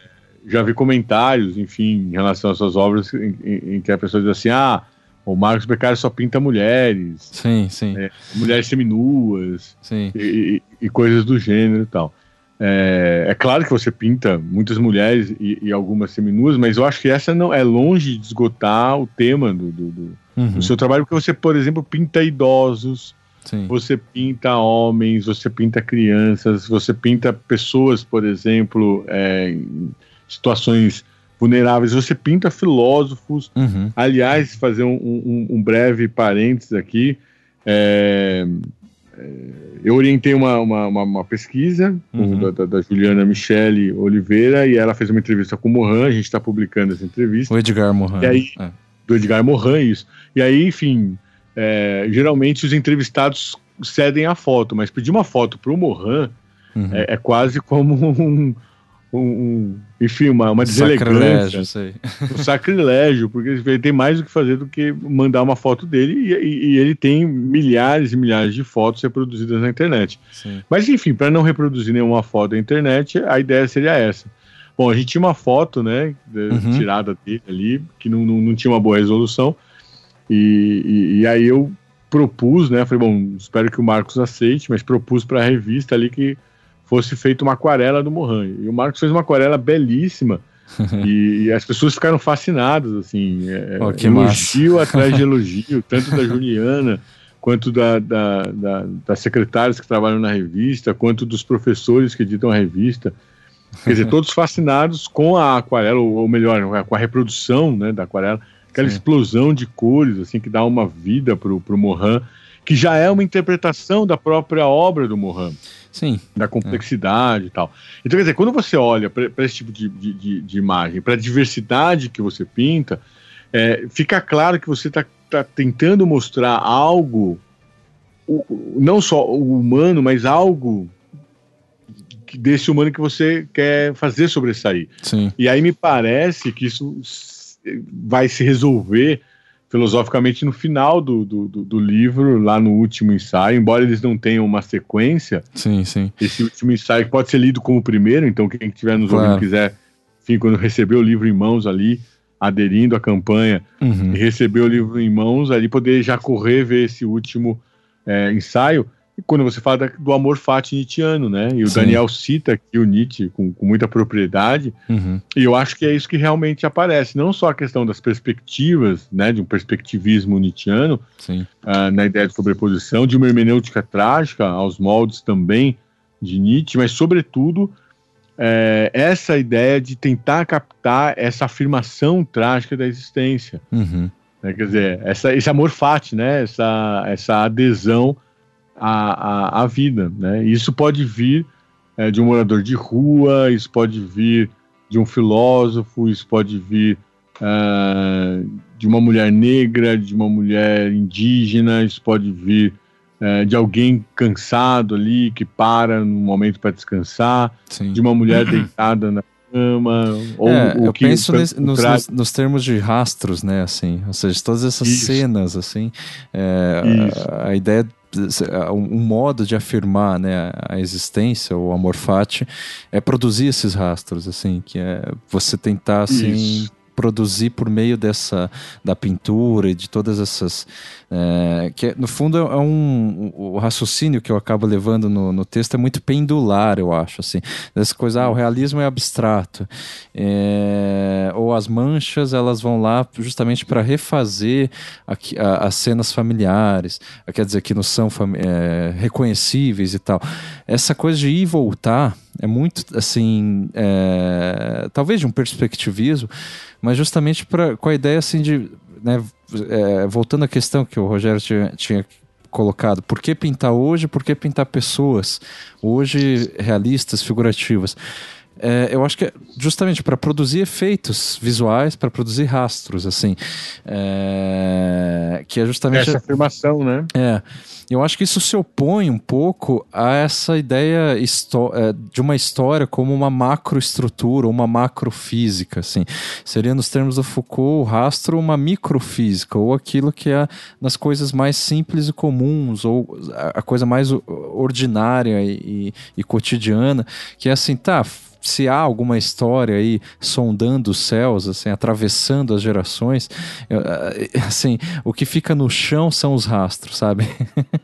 Speaker 4: já vi comentários, enfim, em relação às suas obras, em, em, em que a pessoa diz assim: ah, o Marcos Beccari só pinta mulheres.
Speaker 3: Sim, sim.
Speaker 4: É, mulheres seminuas.
Speaker 3: Sim.
Speaker 4: E, e, e, coisas do gênero e tal. É, é, claro que você pinta muitas mulheres e, e, algumas seminuas, mas eu acho que essa não é longe de esgotar o tema do, do, do, uhum. do seu trabalho, porque você, por exemplo, pinta idosos,
Speaker 3: Sim.
Speaker 4: Você pinta homens, você pinta crianças, você pinta pessoas, por exemplo, é, situações vulneráveis. Você pinta filósofos.
Speaker 3: Uhum.
Speaker 4: Aliás, fazer um, um, um, breve parênteses aqui. É, é, eu orientei uma, uma, uma, uma pesquisa uhum. da, da, Juliana Michele Oliveira e ela fez uma entrevista com o Mohan. A gente está publicando essa entrevista.
Speaker 3: O Edgar Mohan.
Speaker 4: E aí, é. Do Edgar Mohan, isso. E aí, enfim, é, geralmente os entrevistados cedem a foto, mas pedir uma foto para o Mohan uhum. é, é, quase como um, um, um, enfim, uma, uma deselegância.
Speaker 3: Sei.
Speaker 4: Um sacrilégio, porque ele tem mais o que fazer do que mandar uma foto dele e, e, e ele tem milhares e milhares de fotos reproduzidas na internet.
Speaker 3: Sim.
Speaker 4: Mas enfim, para não reproduzir nenhuma foto na internet, a ideia seria essa. Bom, a gente tinha uma foto, né, uhum. tirada dele ali, que não, não, não, tinha uma boa resolução, e, e, e aí eu propus, né, falei, bom, espero que o Marcos aceite, mas propus para a revista ali que fosse feita uma aquarela do Mohan. E o Marcos fez uma aquarela belíssima. <laughs> e, e, as pessoas ficaram fascinadas, assim, é,
Speaker 3: oh,
Speaker 4: elogio massa. <laughs> atrás de elogio, tanto da Juliana quanto da, da, da, das secretárias que trabalham na revista, quanto dos professores que editam a revista. Quer dizer, <laughs> todos fascinados com a aquarela, ou melhor, com a reprodução né, da aquarela, aquela Sim. explosão de cores, assim, que dá uma vida pro, pro Mohan, que já é uma interpretação da própria obra do Mohan.
Speaker 3: Sim.
Speaker 4: Da complexidade é. e tal. Então, quer dizer, quando você olha para esse tipo de, de, de imagem, para a diversidade que você pinta, é, fica claro que você está tá tentando mostrar algo, não só o humano, mas algo desse humano que você quer fazer sobressair.
Speaker 3: Sim.
Speaker 4: E aí me parece que isso vai se resolver filosoficamente no final do, do, do, livro, lá no último ensaio, embora eles não tenham uma sequência.
Speaker 3: Sim, sim.
Speaker 4: Esse último ensaio pode ser lido como o primeiro, então quem estiver nos claro. ouvindo quiser, enfim, quando receber o livro em mãos ali, aderindo à campanha
Speaker 3: uhum.
Speaker 4: e receber o livro em mãos, ali poder já correr ver esse último é, ensaio quando você fala da, do amor fati nietzscheano, né? E o Sim. Daniel cita aqui o Nietzsche com, com muita propriedade,
Speaker 3: uhum.
Speaker 4: e eu acho que é isso que realmente aparece, não só a questão das perspectivas, né, de um perspectivismo nietzscheano,
Speaker 3: uh,
Speaker 4: na ideia de sobreposição, de uma hermenêutica trágica aos moldes também de Nietzsche, mas sobretudo é, essa ideia de tentar captar essa afirmação trágica da existência.
Speaker 3: Uhum.
Speaker 4: Né? Quer dizer, essa, esse amor fati, né? essa, essa adesão a, a, a vida. Né? Isso pode vir é, de um morador de rua, isso pode vir de um filósofo, isso pode vir uh, de uma mulher negra, de uma mulher indígena, isso pode vir uh, de alguém cansado ali que para no momento para descansar,
Speaker 3: Sim.
Speaker 4: de uma mulher <clears throat> deitada na cama,
Speaker 3: ou é, o eu que penso nesse, nos, nos, termos de rastros, né, assim, ou seja, todas essas Isso. cenas, assim, é, a, a ideia um modo de afirmar né, a existência, o amor fati, é produzir esses rastros, assim, que é você tentar assim. Isso produzir por meio dessa da pintura e de todas essas é, que no fundo é um o raciocínio que eu acabo levando no, no texto é muito pendular eu acho assim. Dessa coisa ah, o realismo é abstrato. É, ou as manchas elas vão lá justamente para refazer aqui, as cenas familiares quer dizer que não são é, reconhecíveis e tal. Essa coisa de ir e voltar é muito assim é, talvez de um perspectivismo mas justamente pra, com a ideia assim de. Né, é, voltando à questão que o Rogério tinha, tinha colocado. Por que pintar hoje? Por que pintar pessoas? Hoje, realistas, figurativas. É, eu acho que é justamente para produzir efeitos visuais, para produzir rastros, assim. É, que é justamente.
Speaker 4: Essa afirmação, né?
Speaker 3: É. Eu acho que isso se opõe um pouco a essa ideia é, de uma história como uma macroestrutura, uma macrofísica, assim. Seria nos termos do Foucault, o rastro uma microfísica, ou aquilo que é nas coisas mais simples e comuns, ou a coisa mais ordinária e, e cotidiana, que é assim, tá, se há alguma história aí sondando os céus, assim, atravessando as gerações, eh, assim, o que fica no chão são os rastros, sabe?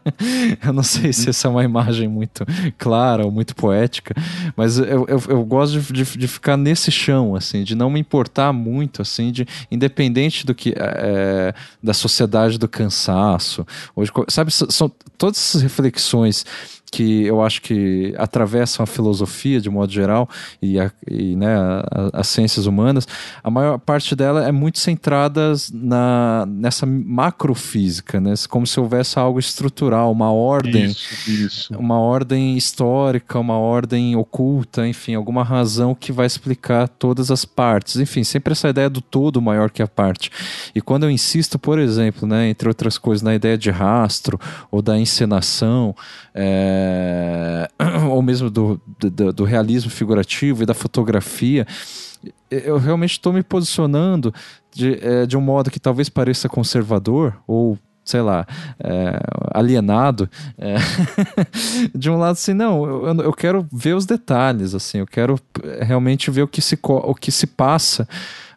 Speaker 3: <laughs> eu não sei se essa é uma imagem muito clara ou muito poética, mas eu, eu, eu gosto de, de, de, ficar nesse chão, assim, de não me importar muito, assim, de independente do que é, da sociedade do cansaço, hoje, sabe, são todas essas reflexões que eu acho que atravessam a filosofia de modo geral e, a, e né, a, as ciências humanas, a maior parte dela é muito centrada na, nessa macrofísica, né? como se houvesse algo estrutural, uma ordem,
Speaker 4: isso, isso.
Speaker 3: uma ordem histórica, uma ordem oculta, enfim, alguma razão que vai explicar todas as partes. Enfim, sempre essa ideia do todo maior que a parte. E quando eu insisto, por exemplo, né, entre outras coisas, na ideia de rastro ou da encenação, é, <clears throat> ou mesmo do, do, do, realismo figurativo e da fotografia, eu realmente estou me posicionando de, é, de um modo que talvez pareça conservador ou sei lá, é, alienado, é, <laughs> de um lado assim, não, eu, eu quero ver os detalhes, assim, eu quero realmente ver o que se, o que se passa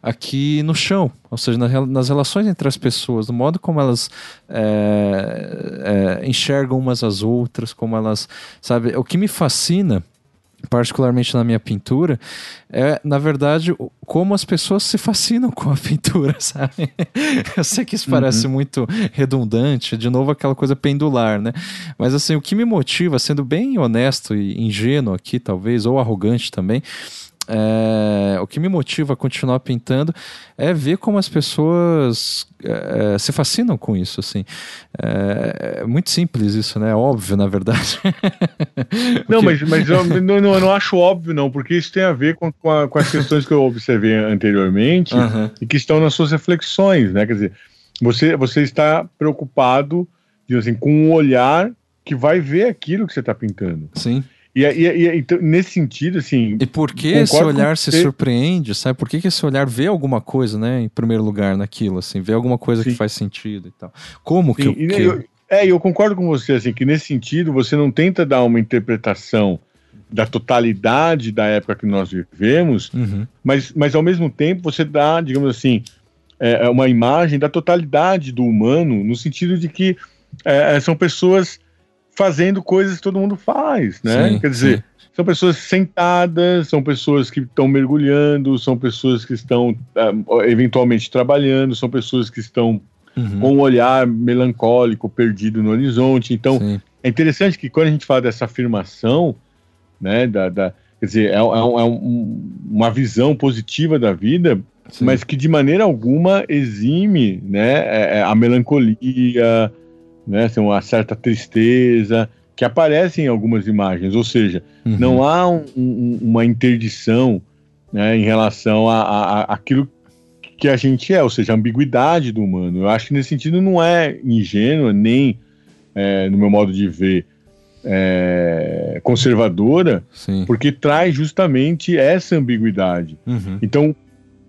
Speaker 3: aqui no chão, ou seja, nas relações entre as pessoas, no modo como elas é, é, enxergam umas às outras, como elas, sabe, o que me fascina particularmente na minha pintura, é, na verdade, como as pessoas se fascinam com a <laughs> pintura, sabe? Eu sei que isso parece uhum. muito redundante, de novo aquela coisa pendular, né? Mas assim, o que me motiva, sendo bem honesto e ingênuo aqui, talvez, ou arrogante também, é, o que me motiva a continuar pintando é ver como as pessoas é, se fascinam com isso, assim. É, é, muito simples isso, né? É óbvio, na verdade. <laughs>
Speaker 4: não, mas, mas eu, <laughs> não, não, eu não acho óbvio, não, porque isso tem a ver com, com, a, com as questões que eu observei anteriormente uhum. e que estão nas suas reflexões, né? Quer dizer, você, você está preocupado assim, com um olhar que vai ver aquilo que você está pintando.
Speaker 3: Sim.
Speaker 4: E, e, e então, nesse sentido, assim.
Speaker 3: E por que esse olhar se surpreende, sabe? Por que, que esse olhar vê alguma coisa, né, em primeiro lugar, naquilo, assim, vê alguma coisa Sim. que faz sentido e tal. Como Sim. que, eu, que...
Speaker 4: eu. É, eu concordo com você, assim, que nesse sentido você não tenta dar uma interpretação da totalidade da época que nós vivemos, uhum. mas, mas ao mesmo tempo você dá, digamos assim, é, é uma imagem da totalidade do humano, no sentido de que é, são pessoas fazendo coisas que todo mundo faz, né? Sim, Quer dizer, sim. são pessoas sentadas, são pessoas que estão mergulhando, são pessoas que estão uh, eventualmente trabalhando, são pessoas que estão uhum. com um olhar melancólico, perdido no horizonte. Então, sim. é interessante que quando a gente fala dessa afirmação, né, da, da quer dizer, é, é, um, é um, uma visão positiva da vida, mas que de maneira alguma exime, né, é, é, a melancolia, né? Tem uma certa tristeza que aparece em algumas imagens, ou seja, uhum. não há um, um, uma interdição né, em relação a, a, a, aquilo que a gente é, ou seja, a ambiguidade do humano. Eu acho que nesse sentido não é ingênua, nem, é, no meu modo de ver, é, conservadora, Sim. porque traz justamente essa ambiguidade. Uhum. Então,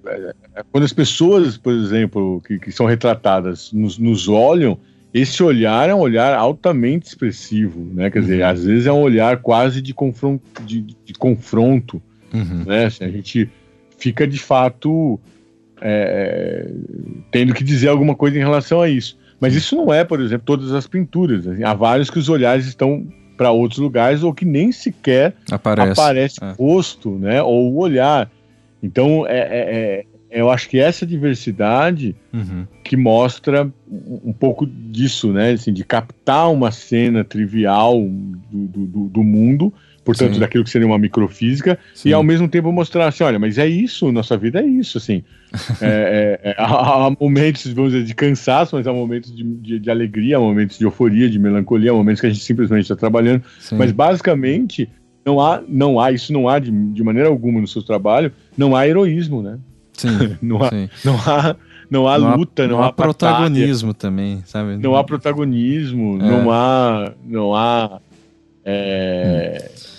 Speaker 4: é, quando as pessoas, por exemplo, que, que são retratadas, nos, nos olham, esse olhar é um olhar altamente expressivo, né? Quer dizer, uhum. às vezes é um olhar quase de confronto, de, de confronto uhum. né? Assim, a gente fica de fato é, tendo que dizer alguma coisa em relação a isso. Mas isso não é, por exemplo, todas as pinturas. Assim, há vários que os olhares estão para outros lugares ou que nem sequer aparece, aparece é. rosto, né? Ou o olhar. Então, é, é, é, eu acho que essa diversidade uhum. que mostra um pouco disso, né? Assim, de captar uma cena trivial do, do, do mundo portanto, Sim. daquilo que seria uma microfísica, Sim. e ao mesmo tempo mostrar assim, olha, mas é isso, nossa vida é isso, assim. <laughs> é, é, é, há, momentos, vamos dizer, de cansaço, mas há momentos de, de, de, alegria, há momentos de euforia, de melancolia, há momentos que a gente simplesmente está trabalhando. Sim. Mas basicamente, não há, não há, isso não há de, de maneira alguma no seu trabalho, não há heroísmo, né? <laughs>
Speaker 3: Sim.
Speaker 4: não, há, não há não há
Speaker 3: não
Speaker 4: luta,
Speaker 3: há,
Speaker 4: não,
Speaker 3: não há, há protagonismo também, sabe?
Speaker 4: Não há protagonismo, é. não há, não há é, hum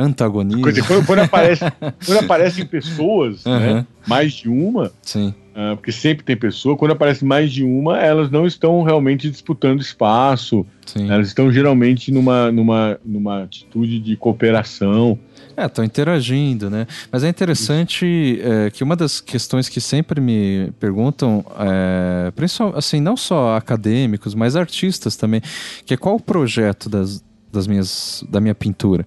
Speaker 3: antagonismo.
Speaker 4: quando, quando, aparece, <laughs> quando aparecem pessoas, uhum. né, mais de uma,
Speaker 3: Sim.
Speaker 4: Uh, porque sempre tem pessoa, quando aparece mais de uma, elas não estão realmente disputando espaço, Sim. elas estão geralmente numa, numa, numa atitude de cooperação.
Speaker 3: É, estão interagindo, né? Mas é interessante é, que uma das questões que sempre me perguntam, é, assim, não só acadêmicos, mas artistas também, que é qual o projeto das, das minhas, da minha pintura.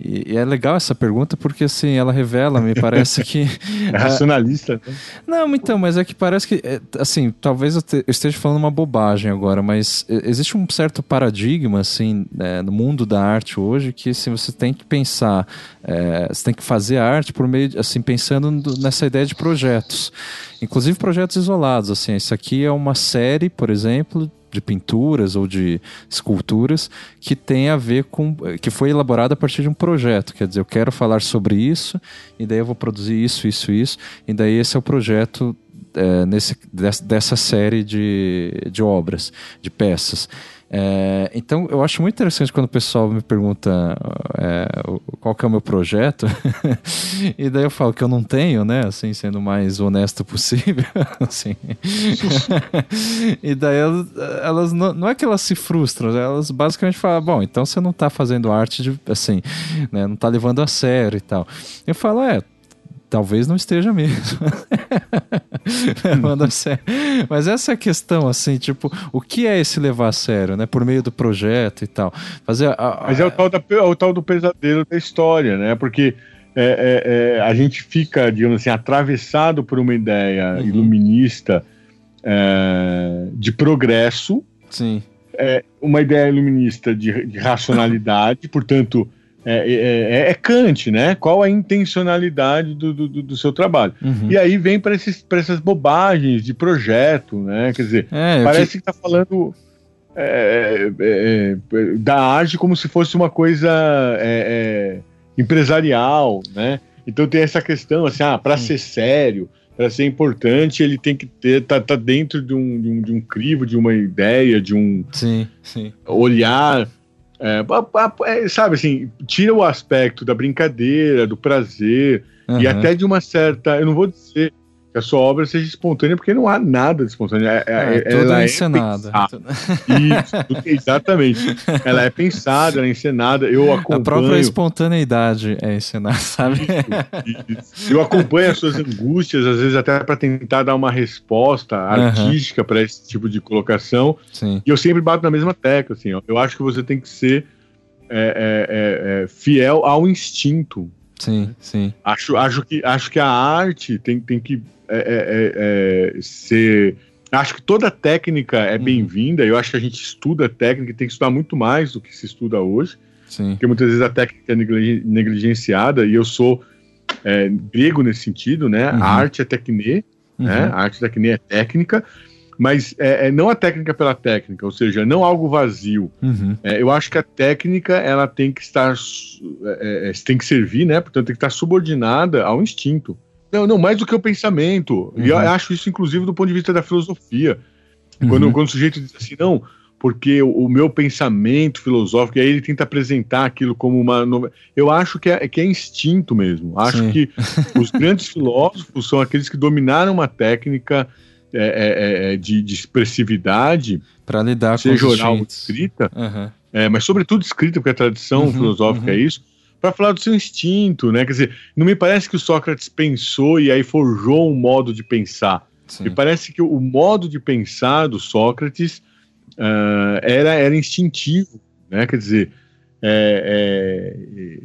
Speaker 3: E, e, é legal essa pergunta porque assim ela revela, me parece que <laughs>
Speaker 4: é racionalista.
Speaker 3: Né? Não, então, mas é que parece que é, assim talvez eu, te, eu, esteja falando uma bobagem agora, mas existe um certo paradigma assim é, no mundo da arte hoje que assim, você tem que pensar, é, você tem que fazer arte por meio assim pensando nessa ideia de projetos, inclusive projetos isolados. Assim, isso aqui é uma série, por exemplo, de pinturas ou de esculturas que tem a ver com que foi elaborada a partir de um projeto. Quer dizer eu quero falar sobre isso e daí eu vou produzir isso isso isso e daí esse é o projeto é, nesse, dessa série de, de obras de peças é, então, eu acho muito interessante quando o pessoal me pergunta é, qual que é o meu projeto, <laughs> e daí eu falo que eu não tenho, né? Assim, sendo o mais honesto possível. <laughs> assim. e daí elas, elas não, não, é que elas se frustram, elas basicamente falam: bom, então você não está fazendo arte de, assim, né? Não está levando a sério e tal. Eu falo: é talvez não esteja mesmo. <laughs> Sério. Mas essa é a questão, assim, tipo, o que é esse levar a sério, né? Por meio do projeto e tal. Fazer a,
Speaker 4: a... Mas é o tal, da, é o tal do pesadelo da história, né? Porque é, é, é, a gente fica, digamos assim, atravessado por uma ideia uhum. iluminista é, de progresso.
Speaker 3: Sim.
Speaker 4: É, uma ideia iluminista de, de racionalidade, <laughs> portanto é, é, é, é, Kant, né? Qual a intencionalidade do, do, do seu trabalho? Uhum. E aí vem para essas bobagens de projeto, né? Quer dizer, é, parece que... está falando é, é, da arte como se fosse uma coisa empresarial, né? Então tem essa questão assim, ah, para ser sério, para ser importante, ele tem que ter tá, tá dentro de um, de um, de um crivo, de uma ideia, de um
Speaker 3: sim, sim.
Speaker 4: olhar é, é, sabe assim, tira o aspecto da brincadeira, do prazer uhum. e até de uma certa. Eu não vou dizer que a sua obra seja espontânea, porque não há nada de espontâneo. É, é,
Speaker 3: é ela é encenada.
Speaker 4: Isso, exatamente. Ela é pensada, ela é encenada. Eu acompanho.
Speaker 3: A própria espontaneidade é encenada, sabe?
Speaker 4: Isso, isso. Eu acompanho as suas angústias, às vezes até para tentar dar uma resposta artística uhum. para esse tipo de colocação.
Speaker 3: Sim.
Speaker 4: E eu sempre bato na mesma tecla. Assim, ó. Eu acho que você tem que ser é, é, fiel ao instinto.
Speaker 3: Sim, sim.
Speaker 4: Acho, acho, que, acho que a arte tem, tem que é, é, é, é, ser. Acho que toda técnica é uhum. bem-vinda. Eu acho que a gente estuda técnica e tem que estudar muito mais do que se estuda hoje.
Speaker 3: Sim.
Speaker 4: Porque muitas vezes a técnica é negligenciada e eu sou é, grego nesse sentido, né? Uhum. A arte é tecne, uhum. né? A arte tecne é técnica, mas é, é, não a técnica pela técnica, ou seja, não algo vazio.
Speaker 3: Uhum.
Speaker 4: É, eu acho que a técnica ela tem que estar, é, tem que servir, né? Portanto, tem que estar subordinada ao instinto. Não, não, mais do que o pensamento. Uhum. E eu uhum. acho isso, inclusive, do ponto de vista da filosofia. Uhum. Quando, quando o sujeito diz assim, não, porque o, o, meu pensamento filosófico, e aí ele tenta apresentar aquilo como uma. Eu acho que é, que é instinto mesmo. Acho Sim. que <laughs> os grandes filósofos são aqueles que dominaram uma técnica é, é, é, de, de, expressividade,
Speaker 3: para lidar
Speaker 4: seja
Speaker 3: com
Speaker 4: oral ou escrita,
Speaker 3: uhum.
Speaker 4: mas sobretudo escrita, porque a tradição uhum, filosófica uhum. é isso, para falar do seu instinto, né? Quer dizer, não me parece que o Sócrates pensou e aí forjou um modo de pensar. Sim. Me parece que o modo de pensar do Sócrates uh, era, era instintivo, né? Quer dizer, é,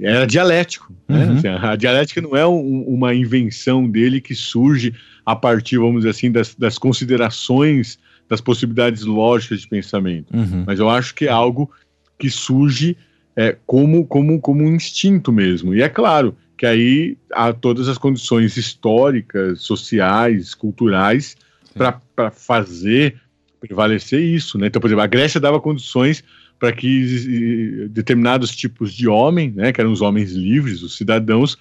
Speaker 4: é, era dialético. Né? Uhum. Assim, a dialética não é um, uma invenção dele que surge a partir, vamos dizer assim, das, das considerações das possibilidades lógicas de pensamento. Uhum. Mas eu acho que é algo que surge é, como, como, como um instinto mesmo. E é claro que aí há todas as condições históricas, sociais, culturais para fazer prevalecer isso. Né? Então, por exemplo, a Grécia dava condições para que determinados tipos de homem, né, que eram os homens livres, os cidadãos,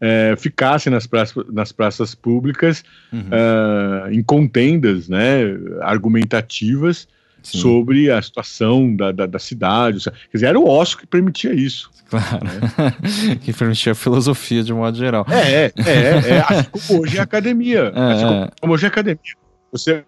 Speaker 4: é, ficassem nas praças, nas praças públicas uhum. uh, em contendas né, argumentativas Sim. sobre a situação da, da, da, cidade. Quer dizer, era o ócio que permitia isso.
Speaker 3: Claro. Né? <laughs> que permitia a filosofia de um modo geral.
Speaker 4: É, é, é, é assim como hoje é academia. <laughs> É, assim como, como hoje é academia. Você,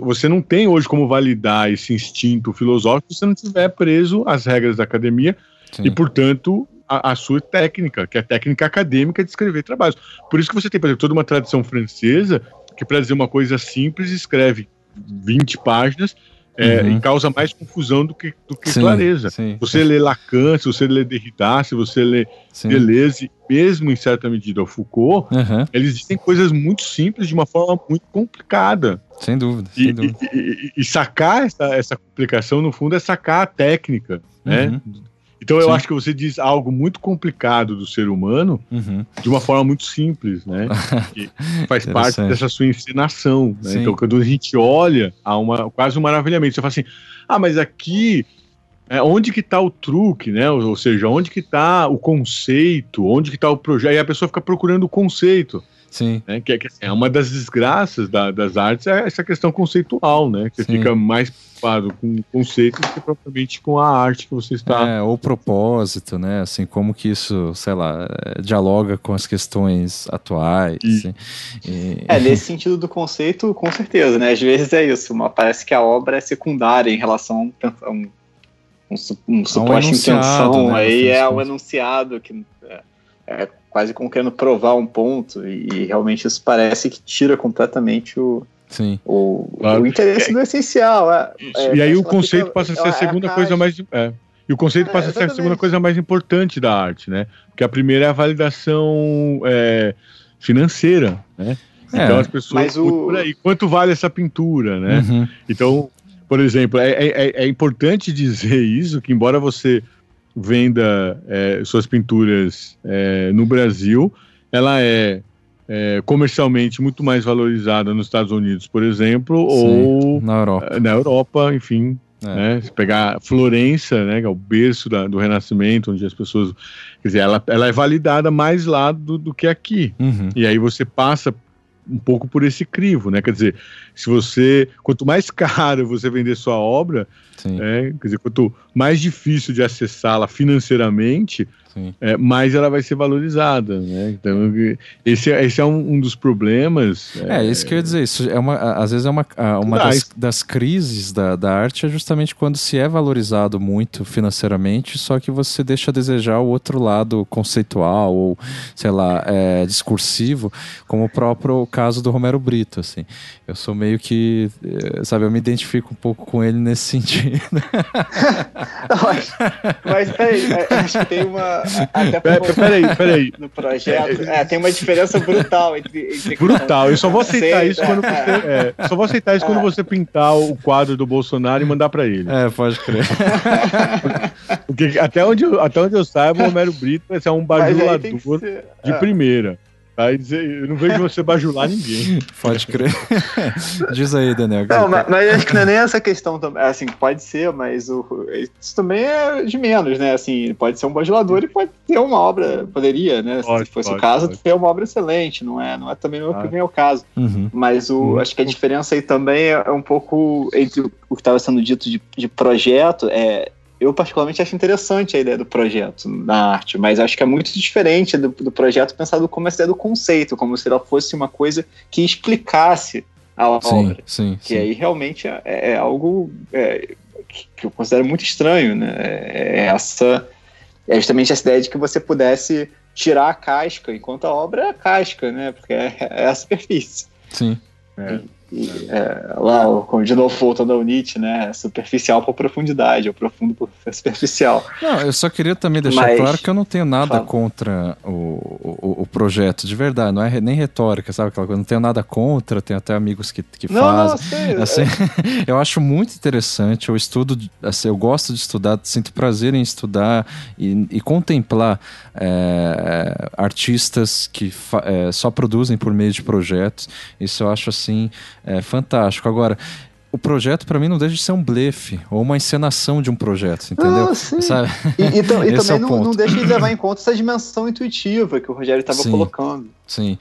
Speaker 4: você não tem hoje como validar esse instinto filosófico se você não estiver preso às regras da academia Sim. e, portanto, a, a, sua técnica, que é a técnica acadêmica de escrever trabalhos. Por isso que você tem, por exemplo, toda uma tradição francesa que, para dizer uma coisa simples, escreve 20 páginas é, uhum. e causa mais confusão do que, do que sim, clareza. Sim, você sim. lê Lacan, se você lê Derrida, se você lê Deleuze, mesmo em certa medida o Foucault, uhum. eles dizem coisas muito simples de uma forma muito complicada.
Speaker 3: Sem dúvida.
Speaker 4: E,
Speaker 3: sem dúvida.
Speaker 4: e, e, e sacar essa, essa complicação, no fundo, é sacar a técnica, né? uhum. Então eu Sim. acho que você diz algo muito complicado do ser humano uhum. de uma forma muito simples, né? <laughs> que faz parte dessa sua encenação. Né? Então quando a gente olha a uma quase um maravilhamento, você fala assim, ah, mas aqui é, onde que está o truque, né? Ou, ou seja, onde que está o conceito, onde que está o projeto? E a pessoa fica procurando o conceito.
Speaker 3: Sim.
Speaker 4: Né? Que, que assim, é uma das desgraças da, das artes é essa questão conceitual, né? Que você fica mais preocupado com conceitos que propriamente com a arte que você está.
Speaker 3: É, ou propósito, né? Assim, como que isso, sei lá, é, dialoga com as questões atuais. E... Assim.
Speaker 2: E... É, nesse sentido do conceito, com certeza, né? Às vezes é isso, mas parece que a obra é secundária em relação a um, um, um suposta intenção, né, aí é o enunciado que é, é quase como querendo provar um ponto, e, realmente isso parece que tira completamente o,
Speaker 3: Sim.
Speaker 2: O, claro. o interesse é, do essencial. É,
Speaker 4: é, e aí o conceito fica, passa a ser a segunda coisa mais. É, e o conceito passa a ser a segunda coisa mais importante da arte, né? Porque a primeira é a validação financeira, né? Então as pessoas. O... Por aí, quanto vale essa pintura, né? Uhum. Então, por exemplo, é, é, é importante dizer isso, que embora você venda é, suas pinturas é, no Brasil, ela é, é, comercialmente muito mais valorizada nos Estados Unidos, por exemplo, Sim, ou
Speaker 3: na Europa.
Speaker 4: Na Europa, enfim. É. Né, se pegar Florença, né, que é o berço da, do Renascimento, onde as pessoas. Quer dizer, ela, ela é validada mais lá do, do que aqui. Uhum. E aí você passa um pouco por esse crivo, né? Quer dizer, se você. Quanto mais <laughs> caro você vender sua obra, é, quer dizer, quanto mais difícil de acessá-la financeiramente, é, mais ela vai ser valorizada, né? Então, esse, é, esse é um, um dos problemas.
Speaker 3: É, é, isso que eu ia dizer. Isso é uma, às vezes é uma, uma das, das, crises da, da arte é justamente quando se é valorizado muito financeiramente, só que você deixa a desejar o outro lado conceitual ou, sei lá, é, discursivo, como o próprio caso do Romero Brito, assim. Eu sou meio que, eh, sabe, eu me identifico um pouco com ele nesse <laughs> sentido. <laughs>
Speaker 2: mas, mas peraí, é, acho que tem uma
Speaker 4: até peraí, peraí.
Speaker 2: No projeto. É, tem uma diferença brutal entre. entre
Speaker 4: brutal. Eu só vou aceitar isso quando você. É, só vou aceitar isso quando você pintar o quadro do Bolsonaro e mandar pra ele.
Speaker 3: É, pode crer.
Speaker 4: Porque até onde, eu, até onde eu saiba, o Romero Brito vai ser um bajulador de é. primeira. Aí eu não vejo você bajular ninguém. <laughs>
Speaker 3: Pode crer. <laughs> Diz aí, Daniel.
Speaker 2: Não, mas, mas, acho que não é nem essa questão também. Assim, pode ser, mas o, isso também é de menos, né? Assim, pode ser um bajulador e pode ter uma obra, poderia, né? Pode, se fosse pode, o caso, pode. ter uma obra excelente, não é? Não é também o que vem ao caso. Uhum. Mas o, uhum. acho que a diferença aí também é um pouco entre o que estava sendo dito de, de projeto, é eu particularmente acho interessante a ideia do projeto na arte, mas acho que é muito diferente do, do projeto pensado como essa ideia do conceito, como se ela fosse uma coisa que explicasse a
Speaker 3: sim,
Speaker 2: obra.
Speaker 3: Sim,
Speaker 2: que
Speaker 3: sim.
Speaker 2: aí realmente é, é algo é, que, que eu considero muito estranho, né? É essa é justamente essa ideia de que você pudesse tirar a casca, enquanto a obra é a casca, né? Porque é, é a superfície.
Speaker 3: Sim.
Speaker 4: É.
Speaker 2: E, é, lá, de novo voltando ao Nietzsche, né? Superficial por profundidade, ou profundo por <laughs> superficial.
Speaker 3: Não, eu só queria também deixar
Speaker 2: Mas-
Speaker 3: claro que eu não tenho nada
Speaker 2: Fala.
Speaker 3: contra o, o, o projeto, de verdade, não é nem retórica, sabe? Aquela coisa, não tenho nada contra, tenho até amigos que, que
Speaker 2: Não, não,
Speaker 3: fazem.
Speaker 2: sei,
Speaker 3: Assim, <laughs> eu acho muito interessante, eu estudo, assim, eu gosto de estudar, sinto prazer em estudar e, e contemplar é, artistas que é, só produzem por meio de projetos. Isso eu acho assim é, fantástico. Agora, o projeto para mim não deixa de ser um blefe ou uma encenação de um projeto, entendeu?
Speaker 2: Ah, sim.
Speaker 3: Sabe?
Speaker 2: E, e tam- <laughs> e
Speaker 3: é
Speaker 2: também
Speaker 3: o
Speaker 2: não,
Speaker 3: ponto.
Speaker 2: não deixa de levar em <coughs> conta essa dimensão intuitiva que o Rogério estava colocando.
Speaker 3: Sim,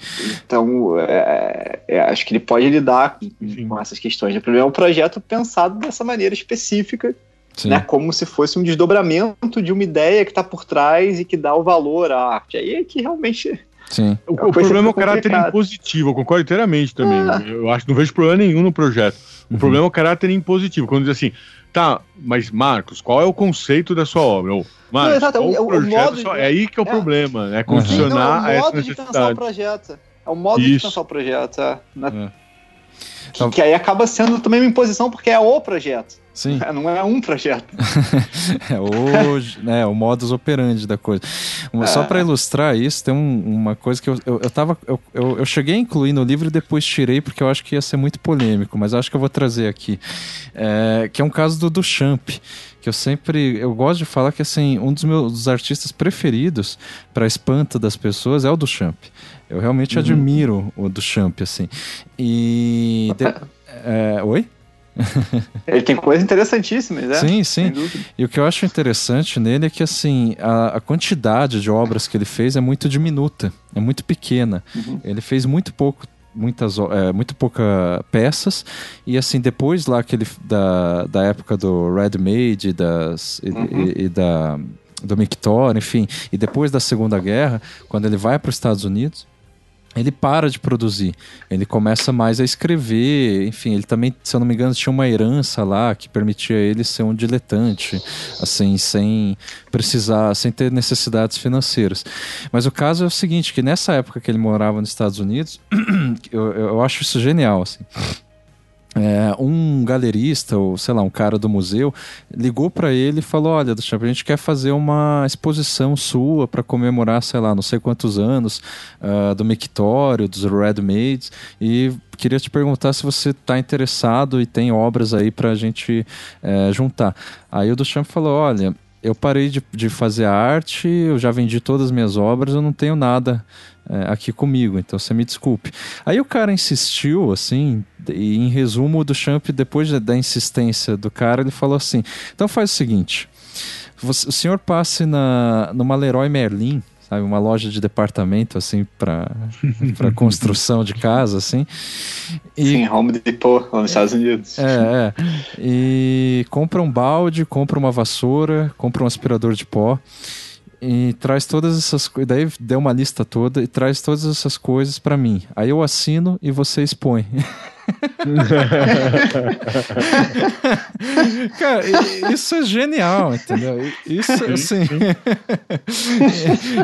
Speaker 2: Então, é, é, acho que ele pode lidar com, com essas questões. O problema é um projeto pensado dessa maneira específica,
Speaker 3: sim.
Speaker 2: né, como se fosse um desdobramento de uma ideia que está por trás e que dá o valor à arte. Aí é que realmente.
Speaker 3: Sim. <laughs>
Speaker 4: O,
Speaker 2: É
Speaker 4: o problema é o caráter impositivo, eu concordo inteiramente também.
Speaker 2: Ah.
Speaker 4: Eu acho que não vejo problema nenhum no projeto. O
Speaker 3: Uhum.
Speaker 4: problema é o caráter impositivo. Quando diz assim, tá, mas Marcos, qual é o conceito da sua obra? Ou, Marcos,
Speaker 2: Não, exato,
Speaker 4: qual
Speaker 2: é o-
Speaker 4: o
Speaker 2: o
Speaker 4: projeto
Speaker 2: de-
Speaker 4: É aí que é o
Speaker 2: É.
Speaker 4: problema, né? Condicionar
Speaker 2: não,
Speaker 4: a
Speaker 2: é o
Speaker 4: essa
Speaker 2: modo de pensar o projeto. É o modo de
Speaker 4: Isso.
Speaker 2: pensar o projeto. é. Na-
Speaker 3: É.
Speaker 2: Que,
Speaker 3: Então-
Speaker 2: que aí acaba sendo também uma imposição porque é o projeto.
Speaker 3: Sim.
Speaker 2: Não é um projeto. <laughs>
Speaker 3: É hoje, né, o modus operandi da coisa. Só
Speaker 2: É.
Speaker 3: para ilustrar isso, tem um- uma coisa que eu, eu, eu tava. Eu, eu, cheguei a incluir no livro e depois tirei, porque eu acho que ia ser muito polêmico, mas acho que eu vou trazer aqui. É, que é um caso do Duchamp. Que eu sempre. Eu gosto de falar que assim, um dos meus dos artistas preferidos, para espanto das pessoas, é o Duchamp. Eu realmente admiro o Duchamp, assim. E. de- <laughs> é, oi? <laughs>
Speaker 2: Ele tem coisas interessantíssimas, né?
Speaker 3: Sim, sim. E o que eu acho interessante nele é que assim a, a quantidade de obras que ele fez é muito diminuta, é muito pequena.
Speaker 2: Uhum.
Speaker 3: Ele fez muito pouco, muitas, é, muito pouca peças e assim depois lá que ele, da, da época do Red Made e das e,
Speaker 2: Uhum.
Speaker 3: e- e da do Mictor, enfim, e depois da Segunda Guerra, quando ele vai para os Estados Unidos ele para de produzir, ele começa mais a escrever, enfim, ele também, se eu não me engano, tinha uma herança lá que permitia ele ser um diletante, assim, sem precisar, sem ter necessidades financeiras. Mas o caso é o seguinte, que nessa época que ele morava nos Estados Unidos, <clears throat> eu, eu acho isso genial, assim. É, um galerista, ou sei lá, um cara do museu, ligou para ele e falou: Olha, Duchamp, a gente quer fazer uma exposição sua para comemorar, sei lá, não sei quantos anos ah, do Mictório, dos Red Maids, e queria te perguntar se você está interessado e tem obras aí para a gente eh, juntar. Aí o Duchamp falou: Olha. Eu parei de, de fazer arte, eu já vendi todas as minhas obras, eu não tenho nada eh, aqui comigo, então você me desculpe. Aí o cara insistiu, assim, e em resumo, o Duchamp, depois da- insistência do cara, ele falou assim: então faz o seguinte, você- o senhor passe na, numa Leroy Merlin, sabe, uma loja de departamento, assim, para <laughs> construção de casa, assim, e
Speaker 2: Sim, Home Depot, lá nos Estados Unidos.
Speaker 3: é, é. E compra um balde, compra uma vassoura, compra um aspirador de pó e traz todas essas coisas. Daí deu uma lista toda e traz todas essas coisas pra mim. Aí eu assino e você expõe. <laughs> <laughs> Cara, isso é genial, entendeu? Isso, assim. <laughs>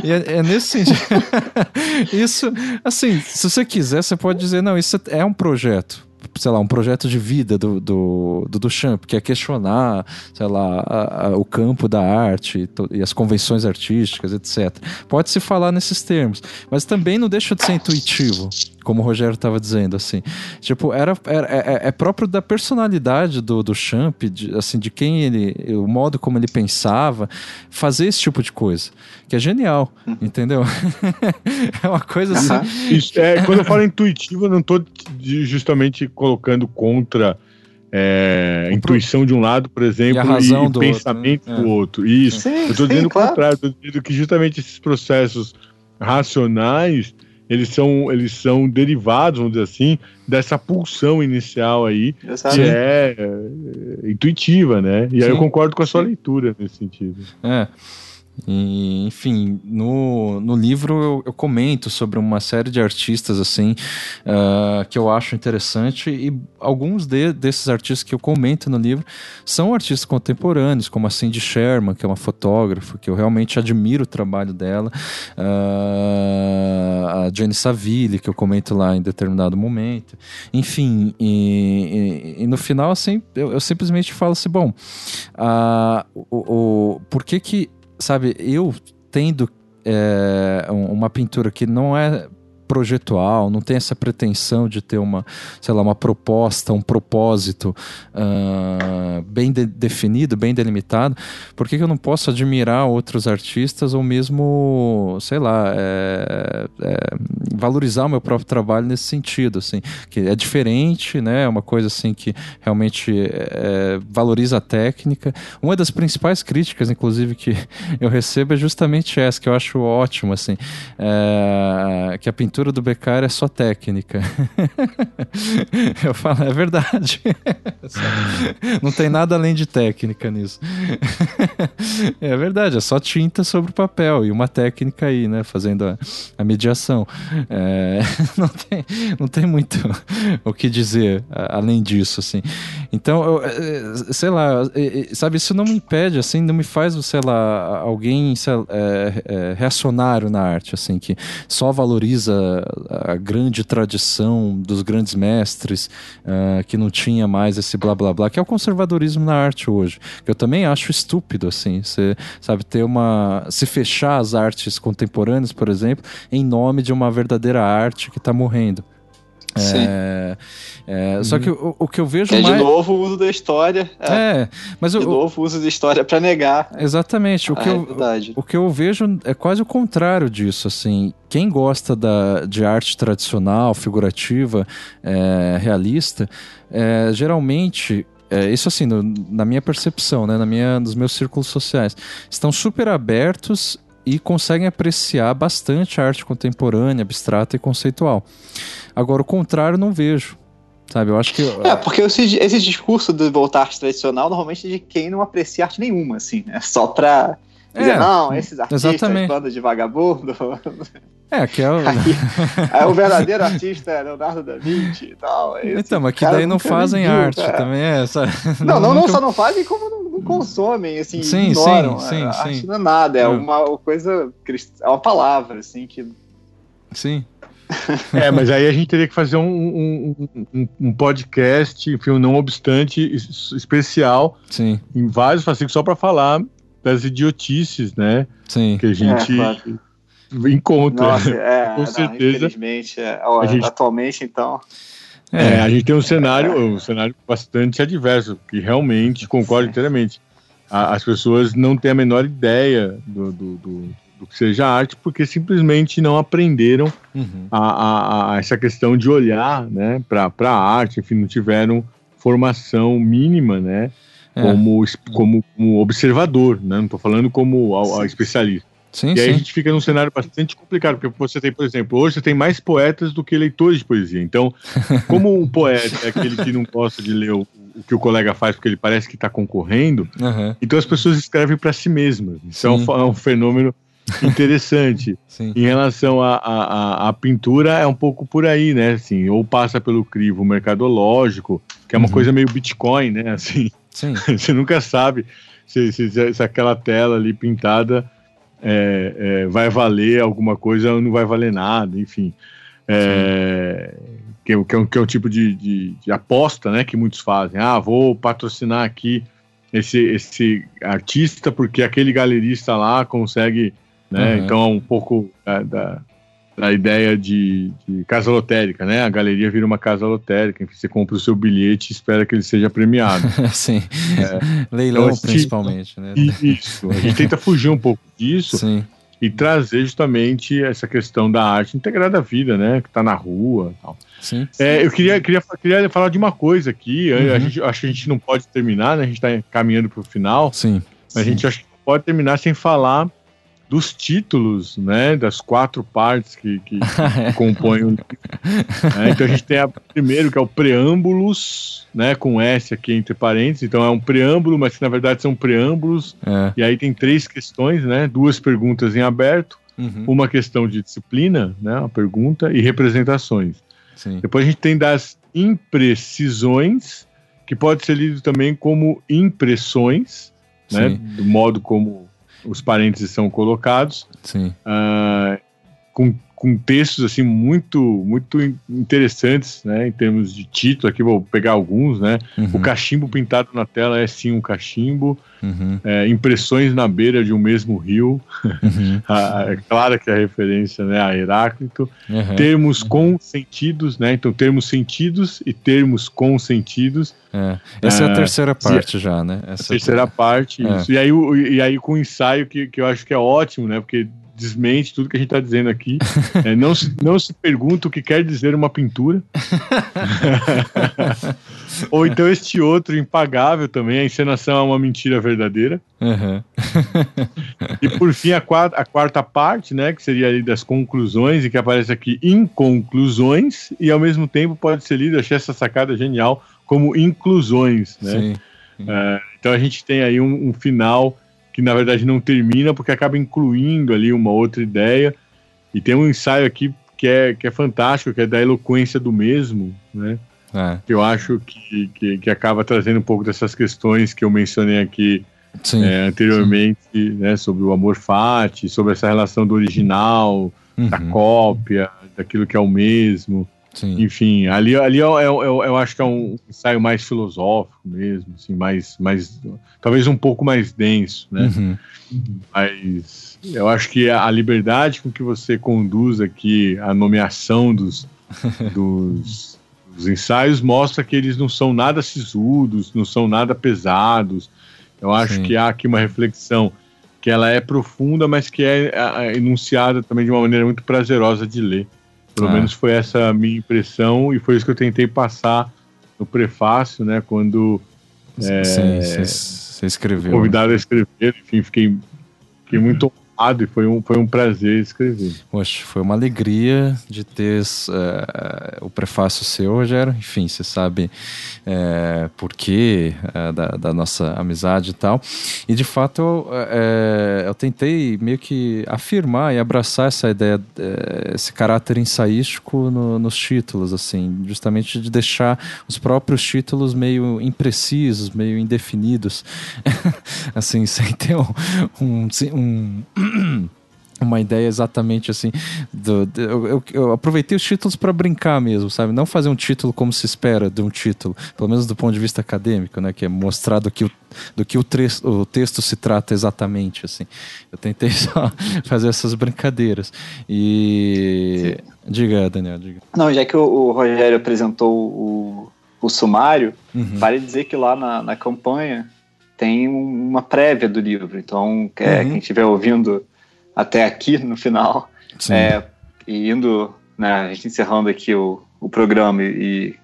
Speaker 3: E é, é nesse sentido. <laughs> Isso, assim, se você quiser, você pode dizer, não, isso é um projeto. Sei lá, um projeto de vida do, do, do Duchamp, que é questionar, sei lá, a- a- o campo da arte e as convenções artísticas, etc. Pode-se falar nesses termos, mas também não deixa de ser intuitivo, como o Rogério estava dizendo, assim. Tipo, era, era- é, é próprio da personalidade do, do Champ, de, assim, de quem ele, o modo como ele pensava, fazer esse tipo de coisa, que é genial, entendeu? <laughs> é uma coisa assim.
Speaker 4: É, quando eu falo intuitivo, eu não estou justamente colocando contra é, a intuição de um lado, por exemplo,
Speaker 3: E razão do outro,
Speaker 4: pensamento
Speaker 3: né?
Speaker 4: do outro. Isso.
Speaker 2: Sim,
Speaker 4: eu estou
Speaker 2: sim,
Speaker 4: dizendo o
Speaker 2: claro.
Speaker 4: contrário, estou dizendo que justamente esses processos racionais eles são, eles são derivados, vamos dizer assim, dessa pulsão inicial aí,
Speaker 2: Exato.
Speaker 4: que é, é, intuitiva, né? E aí eu
Speaker 3: Sim.
Speaker 4: concordo com a sua
Speaker 2: Sim.
Speaker 4: leitura nesse sentido.
Speaker 3: É. E, enfim, no, no livro eu, eu, comento sobre uma série de artistas assim uh, que eu acho interessante e alguns de, desses artistas que eu comento no livro são artistas contemporâneos, como a Cindy Sherman, que é uma fotógrafa, que eu realmente admiro o trabalho dela, uh, a Jenny Saville, que eu comento lá em determinado momento. Enfim, e, e, e no final, assim, eu, eu, simplesmente falo assim: bom, uh, o, o, por que que sabe, eu tendo é, uma pintura que não é projetual, não tem essa pretensão de ter uma, sei lá, uma proposta, um propósito uh, bem de definido, bem delimitado, por que, que, eu não posso admirar outros artistas ou mesmo, sei lá, é, é, valorizar o meu próprio trabalho nesse sentido, assim, que é diferente, né, é uma coisa assim que realmente é, valoriza a técnica. Uma das principais críticas, inclusive, que <laughs> eu recebo é justamente essa, que eu acho ótimo, assim, é, que a pintura do Beccari é só técnica. <laughs> eu falo, é verdade. <laughs> Não tem nada além de técnica nisso. <laughs> é verdade, é só tinta sobre o papel e uma técnica aí, né? Fazendo a, a mediação. É, não, tem, não tem muito o que dizer além disso, assim. Então, eu, é, sei lá, sabe, isso não me impede, assim, não me faz, sei lá, alguém sei, é, é, reacionário na arte, assim, que só valoriza a grande tradição dos grandes mestres, uh, que não tinha mais esse blá blá blá, que é o conservadorismo na arte hoje. Que eu também acho estúpido, assim, você sabe, ter uma. se fechar as artes contemporâneas, por exemplo, em nome de uma verdadeira arte que está morrendo. É, é. Só que o, o, que eu vejo
Speaker 2: é
Speaker 3: mais...
Speaker 2: de novo o uso da história.
Speaker 3: É, é mas
Speaker 2: de novo o uso da história para negar.
Speaker 3: Exatamente. O que, eu, o, o que eu vejo é quase o contrário disso. Assim, quem gosta da, de arte tradicional, figurativa, é, realista, é, geralmente é, isso assim, no, na minha percepção, né, na minha, nos meus círculos sociais, estão super abertos e conseguem apreciar bastante a arte contemporânea, abstrata e conceitual. Agora, o contrário não vejo. Sabe, eu acho que.
Speaker 2: É, porque esse, esse discurso de voltar arte tradicional normalmente é de quem não aprecia arte nenhuma, assim, né? Só pra dizer, é, não, esses artistas, exatamente. banda de vagabundo.
Speaker 3: É, que é o... <laughs>
Speaker 2: Aí, aí, o verdadeiro artista é Leonardo da Vinci e tal.
Speaker 3: Esse então, mas que daí não fazem viu, arte cara. também, é. Essa... <laughs>
Speaker 2: Não, não, não, só não fazem, como não, não consomem, assim, sim, ignoram. Sim, sim, a sim. arte não é nada, é uma coisa, é uma palavra, assim, que...
Speaker 3: Sim.
Speaker 4: É, mas aí a gente teria que fazer um, um, um, um podcast, enfim, não obstante, especial,
Speaker 3: Sim.
Speaker 4: em vários fascículos, só para falar das idiotices, né?
Speaker 3: Sim.
Speaker 4: Que a gente é, claro. encontra.
Speaker 2: Nossa, é, com certeza. infelizmente, é, ó, gente, atualmente, então.
Speaker 4: É, a gente tem um cenário, um cenário bastante adverso, que realmente concordo Sim. inteiramente. A, as pessoas não têm a menor ideia do, do, do do que seja arte, porque simplesmente não aprenderam uhum. a, a, a, essa questão de olhar né, para a arte, enfim, não tiveram formação mínima, né? É. Como, como, como, observador, né? Não estou falando como a, a especialista.
Speaker 3: Sim,
Speaker 4: e aí
Speaker 3: sim.
Speaker 4: a gente fica num cenário bastante complicado, porque você tem, por exemplo, hoje você tem mais poetas do que leitores de poesia. Então, <laughs> como um poeta é aquele que não gosta de ler o, o que o colega faz porque ele parece que está concorrendo,
Speaker 3: uhum.
Speaker 4: então as pessoas escrevem para si mesmas. Isso é um, é um, fenômeno interessante. <laughs> em relação à pintura, é um pouco por aí, né? Assim, ou passa pelo crivo mercadológico, que é uma uhum. coisa meio Bitcoin, né? Assim, <laughs> você nunca sabe se, se, se, aquela tela ali pintada é, é, vai valer alguma coisa ou não vai valer nada, enfim. É, que, que, é um, que é um tipo de, de, de aposta né, que muitos fazem. Ah, vou patrocinar aqui esse, esse artista porque aquele galerista lá consegue né? Uhum. Então é um pouco da, da, da ideia de, de, casa lotérica, né? A galeria vira uma casa lotérica, em que você compra o seu bilhete e espera que ele seja premiado. <laughs>
Speaker 3: Sim. É, Leilão, então, principalmente, né?
Speaker 4: Isso. A gente tenta fugir um pouco disso.
Speaker 3: Sim.
Speaker 4: E trazer justamente essa questão da arte integrada à vida, né? Que está na rua tal.
Speaker 3: Sim.
Speaker 4: É, eu queria, queria, queria falar de uma coisa aqui. Uhum. A gente, acho que a gente não pode terminar, né? A gente está caminhando para o final.
Speaker 3: Sim.
Speaker 4: Mas
Speaker 3: Sim.
Speaker 4: a gente acho que pode terminar sem falar dos títulos, né, das quatro partes que, que, que <laughs> compõem o livro. É, então a gente tem a primeiro que é o preâmbulos, né, com S aqui entre parênteses. Então é um preâmbulo, mas que na verdade são preâmbulos. É. E aí tem três questões, né, duas perguntas em aberto, uhum. uma questão de disciplina, né, uma pergunta e representações. Sim. Depois a gente tem das imprecisões, que pode ser lido também como impressões, né, do modo como os parênteses são colocados.
Speaker 3: Sim.
Speaker 4: Uh, com, com textos assim muito muito interessantes, né, em termos de título. Aqui vou pegar alguns, né? Uhum. O cachimbo pintado na tela é sim um cachimbo. Uhum. É, impressões na beira de um mesmo rio. Uhum. <laughs> é claro que é a referência, né, a Heráclito. Uhum. Termos com sentidos, né? Então termos sentidos e termos com sentidos.
Speaker 3: É. Essa é, é a terceira parte já, né? Essa
Speaker 4: a terceira parte. É. Isso. E aí e aí com o ensaio que, que eu acho que é ótimo, né? Porque desmente tudo que a gente está dizendo aqui. <laughs> É, não, se, não se pergunta o que quer dizer uma pintura. <laughs> Ou então este outro impagável também, a encenação é uma mentira verdadeira. Uhum. e por fim, a quarta, a quarta parte, né, que seria ali das conclusões, e que aparece aqui inconclusões, e ao mesmo tempo pode ser lido, achei essa sacada genial, como inclusões. Né? Sim. Uh, então a gente tem aí um, um final que na verdade não termina porque acaba incluindo ali uma outra ideia. E tem um ensaio aqui que é, que é fantástico, que é da eloquência do mesmo, né? É. Eu acho que, que, que, acaba trazendo um pouco dessas questões que eu mencionei aqui sim, é, anteriormente, sim. Né, sobre o amor fati, sobre essa relação do original, uhum. da cópia, daquilo que é o mesmo. Sim. Enfim, ali, ali eu, eu, eu, eu, acho que é um ensaio mais filosófico mesmo, assim, mais, mais talvez um pouco mais denso, né? Uhum. Mas eu acho que a liberdade com que você conduz aqui a nomeação dos, <laughs> dos, dos ensaios mostra que eles não são nada sisudos, não são nada pesados. Eu acho Sim. que há aqui uma reflexão que ela é profunda, mas que é, é enunciada também de uma maneira muito prazerosa de ler. Pelo ah. menos foi essa a minha impressão e foi isso que eu tentei passar no prefácio, né? Quando
Speaker 3: você é, escreveu.
Speaker 4: Convidado a escrever, enfim, fiquei, fiquei muito e foi um, foi um prazer escrever.
Speaker 3: Poxa, foi uma alegria de ter uh, o prefácio seu, Rogério. Enfim, você sabe uh, por quê uh, da, da, nossa amizade e tal. E de fato eu, eu tentei meio que afirmar e abraçar essa ideia, esse caráter ensaístico no, nos títulos, assim, justamente de deixar os próprios títulos meio imprecisos, meio indefinidos, <laughs> assim, sem ter um, um, um <clears throat> uma ideia exatamente assim. Do, do eu, eu, aproveitei os títulos para brincar mesmo, sabe? Não fazer um título como se espera de um título, pelo menos do ponto de vista acadêmico, né? Que é mostrar do que o, do que o, o texto se trata exatamente, assim. Eu tentei <laughs> só fazer essas brincadeiras. E. Sim. Diga, Daniel, diga.
Speaker 2: Não, já que o, o Rogério apresentou o, o sumário, uhum. vale dizer que lá na, na campanha tem uma prévia do livro. Então, é, uhum. quem estiver ouvindo até aqui no final, é, e indo, né, a gente encerrando aqui o, o programa e,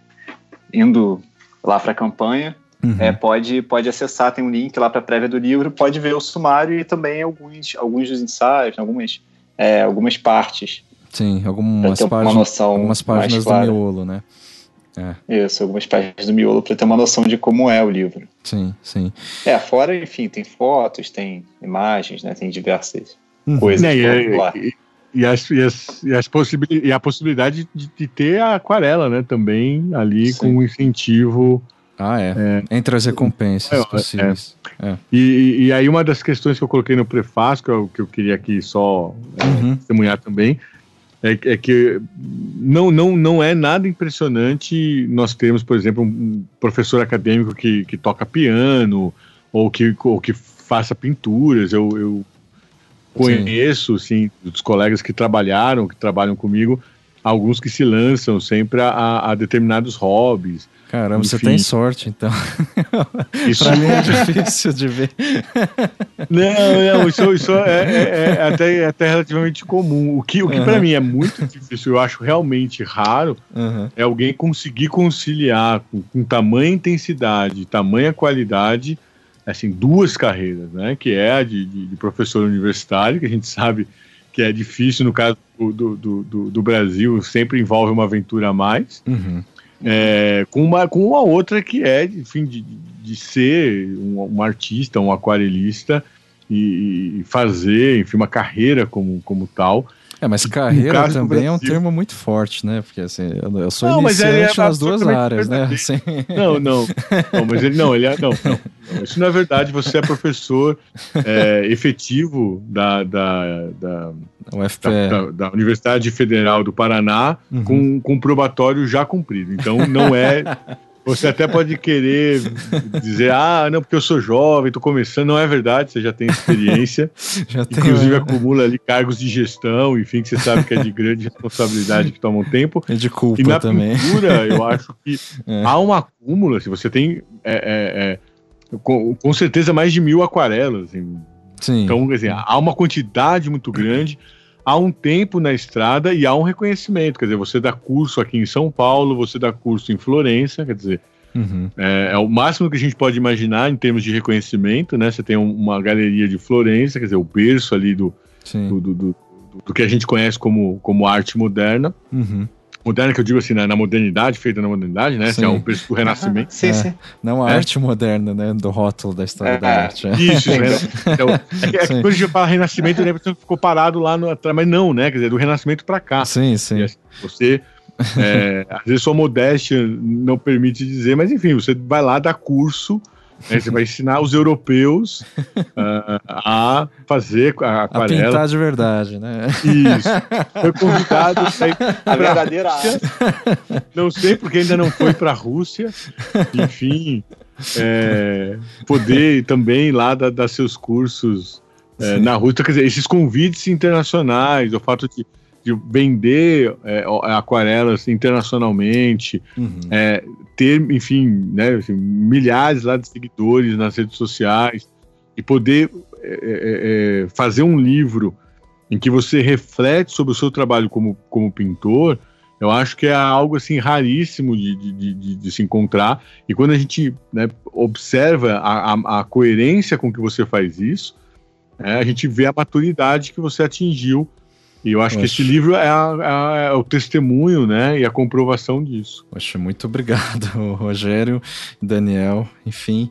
Speaker 2: e indo lá para a campanha, uhum. é, pode, pode acessar, tem um link lá para a prévia do livro, pode ver o sumário e também alguns, alguns dos ensaios, algumas, é, algumas partes.
Speaker 3: Sim, algumas, páginas, algumas páginas do miolo, né?
Speaker 2: É. Isso, algumas páginas do miolo para ter uma noção de como é o livro.
Speaker 3: Sim, sim.
Speaker 2: É, fora, enfim, tem fotos, tem imagens, né? Tem diversas uhum. coisas. É,
Speaker 4: e, e, as, e, as, e, as possibilidades, e a possibilidade de, de, ter a aquarela, né? Também ali sim. com um incentivo.
Speaker 3: Ah, é. é. Entre as recompensas é, possíveis.
Speaker 4: É. é. E, e, aí, uma das questões que eu coloquei no prefácio, que eu, que eu queria aqui só é, uhum. testemunhar também, é, é, que não, não, não é nada impressionante nós termos, por exemplo, um professor acadêmico que, que toca piano ou que, ou que faça pinturas. Eu, eu conheço, sim. sim, dos colegas que trabalharam, que trabalham comigo, alguns que se lançam sempre a, a determinados hobbies.
Speaker 3: Caramba, Enfim. você tem sorte, então. <laughs> Isso pra mim é difícil de ver.
Speaker 4: Não, não, isso, isso é, é, é, até, é até relativamente comum. O que, o que uhum. para mim é muito difícil, eu acho realmente raro, uhum. é alguém conseguir conciliar com, com tamanha intensidade, tamanha qualidade, assim, duas carreiras, né? Que é a de, de, de professor universitário, que a gente sabe que é difícil, no caso do, do, do, do Brasil, sempre envolve uma aventura a mais.
Speaker 3: Uhum.
Speaker 4: É, com, uma, com uma outra que é, enfim, de, de ser um, um artista, um aquarelista e, e, fazer, enfim, uma carreira como, como tal.
Speaker 3: É, mas carreira também é um termo muito forte, né? Porque assim, eu, sou não, iniciante é nas duas áreas, né? Assim...
Speaker 4: Não, não, <laughs> não. Mas ele não, ele é. Não, não, não, Isso não é verdade. Você é professor é, efetivo da, da, da, da, da, Universidade Federal do Paraná uhum. com, com probatório já cumprido. Então não é. Você até pode querer dizer, ah, não, porque eu sou jovem, estou começando. Não é verdade, você já tem experiência. <laughs> já Inclusive tenho, acumula ali cargos de gestão, enfim, que você sabe que é de grande responsabilidade que tomam tempo.
Speaker 3: E de culpa
Speaker 4: e na
Speaker 3: também.
Speaker 4: pintura, eu acho que <laughs> é. há um acúmulo, assim, você tem é, é, é, com, com, certeza mais de mil aquarelas. Assim.
Speaker 3: Sim.
Speaker 4: Então, dizer, há uma quantidade muito grande há um tempo na estrada e há um reconhecimento. Quer dizer, você dá curso aqui em São Paulo, você dá curso em Florença, quer dizer, uhum. é, é, o máximo que a gente pode imaginar em termos de reconhecimento, né? Você tem um, uma galeria de Florença, quer dizer, o berço ali do, do, do, do, do, que a gente conhece como, como arte moderna.
Speaker 3: Uhum
Speaker 4: moderna que eu digo assim, na, na modernidade, feita na modernidade, né? Assim, é um berço do renascimento. <laughs>
Speaker 3: sim, é. sim. Não a é. arte moderna, né? Do rótulo da história é, da é. arte.
Speaker 4: Isso, <laughs> então, é, que, é que quando a gente fala renascimento, né, você ficou parado lá no atrás, mas não, né? Quer dizer, do renascimento para cá.
Speaker 3: Sim, sim.
Speaker 4: Assim, você é, às vezes sua modéstia não permite dizer, mas enfim, você vai lá dar curso Aí você vai ensinar os europeus uh, <laughs> a fazer a aquarela.
Speaker 3: A pintar de verdade, né?
Speaker 4: Isso. Foi convidado <laughs>
Speaker 2: a verdadeira arte.
Speaker 4: Não sei porque ainda não foi para a Rússia. Enfim, é, poder também lá dar, dar seus cursos é, na Rússia. Quer dizer, esses convites internacionais, o fato de de vender é, aquarelas internacionalmente, uhum. é, ter, enfim, né, assim, milhares lá de seguidores nas redes sociais e poder é, é, é, fazer um livro em que você reflete sobre o seu trabalho como, como pintor, eu acho que é algo assim raríssimo de, de, de, de se encontrar. E quando a gente né, observa a, a, a, coerência com que você faz isso, é, a gente vê a maturidade que você atingiu e eu acho Poxa. que esse livro é, a, é, o testemunho, né, e a comprovação disso.
Speaker 3: Poxa, muito obrigado, <laughs> Rogério, Daniel, enfim,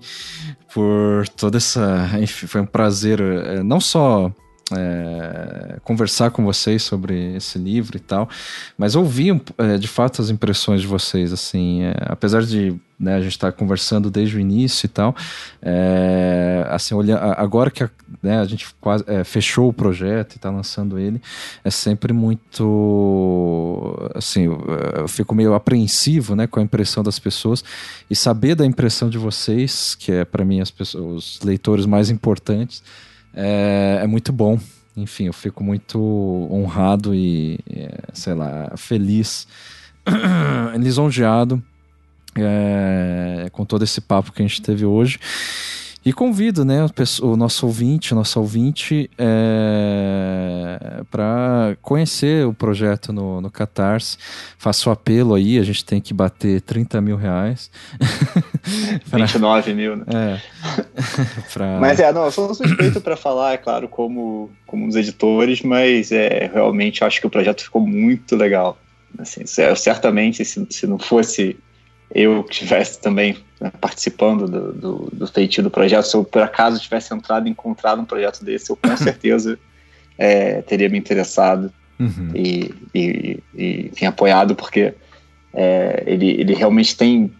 Speaker 3: por toda essa. Enfim, foi um prazer, é, não só é, conversar com vocês sobre esse livro e tal, mas ouvir é, de fato as impressões de vocês, assim, é, apesar de né, a gente estar tá conversando desde o início e tal, é, assim, olha, agora que a, né, a gente quase é, fechou o projeto e está lançando ele, é sempre muito, assim, eu fico meio apreensivo, né, com a impressão das pessoas e saber da impressão de vocês, que é para mim as pessoas, os leitores mais importantes, é, é muito bom. Enfim, eu fico muito honrado e, é, sei lá, feliz, <clears throat> lisonjeado é, com todo esse papo que a gente teve hoje. E convido, né, o nosso ouvinte, o nosso ouvinte, é, para conhecer o projeto no, no Catarse. Faço o apelo aí, a gente tem que bater 30 mil reais. <laughs>
Speaker 2: pra... 29 mil, né?
Speaker 3: É. <laughs>
Speaker 2: pra... Mas é, não, eu sou suspeito para falar, é claro, como, como os editores, mas é, realmente acho que o projeto ficou muito legal. Assim, certamente, se, se não fosse eu que estivesse também né, participando do, do, do feitio do projeto, se eu por acaso tivesse entrado e encontrado um projeto desse, eu com <laughs> certeza é, teria me interessado uhum. e, e, e enfim, apoiado, porque é, ele, ele realmente tem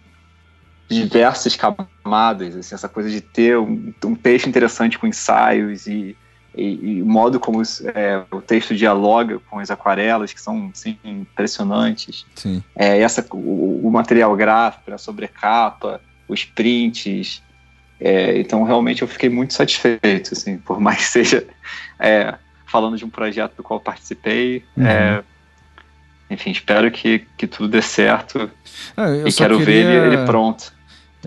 Speaker 2: diversas camadas, assim, essa coisa de ter um, um texto interessante com ensaios e e, e, o modo como é, o texto dialoga com as aquarelas, que são assim, impressionantes.
Speaker 3: Sim.
Speaker 2: É, essa, o, o, material gráfico, a sobrecapa, os prints. É, então, realmente, eu fiquei muito satisfeito, assim, por mais que seja é, falando de um projeto do qual participei. Uhum. É, enfim, espero que, que tudo dê certo.
Speaker 3: Ah,
Speaker 2: e quero
Speaker 3: queria...
Speaker 2: ver ele, ele pronto.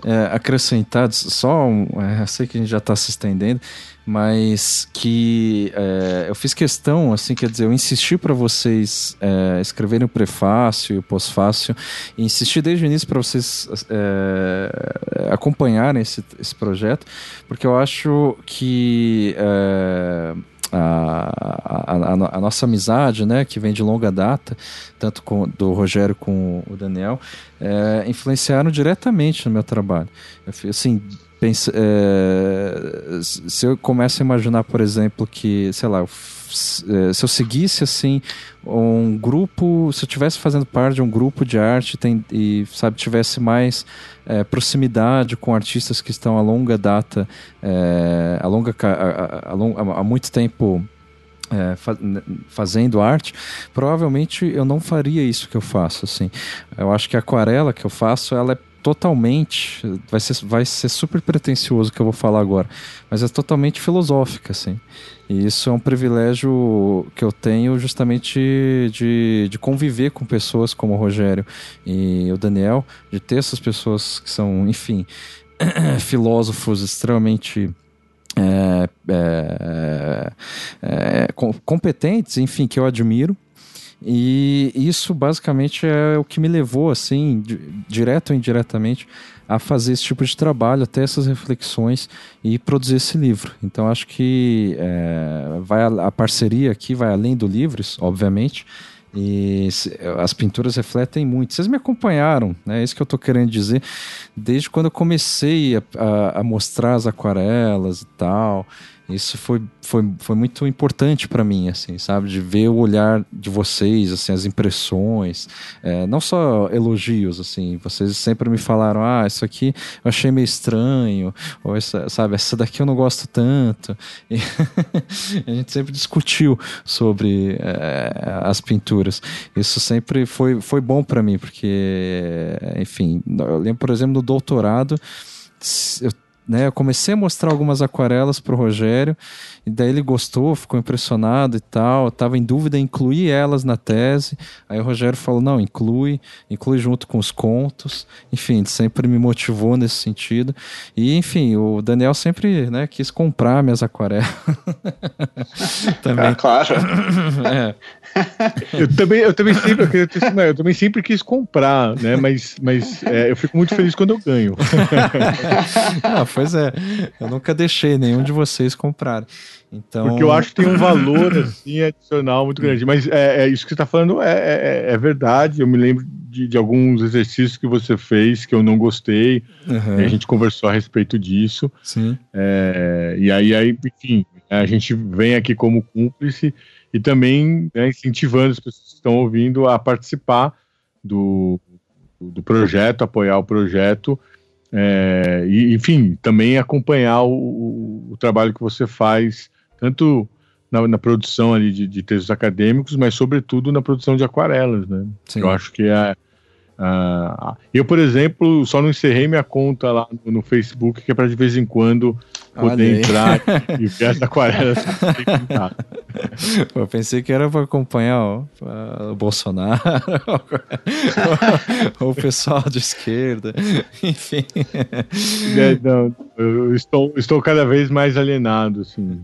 Speaker 3: É, acrescentar, só, um, é, sei que a gente já está se estendendo, mas que é, eu fiz questão, assim, quer dizer, eu insisti para vocês é, escreverem o prefácio e o pós-fácio, e insisti desde o início para vocês é, acompanharem esse, esse projeto, porque eu acho que é, a, a, a, nossa amizade, né, que vem de longa data, tanto com, do Rogério com o Daniel, é, influenciaram diretamente no meu trabalho. Eu, assim, é, se eu começo a imaginar, por exemplo, que, sei lá, é, se eu seguisse assim um grupo, se eu estivesse fazendo parte de um grupo de arte tem, e sabe tivesse mais é, proximidade com artistas que estão a longa data, é, a longa a muito tempo é, fazendo arte, provavelmente eu não faria isso que eu faço. Assim, eu acho que a aquarela que eu faço, ela é totalmente. Vai ser, vai ser super pretencioso que eu vou falar agora, mas é totalmente filosófica, assim. E isso é um privilégio que eu tenho justamente de, de conviver com pessoas como o Rogério e o Daniel, de ter essas pessoas que são, enfim, <clears throat> filósofos extremamente. É, é, é, competentes, enfim, que eu admiro e isso basicamente é o que me levou, assim, direto ou indiretamente, a fazer esse tipo de trabalho, até essas reflexões e produzir esse livro. Então acho que é, vai a, a, parceria aqui vai além do livros, obviamente. E as pinturas refletem muito. Vocês me acompanharam, né? É isso que eu estou querendo dizer. Desde quando eu comecei a, a, a mostrar as aquarelas e tal. Isso foi, foi, foi muito importante para mim, assim, sabe? De ver o olhar de vocês, assim, as impressões, é, não só elogios, assim. Vocês sempre me falaram, ah, isso aqui eu achei meio estranho, ou essa, sabe, essa daqui eu não gosto tanto. E <laughs> a gente sempre discutiu sobre é, as pinturas. Isso sempre foi, foi bom para mim, porque, enfim, eu lembro, por exemplo, no doutorado, eu né? Eu comecei a mostrar algumas aquarelas para o Rogério, e daí ele gostou, ficou impressionado e tal. Eu tava em dúvida em incluir elas na tese. Aí o Rogério falou: não, inclui, inclui junto com os contos. Enfim, sempre me motivou nesse sentido. E, enfim, o Daniel sempre né, quis comprar minhas aquarelas. <laughs>
Speaker 2: também. Ah, claro. <laughs>
Speaker 4: é. eu, também, eu, também sempre, eu, eu, também sempre quis comprar, né? Mas, mas é, eu fico muito feliz quando eu ganho. <laughs>
Speaker 3: ah, pois é. Eu nunca deixei nenhum de vocês comprarem. Então...
Speaker 4: Porque eu acho que tem um valor assim, adicional muito grande. Mas é, é isso que você está falando é, é, é, verdade. Eu me lembro de, de, alguns exercícios que você fez que eu não gostei. Uhum. a gente conversou a respeito disso.
Speaker 3: Sim.
Speaker 4: É, e aí, aí, enfim, a gente vem aqui como cúmplice e também né, incentivando as pessoas que estão ouvindo a participar do, do projeto, apoiar o projeto. É, e, enfim, também acompanhar o, o, trabalho que você faz tanto na, na produção ali de, de, textos acadêmicos, mas sobretudo na produção de aquarelas, né? Sim. Eu acho que é Uh, eu, por exemplo, só não encerrei minha conta lá no, no Facebook, que é para de vez em quando poder entrar <laughs> e ver as aquarelas
Speaker 3: Eu <laughs> pensei que era para acompanhar ó, o Bolsonaro, ou <laughs> o pessoal de esquerda, enfim.
Speaker 4: É, não, eu estou, estou cada vez mais alienado, assim.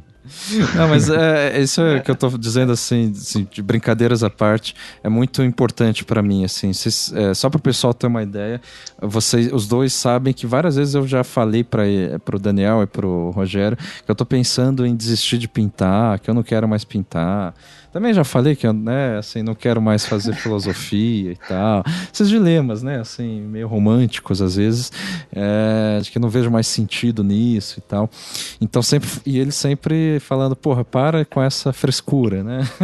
Speaker 3: Não, mas é, é, isso é que eu tô dizendo assim, assim de brincadeiras à parte, é muito importante para mim, assim, cês, é, só para o pessoal ter uma ideia, vocês, os dois sabem que várias vezes eu já falei para o Daniel e para o Rogério que eu tô pensando em desistir de pintar, que eu não quero mais pintar. Também já falei que eu, né, assim, não quero mais fazer <laughs> filosofia e tal. Esses dilemas, né, assim, meio românticos às vezes, é, de que não vejo mais sentido nisso e tal. Então sempre, e ele sempre falando, porra, para com essa frescura, né? <laughs>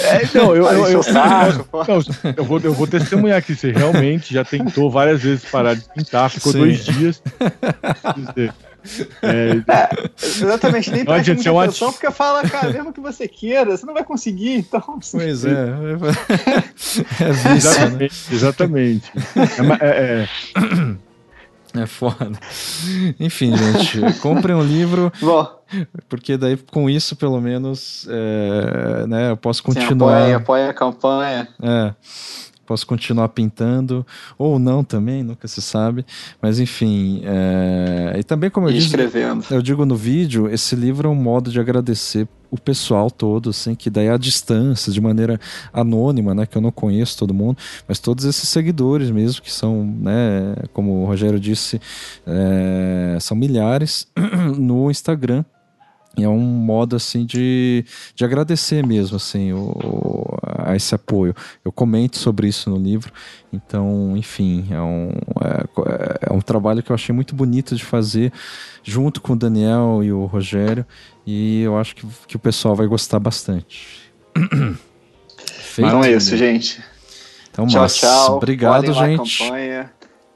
Speaker 4: é, não, eu, eu, eu, não, eu, vou, eu vou testemunhar que você realmente já tentou várias vezes parar de pintar, ficou Sim. dois dias. <laughs>
Speaker 2: É, é, exatamente, nem presta muita é atenção, porque fala, cara, mesmo que você queira, você não vai conseguir, então...
Speaker 3: Pois é. <laughs> é
Speaker 4: exatamente, né? exatamente. É,
Speaker 3: é, é foda. Enfim, gente, comprem um livro.
Speaker 2: Bom.
Speaker 3: Porque daí com isso, pelo menos, é, né, eu posso continuar.
Speaker 2: Sim, apoia, apoia a campanha.
Speaker 3: É. posso continuar pintando, ou não também, nunca se sabe. Mas enfim, é... e também como eu
Speaker 2: escrevendo.
Speaker 3: eu digo no vídeo, esse livro é um modo de agradecer o pessoal todo, assim, que daí à distância, de maneira anônima, né, que eu não conheço todo mundo, mas todos esses seguidores mesmo, que são, né, como o Rogério disse, é, são milhares <clears throat> no Instagram. É um modo assim de, de agradecer mesmo assim o, a esse apoio. Eu comento sobre isso no livro, então, enfim, é um, é, é um trabalho que eu achei muito bonito de fazer junto com o Daniel e o Rogério, e eu acho que, que o pessoal vai gostar bastante.
Speaker 2: Feito, então é isso, gente.
Speaker 3: Então, tchau, mas, tchau. Obrigado, gente.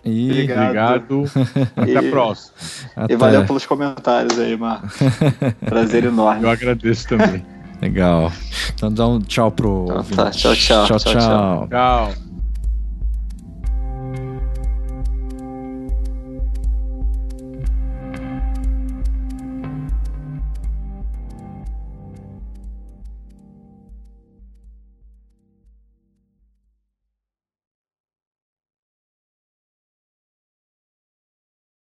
Speaker 2: E...
Speaker 4: Obrigado. <laughs> Até a próxima.
Speaker 2: Até. E valeu pelos comentários aí, Marcos. <laughs> Prazer enorme.
Speaker 4: Eu agradeço também. <laughs>
Speaker 3: Legal. Então dá um tchau pro.
Speaker 2: Então, tá. tchau, tchau.
Speaker 3: Tchau, tchau. tchau.
Speaker 4: tchau.